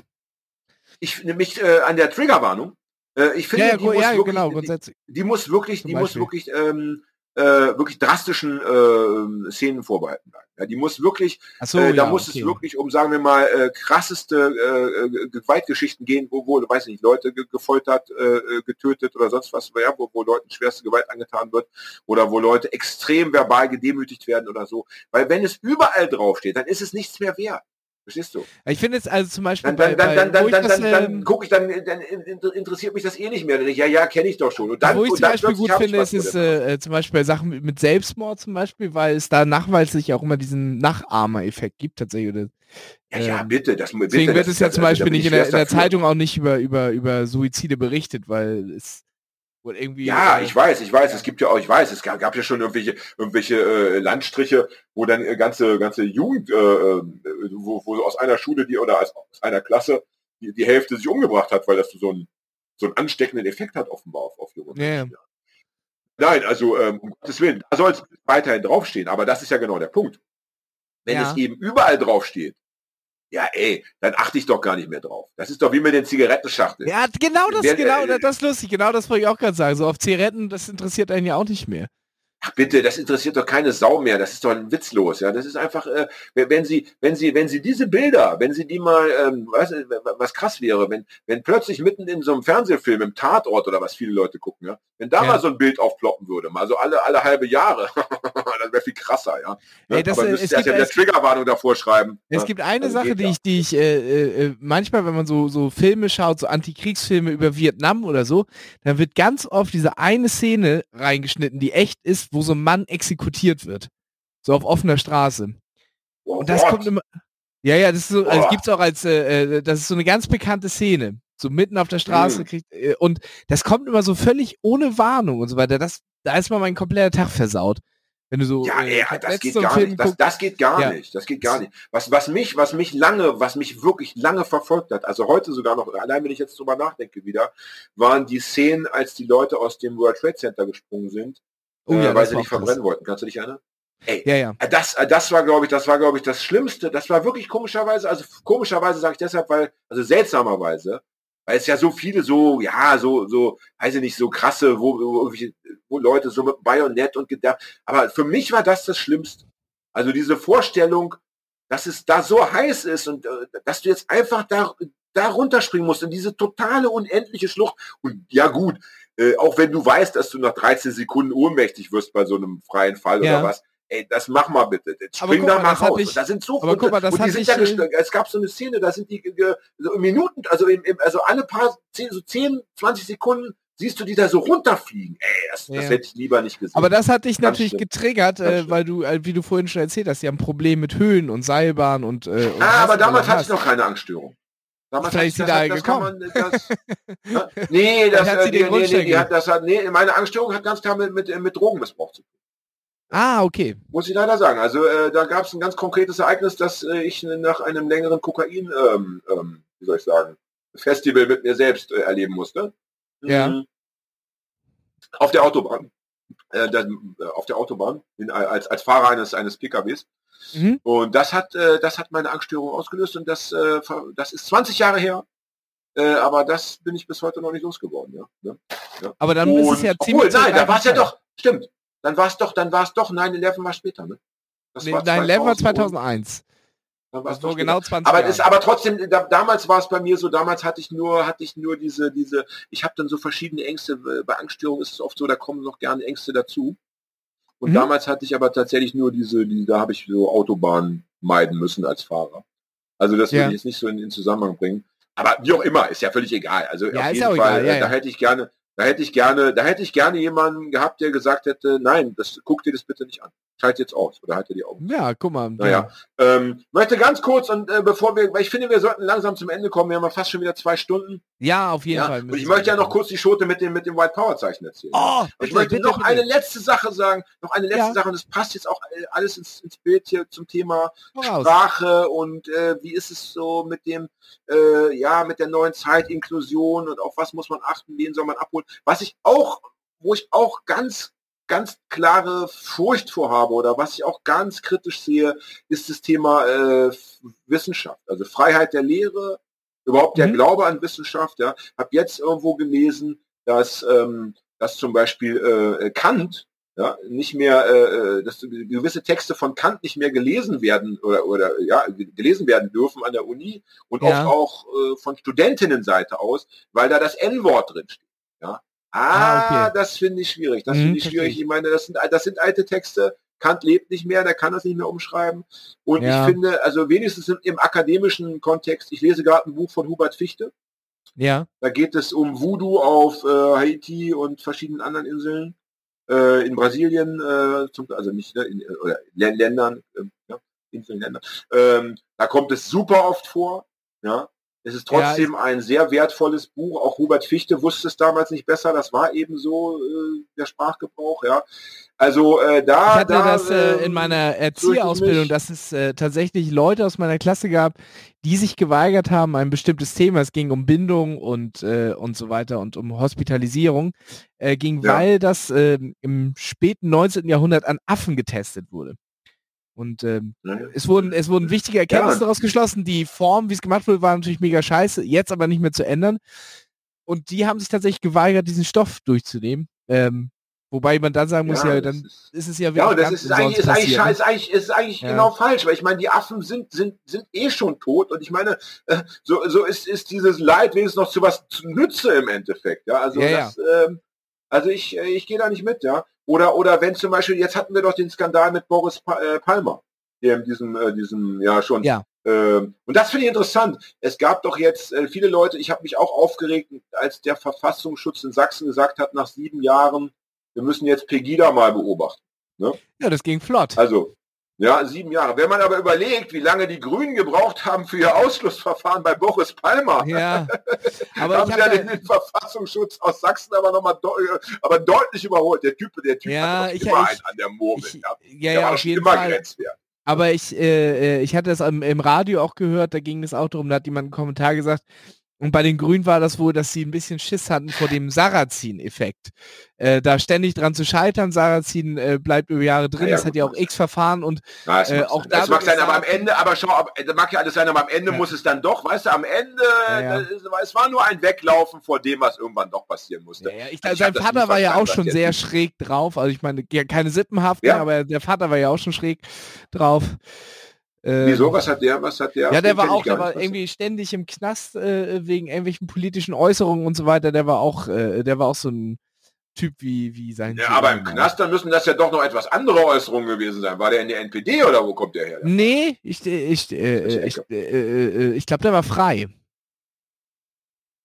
ich mich äh, an der Triggerwarnung. Äh, ich finde, ja, ja, die, gru- muss ja wirklich, genau, die, grundsätzlich. die muss wirklich, die muss Beispiel. wirklich, ähm, äh, wirklich drastischen äh, Szenen vorbehalten bleiben. Ja, die muss wirklich, Achso, äh, da ja, muss okay. es wirklich um, sagen wir mal, äh, krasseste äh, äh, Gewaltgeschichten gehen, wo, wo, weiß nicht, Leute ge gefoltert, äh, äh, getötet oder sonst was, ja, wo, wo Leuten schwerste Gewalt angetan wird oder wo Leute extrem verbal gedemütigt werden oder so. Weil wenn es überall draufsteht, dann ist es nichts mehr wert. Verstehst du? Ich finde jetzt also zum Beispiel Dann, dann, bei, dann, dann, dann, dann, das, dann, ähm, gucke ich, dann, dann in- interessiert mich das eh nicht mehr. Dann ich, ja, ja, kenne ich doch schon. Und dann, wo ich zum dann Beispiel gut finde, ist, ist äh, zum Beispiel bei Sachen mit- Selbstmord zum Beispiel, weil es da nachweislich auch immer diesen Nachahmer-Effekt gibt tatsächlich. Oder, Ja, ja, ähm, bitte. Das, bitte, Deswegen wird es ja das- zum Beispiel nicht ich in der, in der. Zeitung auch nicht über, über, über Suizide berichtet, weil es wohl irgendwie... Ja, äh, ich weiß, ich weiß, es gibt ja auch, ich weiß, es gab, gab ja schon irgendwelche, irgendwelche äh, Landstriche, wo dann äh, ganze, ganze Jugend, äh, äh, wo, wo so aus einer Schule die oder aus, einer Klasse die, die Hälfte sich umgebracht hat, weil das so einen, so einen ansteckenden Effekt hat offenbar auf, auf junge. Menschen. Nein, also ähm, um Gottes Willen, da soll es weiterhin draufstehen, aber das ist ja genau der Punkt. Wenn Ja. es eben überall draufsteht, ja ey, dann achte ich doch gar nicht mehr drauf. Das ist doch wie mit den Zigarettenschachteln. Ja, genau das, Wer- genau, äh, das ist lustig, genau das wollte ich auch gerade sagen. So auf Zigaretten, das interessiert einen ja auch nicht mehr. Ach bitte, das interessiert doch keine Sau mehr. Das ist doch witzlos. Ja, das ist einfach, äh, wenn Sie, wenn Sie, wenn Sie diese Bilder, wenn Sie die mal, ähm, was, was krass wäre, wenn, wenn plötzlich mitten in so einem Fernsehfilm im Tatort oder was viele Leute gucken, ja, wenn da Ja. mal so ein Bild aufploppen würde, mal so alle, alle halbe Jahre, <laughs> das wäre viel krasser, ja. Ey, das, Aber äh, es erst ja es- Triggerwarnung davor schreiben. Es ja. gibt eine Also Sache, die ich, die ich äh, äh, äh, manchmal, wenn man so, so Filme schaut, so Antikriegsfilme über Vietnam oder so, dann wird ganz oft diese eine Szene reingeschnitten, die echt ist, wo so ein Mann exekutiert wird. So auf offener Straße. Oh Und das Gott. kommt immer. Ja, ja, das ist so, also Boah. gibt's auch als, äh, äh, das ist so eine ganz bekannte Szene. So mitten auf der Straße Mhm. kriegt, äh, und das kommt immer so völlig ohne Warnung und so weiter. Das, da ist mal mein kompletter Tag versaut. Wenn du so. Ja, äh, ja, ich hab das geht gar Film nicht. Das, das geht gar Ja. nicht. Das geht gar nicht. Was, was mich, was mich lange, was mich wirklich lange verfolgt hat, also heute sogar noch, allein wenn ich jetzt drüber nachdenke wieder, waren die Szenen, als die Leute aus dem World Trade Center gesprungen sind, Oh äh, ja, weil das sie nicht verbrennen wollten. Kannst du dich erinnern? Ey, Ja, ja. äh, das, äh, das war, glaube ich, das war, glaube ich, das Schlimmste. Das war wirklich komischerweise, also komischerweise sage ich deshalb, weil, also seltsamerweise, weil es ja so viele so, ja, so, so, weiß ich nicht, so krasse, wo, wo, wo Leute so mit Bajonett und Gedär, aber für mich war das das Schlimmste. Also diese Vorstellung, dass es da so heiß ist und äh, dass du jetzt einfach da, da runterspringen musst in diese totale unendliche Schlucht. Und ja gut, äh, auch wenn du weißt, dass du nach 13 Sekunden ohnmächtig wirst bei so einem freien Fall Ja. oder was, ey, das mach mal bitte. Jetzt spring da mal, das raus. ich- da sind so aber guck mal, das und die sind ich, äh, gest- es gab so eine Szene, da sind die so in Minuten, also im, im, also alle paar 10, so 10, 20 Sekunden siehst du die da so runterfliegen. Ey, das, das Ja. hätte ich lieber nicht gesehen. Aber das hat dich Ganz natürlich schlimm. getriggert, äh, weil du, äh, wie du vorhin schon erzählt hast, die haben ein Problem mit Höhen und Seilbahn und. Äh, und ah, aber damals hatte ich noch keine Angststörung. Damals Vielleicht ist sie da das, das gekommen. man, das, Ja, <laughs> nee, das, hat äh, sie nee, den nee, nee, die hat, das hat, nee, meine Angststörung hat ganz klar mit, mit, mit Drogenmissbrauch zu tun. Ah, okay. Muss ich leider sagen. Also äh, da gab es ein ganz konkretes Ereignis, dass äh, ich nach einem längeren Kokain, ähm, ähm, wie soll ich sagen, Festival mit mir selbst äh, erleben musste. Ja. Mhm. Auf der Autobahn. Äh, dann, äh, auf der Autobahn in, als, als Fahrer eines, eines PKWs. Mhm. Und das hat, äh, das hat meine Angststörung ausgelöst und das, das ist 20 Jahre her. Äh, aber das bin ich bis heute noch nicht losgeworden, ja. ne? Aber dann ist es Und- ja obwohl, ziemlich. nein, da war es ja doch, stimmt. Dann war es doch, dann war es doch 9-11 war später, ne? Das Nee, Nein, Level war 2000 2001. Dann war doch genau später. 20 aber ist aber trotzdem da, damals war es bei mir so damals hatte ich nur hatte ich nur diese diese ich habe dann so verschiedene Ängste bei Angststörung ist es oft so da kommen noch gerne Ängste dazu und Mhm. damals hatte ich aber tatsächlich nur diese die, da habe ich so Autobahn meiden müssen als Fahrer also das Ja. will ich jetzt nicht so in, in Zusammenhang bringen aber wie auch immer ist ja völlig egal also Ja, auf jeden Fall egal, ja, äh, da ja. hätte ich gerne Da hätte ich gerne, da hätte ich gerne jemanden gehabt, der gesagt hätte, nein, das guck dir das bitte nicht an. Schalt jetzt aus oder halte die Augen. Ja, guck mal. Naja, ähm, möchte ganz kurz und äh, bevor wir, weil ich finde, wir sollten langsam zum Ende kommen. Wir haben ja fast schon wieder zwei Stunden. Ja, auf jeden Ja, Fall. und ich möchte ja noch kurz die Schote mit dem mit dem White Power Zeichen erzählen. Oh, Aber ich bitte, möchte bitte, noch bitte. eine letzte Sache sagen, noch eine letzte Ja. Sache und das passt jetzt auch alles ins, ins Bild hier zum Thema Voraus. Sprache und äh, wie ist es so mit dem, äh, ja, mit der neuen Zeit, Inklusion und auf was muss man achten, wen soll man abholen. Was ich auch, wo ich auch ganz, ganz klare Furcht vorhabe oder was ich auch ganz kritisch sehe, ist das Thema äh, Wissenschaft, also Freiheit der Lehre, überhaupt der Mhm. Glaube an Wissenschaft. Ja, habe jetzt irgendwo gelesen, dass, ähm, dass zum Beispiel äh, Kant ja, nicht mehr, äh, äh, dass gewisse Texte von Kant nicht mehr gelesen werden oder, oder ja, ge- gelesen werden dürfen an der Uni und Ja. oft auch äh, von Studentinnenseite aus, weil da das N-Wort drin steht. Ja. Ah, Ah, okay. das finde ich schwierig. Das Mhm, finde ich schwierig. ich. Ich meine, das sind, das sind alte Texte. Kant lebt nicht mehr, der kann das nicht mehr umschreiben. Und Ja. ich finde, also wenigstens im, im akademischen Kontext, ich lese gerade ein Buch von Hubert Fichte. Ja. Da geht es um Voodoo auf äh, Haiti und verschiedenen anderen Inseln. Äh, in Brasilien, äh, zum, also nicht, ne, in, oder Lä- Ländern, äh, ja, Inseln, Länder. Ähm, da kommt es super oft vor. Ja. Es ist Ja, trotzdem ein sehr wertvolles Buch. Auch Hubert Fichte wusste es damals nicht besser. Das war eben so äh, der Sprachgebrauch. Ja. Also äh, da, Ich hatte da, das äh, in ähm, meiner fürchte ich Erzieherausbildung, dass es äh, tatsächlich Leute aus meiner Klasse gab, die sich geweigert haben, ein bestimmtes Thema, es ging um Bindung und, äh, und so weiter und um Hospitalisierung, äh, ging, Ja. weil das ähm, im späten 19. Jahrhundert an Affen getestet wurde. Und ähm, ne, es wurden, es wurden wichtige Erkenntnisse Ja. daraus geschlossen. Die Form, wie es gemacht wurde, war natürlich mega scheiße, jetzt aber nicht mehr zu ändern. Und die haben sich tatsächlich geweigert, diesen Stoff durchzunehmen. Ähm, wobei man dann sagen muss, ja, das dann ist- ist es ja Ja, und das ist, eigentlich, ist eigentlich, ne? ist eigentlich, ist eigentlich Ja. genau falsch, weil ich meine, die Affen sind, sind, sind eh schon tot und ich meine, äh, so, so ist, ist dieses Leid wenigstens noch zu was zu Nütze im Endeffekt. Ja, also Ja, das, Ähm, also ich, äh, ich gehe da nicht mit, ja. Oder, oder wenn zum Beispiel, jetzt hatten wir doch den Skandal mit Boris pa äh, Palmer, der in diesem, äh, diesem, ja schon. Ja. Ähm, und das finde ich interessant. Es gab doch jetzt äh, viele Leute, ich habe mich auch aufgeregt, als der Verfassungsschutz in Sachsen gesagt hat, nach sieben Jahren, wir müssen jetzt Pegida mal beobachten. Ja, das ging flott. Also, ja, sieben Jahre. Wenn man aber überlegt, wie lange die Grünen gebraucht haben für ihr Ausschlussverfahren bei Boris Palmer, Ja. <laughs> Aber haben ich sie ja den, den Verfassungsschutz aus Sachsen aber nochmal aber deutlich überholt. Der Typ, der Typ Ja, hat ich- immer ich- einen an der Murmel. ich, ja. ja, Der ja, auf jeden immer Fall. grenzwert. Aber ich, äh, äh, ich hatte es im, im Radio auch gehört, da ging es auch darum, da hat jemand einen Kommentar gesagt, und bei den Grünen war das wohl, dass sie ein bisschen Schiss hatten vor dem Sarrazin-Effekt. Äh, da ständig dran zu scheitern, Sarrazin äh, bleibt über Jahre drin, Ja, ja, das hat ja auch x Verfahren und Ja, Äh, auch da das mag sein, aber am Ende, aber schau, ab- das mag ja alles sein, aber am Ende muss es dann doch, weißt du, am Ende, äh, es war nur ein Weglaufen vor dem, was irgendwann doch passieren musste. ich, Also ich sein das Vater war ja auch schon sehr schräg drauf, also ich meine, keine Sippenhaften, Ja. aber der Vater war ja auch schon schräg drauf. Äh, Wieso? Was hat der? Was hat der? Ja, der war ich auch, der war irgendwie ständig im Knast äh, wegen irgendwelchen politischen Äußerungen und so weiter. Der war auch, äh, der war auch so ein Typ wie, wie sein. Ja, Sohn. aber im Knast, dann müssen das ja doch noch etwas andere Äußerungen gewesen sein. War der in der NPD oder wo kommt der her? Nee, ich, äh, ich, äh, äh, ich, äh, äh, ich glaube, der war frei.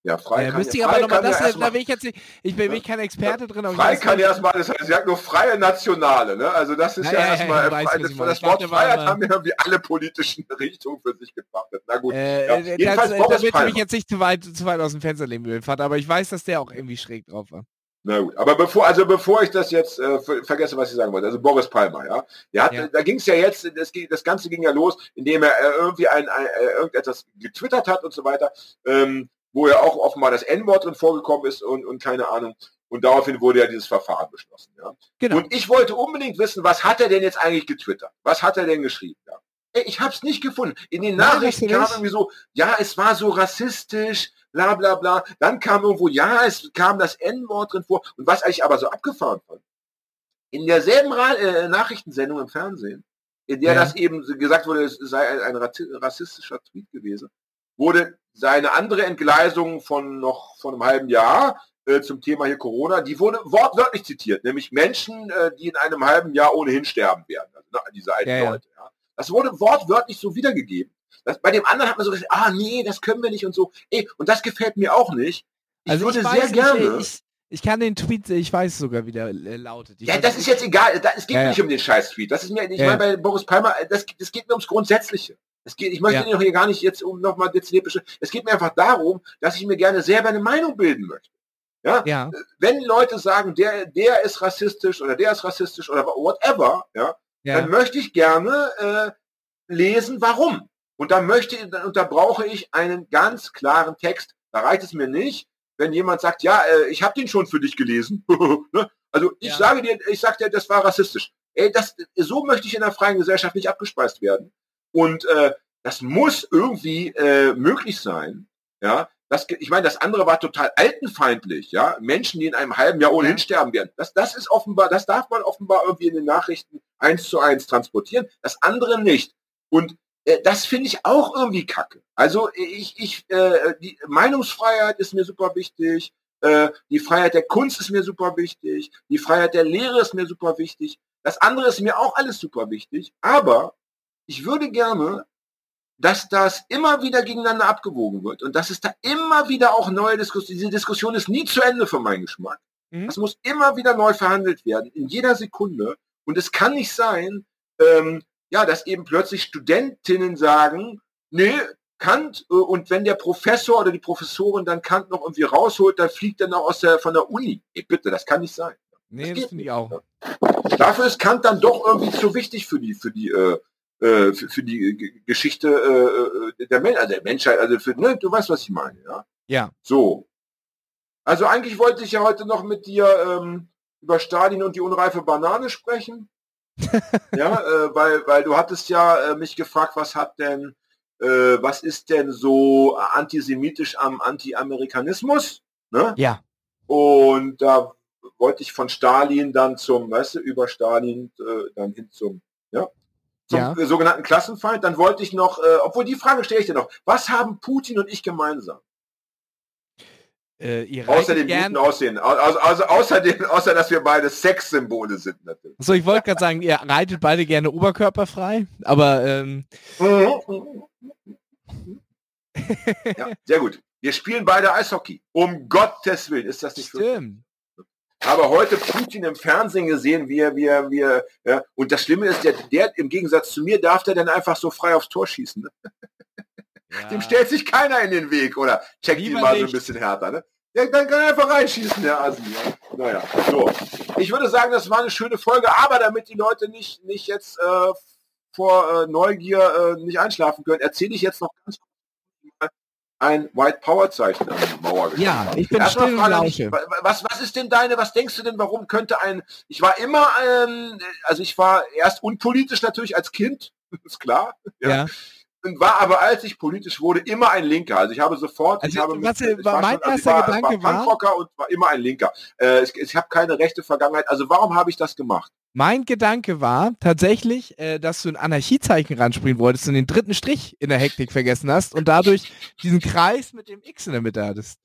Ja, frei Äh, kann müsste ich ja, aber nochmal das, ja da bin ich jetzt nicht, ich bin, ich kein Experte drin, frei kann ja erstmal, das heißt, sie sagt nur freie Nationale, ne? Also das ist Ja, ja, ja, ja, erstmal, weiß, das, das glaub, Wort Freiheit haben ja irgendwie alle politischen <laughs> Richtungen für sich gepachtet. Na gut. Äh, Ja, äh, das, äh, damit ich Palmer. mich jetzt nicht zu weit, zu weit aus dem Fenster lehnen will, Vater, aber ich weiß, dass der auch irgendwie schräg drauf war. Na gut, aber bevor, also bevor ich das jetzt äh, ver vergesse, was ich sagen wollte, also Boris Palmer, ja, der hat, Ja. da ging es ja jetzt, das, das Ganze ging ja los, indem er irgendwie ein, ein irgendetwas getwittert hat und so weiter, ähm, wo ja auch offenbar das N-Wort drin vorgekommen ist und, und keine Ahnung. Und daraufhin wurde ja dieses Verfahren beschlossen. Ja. Genau. Und ich wollte unbedingt wissen, was hat er denn jetzt eigentlich getwittert? Was hat er denn geschrieben? Ja. Ich habe es nicht gefunden. In den Nachrichten kam irgendwie so, ja, es war so rassistisch, bla bla bla. Dann kam irgendwo, ja, es kam das N-Wort drin vor. Und was eigentlich aber so abgefahren fand, in derselben Ra äh, Nachrichtensendung im Fernsehen, in der Ja. das eben gesagt wurde, es sei ein, rassistischer Tweet gewesen, wurde seine andere Entgleisung von noch von einem halben Jahr äh, zum Thema hier Corona, die wurde wortwörtlich zitiert, nämlich Menschen, äh, die in einem halben Jahr ohnehin sterben werden. Also ne, diese alten Ja. Leute. Ja. Das wurde wortwörtlich so wiedergegeben. Das, bei dem anderen hat man so gesagt, ah nee, das können wir nicht und so. Ey, und das gefällt mir auch nicht. Ich Also würde ich sehr nicht, gerne. ich, Ich kann den Tweet, ich weiß sogar, wie der äh, lautet. Ich Ja, das ist jetzt egal. Es geht Ja, ja. nicht um den Scheiß-Tweet. Das ist mir, ich Ja. meine, bei Boris Palmer, äh, das, das geht mir ums Grundsätzliche. Es geht, ich möchte Ja. hier gar nicht jetzt um nochmal dezidiert. Es geht mir einfach darum, dass ich mir gerne selber eine Meinung bilden möchte. Ja? Ja, Wenn Leute sagen, der, der ist rassistisch oder der ist rassistisch oder whatever, ja, ja. dann möchte ich gerne äh, lesen, warum. Und da möchte und da brauche ich einen ganz klaren Text. Da reicht es mir nicht, wenn jemand sagt, ja, äh, ich habe den schon für dich gelesen. <laughs> Ne? also ich Ja. sage dir, ich sage dir, das war rassistisch. Ey, das, so möchte ich in einer freien Gesellschaft nicht abgespeist werden. Und äh, das muss irgendwie äh, möglich sein. Ja, das, ich meine, das andere war total altenfeindlich. Ja, Menschen, die in einem halben Jahr ohnehin Ja. sterben werden. Das, das ist offenbar, das darf man offenbar irgendwie in den Nachrichten eins zu eins transportieren. Das andere nicht. Und äh, das finde ich auch irgendwie kacke. Also ich, ich, äh, die Meinungsfreiheit ist mir super wichtig. Äh, die Freiheit der Kunst ist mir super wichtig. Die Freiheit der Lehre ist mir super wichtig. Das andere ist mir auch alles super wichtig. Aber ich würde gerne, dass das immer wieder gegeneinander abgewogen wird und dass es da immer wieder auch neue Diskussionen, diese Diskussion ist nie zu Ende für meinen Geschmack. Mhm. Das muss immer wieder neu verhandelt werden, in jeder Sekunde. Und es kann nicht sein, ähm, ja, dass eben plötzlich Studentinnen sagen, nee, Kant, äh, und wenn der Professor oder die Professorin dann Kant noch irgendwie rausholt, dann fliegt er noch aus der, von der Uni. Ey, bitte, das kann nicht sein. nee, geht das finde ich auch. Dafür ist Kant dann doch irgendwie zu wichtig für die, für die, äh, äh, für, für die Geschichte äh, äh, der, Men also der Menschheit, also für, ne, du weißt, was ich meine, ja. Ja. So. Also eigentlich wollte ich ja heute noch mit dir ähm, über Stalin und die unreife Banane sprechen. <laughs> ja, äh, weil, weil du hattest ja äh, mich gefragt, was hat denn, was ist denn so antisemitisch am Anti-Amerikanismus? Ne? Ja. Und da wollte ich von Stalin dann zum, weißt du, über Stalin äh, dann hin zum, ja, zum Ja. äh, sogenannten Klassenfeind. Dann wollte ich noch, äh, obwohl die Frage stelle ich dir noch, was haben Putin und ich gemeinsam? Äh, ihr Außer dem guten Aussehen. Au- Also, also außer, dem, <laughs> außer, dass wir beide Sexsymbole sind natürlich. So, ich wollte gerade sagen, ihr reitet beide gerne oberkörperfrei, aber ähm, Ja, sehr gut. Wir spielen beide Eishockey. Um Gottes Willen, ist das nicht für stimmt. Aber heute Putin im Fernsehen gesehen, wie er, wie er, wie er, ja, und das Schlimme ist, der, der im Gegensatz zu mir darf der dann einfach so frei aufs Tor schießen. Ne? Ja. Dem stellt sich keiner in den Weg oder checkt ihn Lieber mal so ein nicht. bisschen härter. Ne? Der, dann kann er einfach reinschießen, der Asi. Ja. Naja, so. Ich würde sagen, das war eine schöne Folge, aber damit die Leute nicht, nicht jetzt äh, vor äh, Neugier äh, nicht einschlafen können, erzähle ich jetzt noch ganz kurz ein White Power Zeichen an die Mauer geschrieben Ja, ich bin still Was, was ist denn deine, was denkst du denn, warum könnte ein, ich war immer, ähm, also ich war erst unpolitisch natürlich als Kind, <laughs> ist klar, ja. Ja. und war aber, als ich politisch wurde, immer ein Linker. Also ich habe sofort, Also, ich habe was, ich war mein also ich erster war, Gedanke war war- und war immer ein Linker. Äh, ich ich habe keine rechte Vergangenheit. Also warum habe ich das gemacht? Mein Gedanke war tatsächlich, äh, dass du ein Anarchiezeichen ranspringen wolltest und den dritten Strich in der Hektik vergessen hast und dadurch diesen Kreis mit dem X in der Mitte hattest.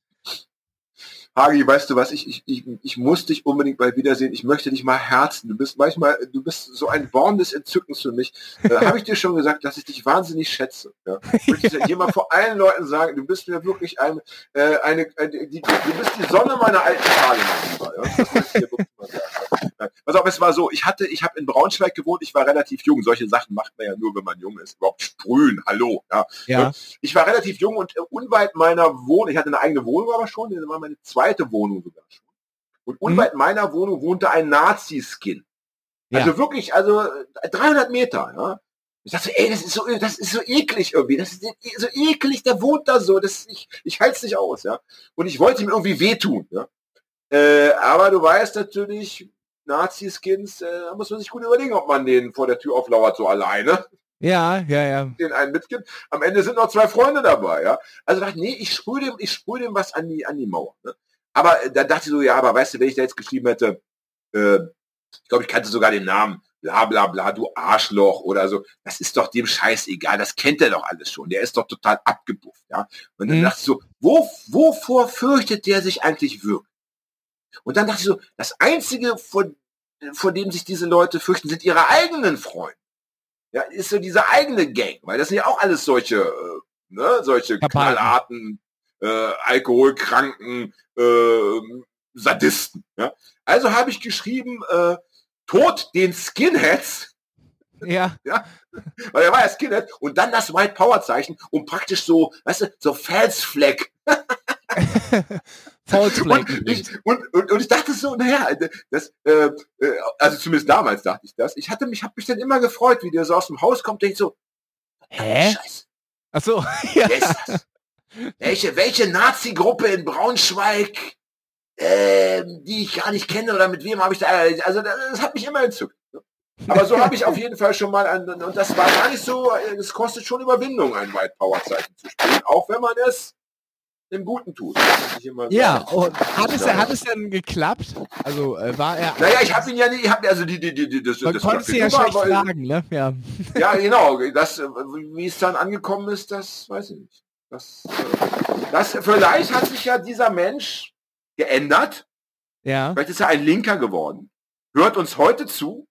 Hagi, weißt du was, ich, ich, ich, ich muss dich unbedingt mal wiedersehen. Ich möchte dich mal herzen. Du bist manchmal, du bist so ein Born des Entzückens für mich. Äh, Habe ich dir schon gesagt, dass ich dich wahnsinnig schätze. Ja? Möchte ich dir mal vor allen Leuten sagen, du bist mir wirklich ein, äh, eine, eine die, du bist die Sonne meiner alten Tage, mein. Ja? Ja. Pass auf, es war so, ich hatte, ich habe in Braunschweig gewohnt, ich war relativ jung. Solche Sachen macht man ja nur, wenn man jung ist. Überhaupt sprühen, hallo. Ja. Ja. Ich war relativ jung und unweit meiner Wohnung, ich hatte eine eigene Wohnung aber schon, das war meine zweite Wohnung sogar schon. Und unweit meiner Wohnung wohnte ein Nazi-Skin. Also Ja. wirklich, also äh, 300 Meter, ja. Ich dachte, ey, das ist so, das ist so eklig irgendwie. Das ist so eklig, der wohnt da so. Das, ich, ich halte es nicht aus, ja. Und ich wollte ihm irgendwie wehtun, ja. Äh, aber du weißt natürlich, Nazi-Skins, äh, da muss man sich gut überlegen, ob man den vor der Tür auflauert, so alleine Ja, ja, ja. den einen mitgibt. Am Ende sind noch zwei Freunde dabei, ja. Also dachte ich, nee, ich sprühe dem, ich sprühe dem was an die, an die Mauer. Ne? Aber äh, da dachte ich so, ja, aber weißt du, wenn ich da jetzt geschrieben hätte, äh, ich glaube, ich kannte sogar den Namen, bla bla bla, du Arschloch oder so, das ist doch dem Scheiß egal, das kennt er doch alles schon, der ist doch total abgebufft, ja. Und dann Mhm. dachte ich so, wo, wovor fürchtet der sich eigentlich wirklich? Und dann dachte ich so, das Einzige, vor, vor dem sich diese Leute fürchten, sind ihre eigenen Freunde. Ja, ist so diese eigene Gang, weil das sind ja auch alles solche, äh, ne, solche Kapalen. Knallarten, äh, Alkoholkranken, äh, Sadisten. Ja? Also habe ich geschrieben, äh, Tod den Skinheads. Ja. <laughs> ja. Weil er war ja Skinhead und dann das White Power Zeichen und praktisch so, weißt du, so. <laughs> False Flag. Und ich, und, und, und ich dachte so, naja, das, äh, äh, also zumindest damals dachte ich das. Ich hatte mich, habe mich dann immer gefreut, wie der so aus dem Haus kommt, denkt so, Hä? Scheiße, Ach so. <laughs> Ja. wer ist das? Welche, welche Nazi-Gruppe in Braunschweig, ähm, die ich gar nicht kenne oder mit wem habe ich da, also das, hat mich immer entzückt. Aber so habe ich auf jeden Fall schon mal, ein, und das war gar nicht so, es kostet schon Überwindung, ein White Power Zeichen zu spielen, auch wenn man es im Guten tut. Ja, und hat es, hat es denn geklappt? Also äh, war er. Naja, ich habe ihn ja nicht, ich habe also die, die, die, die das, Man das konnte sie ja schlecht war- fragen, ne? Ja. Ja, <laughs> genau. Das, äh, wie es dann angekommen ist, das weiß ich nicht. Das, äh, das, vielleicht hat sich ja dieser Mensch geändert. Ja. Vielleicht ist er ein Linker geworden. Hört uns heute zu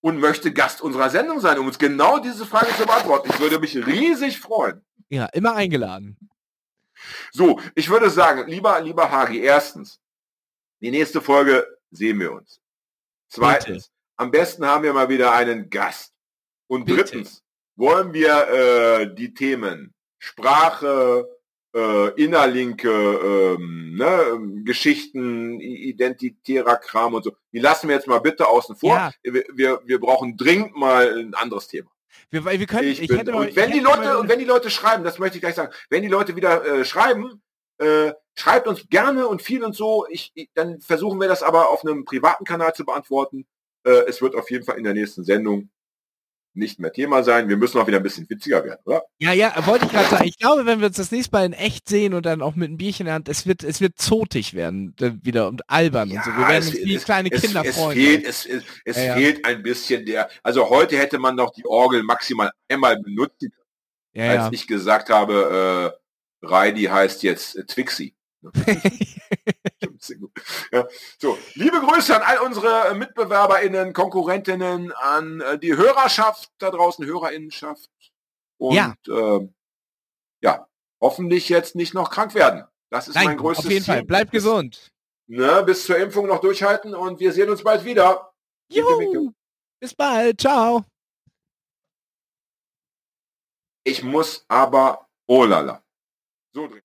und möchte Gast unserer Sendung sein, um uns genau diese Frage zu beantworten. Ich würde mich riesig freuen. Ja, immer eingeladen. So, ich würde sagen, lieber, lieber Hagi, erstens, die nächste Folge sehen wir uns. Zweitens, am besten haben wir mal wieder einen Gast. Und Bitte. drittens, wollen wir äh, die Themen Sprache, äh, innerlinke ähm, ne, ähm, Geschichten, identitärer Kram und so, die lassen wir jetzt mal bitte außen vor. Ja. Wir, wir, wir brauchen dringend mal ein anderes Thema. Wir, wir können, Ich ich, bin, hätte und wenn die Leute und wenn die Leute schreiben, das möchte ich gleich sagen, wenn die Leute wieder äh, schreiben, äh, schreibt uns gerne und viel und so. Ich, ich, dann versuchen wir das aber auf einem privaten Kanal zu beantworten. Äh, es wird auf jeden Fall in der nächsten Sendung nicht mehr Thema sein. Wir müssen auch wieder ein bisschen witziger werden, oder? Ja, ja, wollte ich gerade sagen. Ich glaube, wenn wir uns das nächste Mal in echt sehen und dann auch mit einem Bierchen in der Hand, es wird, es wird zotig werden äh, wieder und albern und so. Wir werden es, uns wie es, kleine es, Kinder es freuen. fehlt, es, es, es Ja, ja. fehlt ein bisschen der. Also heute hätte man noch die Orgel maximal einmal benutzt, ja, als ja. ich gesagt habe, äh, Reidi heißt jetzt äh, Twixi. <laughs> Ja. So, liebe Grüße an all unsere MitbewerberInnen, KonkurrentInnen, an äh, die Hörerschaft da draußen, HörerInnenschaft. Und Ja. ähm, ja, hoffentlich jetzt nicht noch krank werden. Das ist mein Nein, größtes auf jeden Ziel. Fall. Bleibt gesund. Ne, bis zur Impfung noch durchhalten und wir sehen uns bald wieder. Winke, winke. Juhu. Bis bald. Ciao. Ich muss aber, oh lala. So dringend.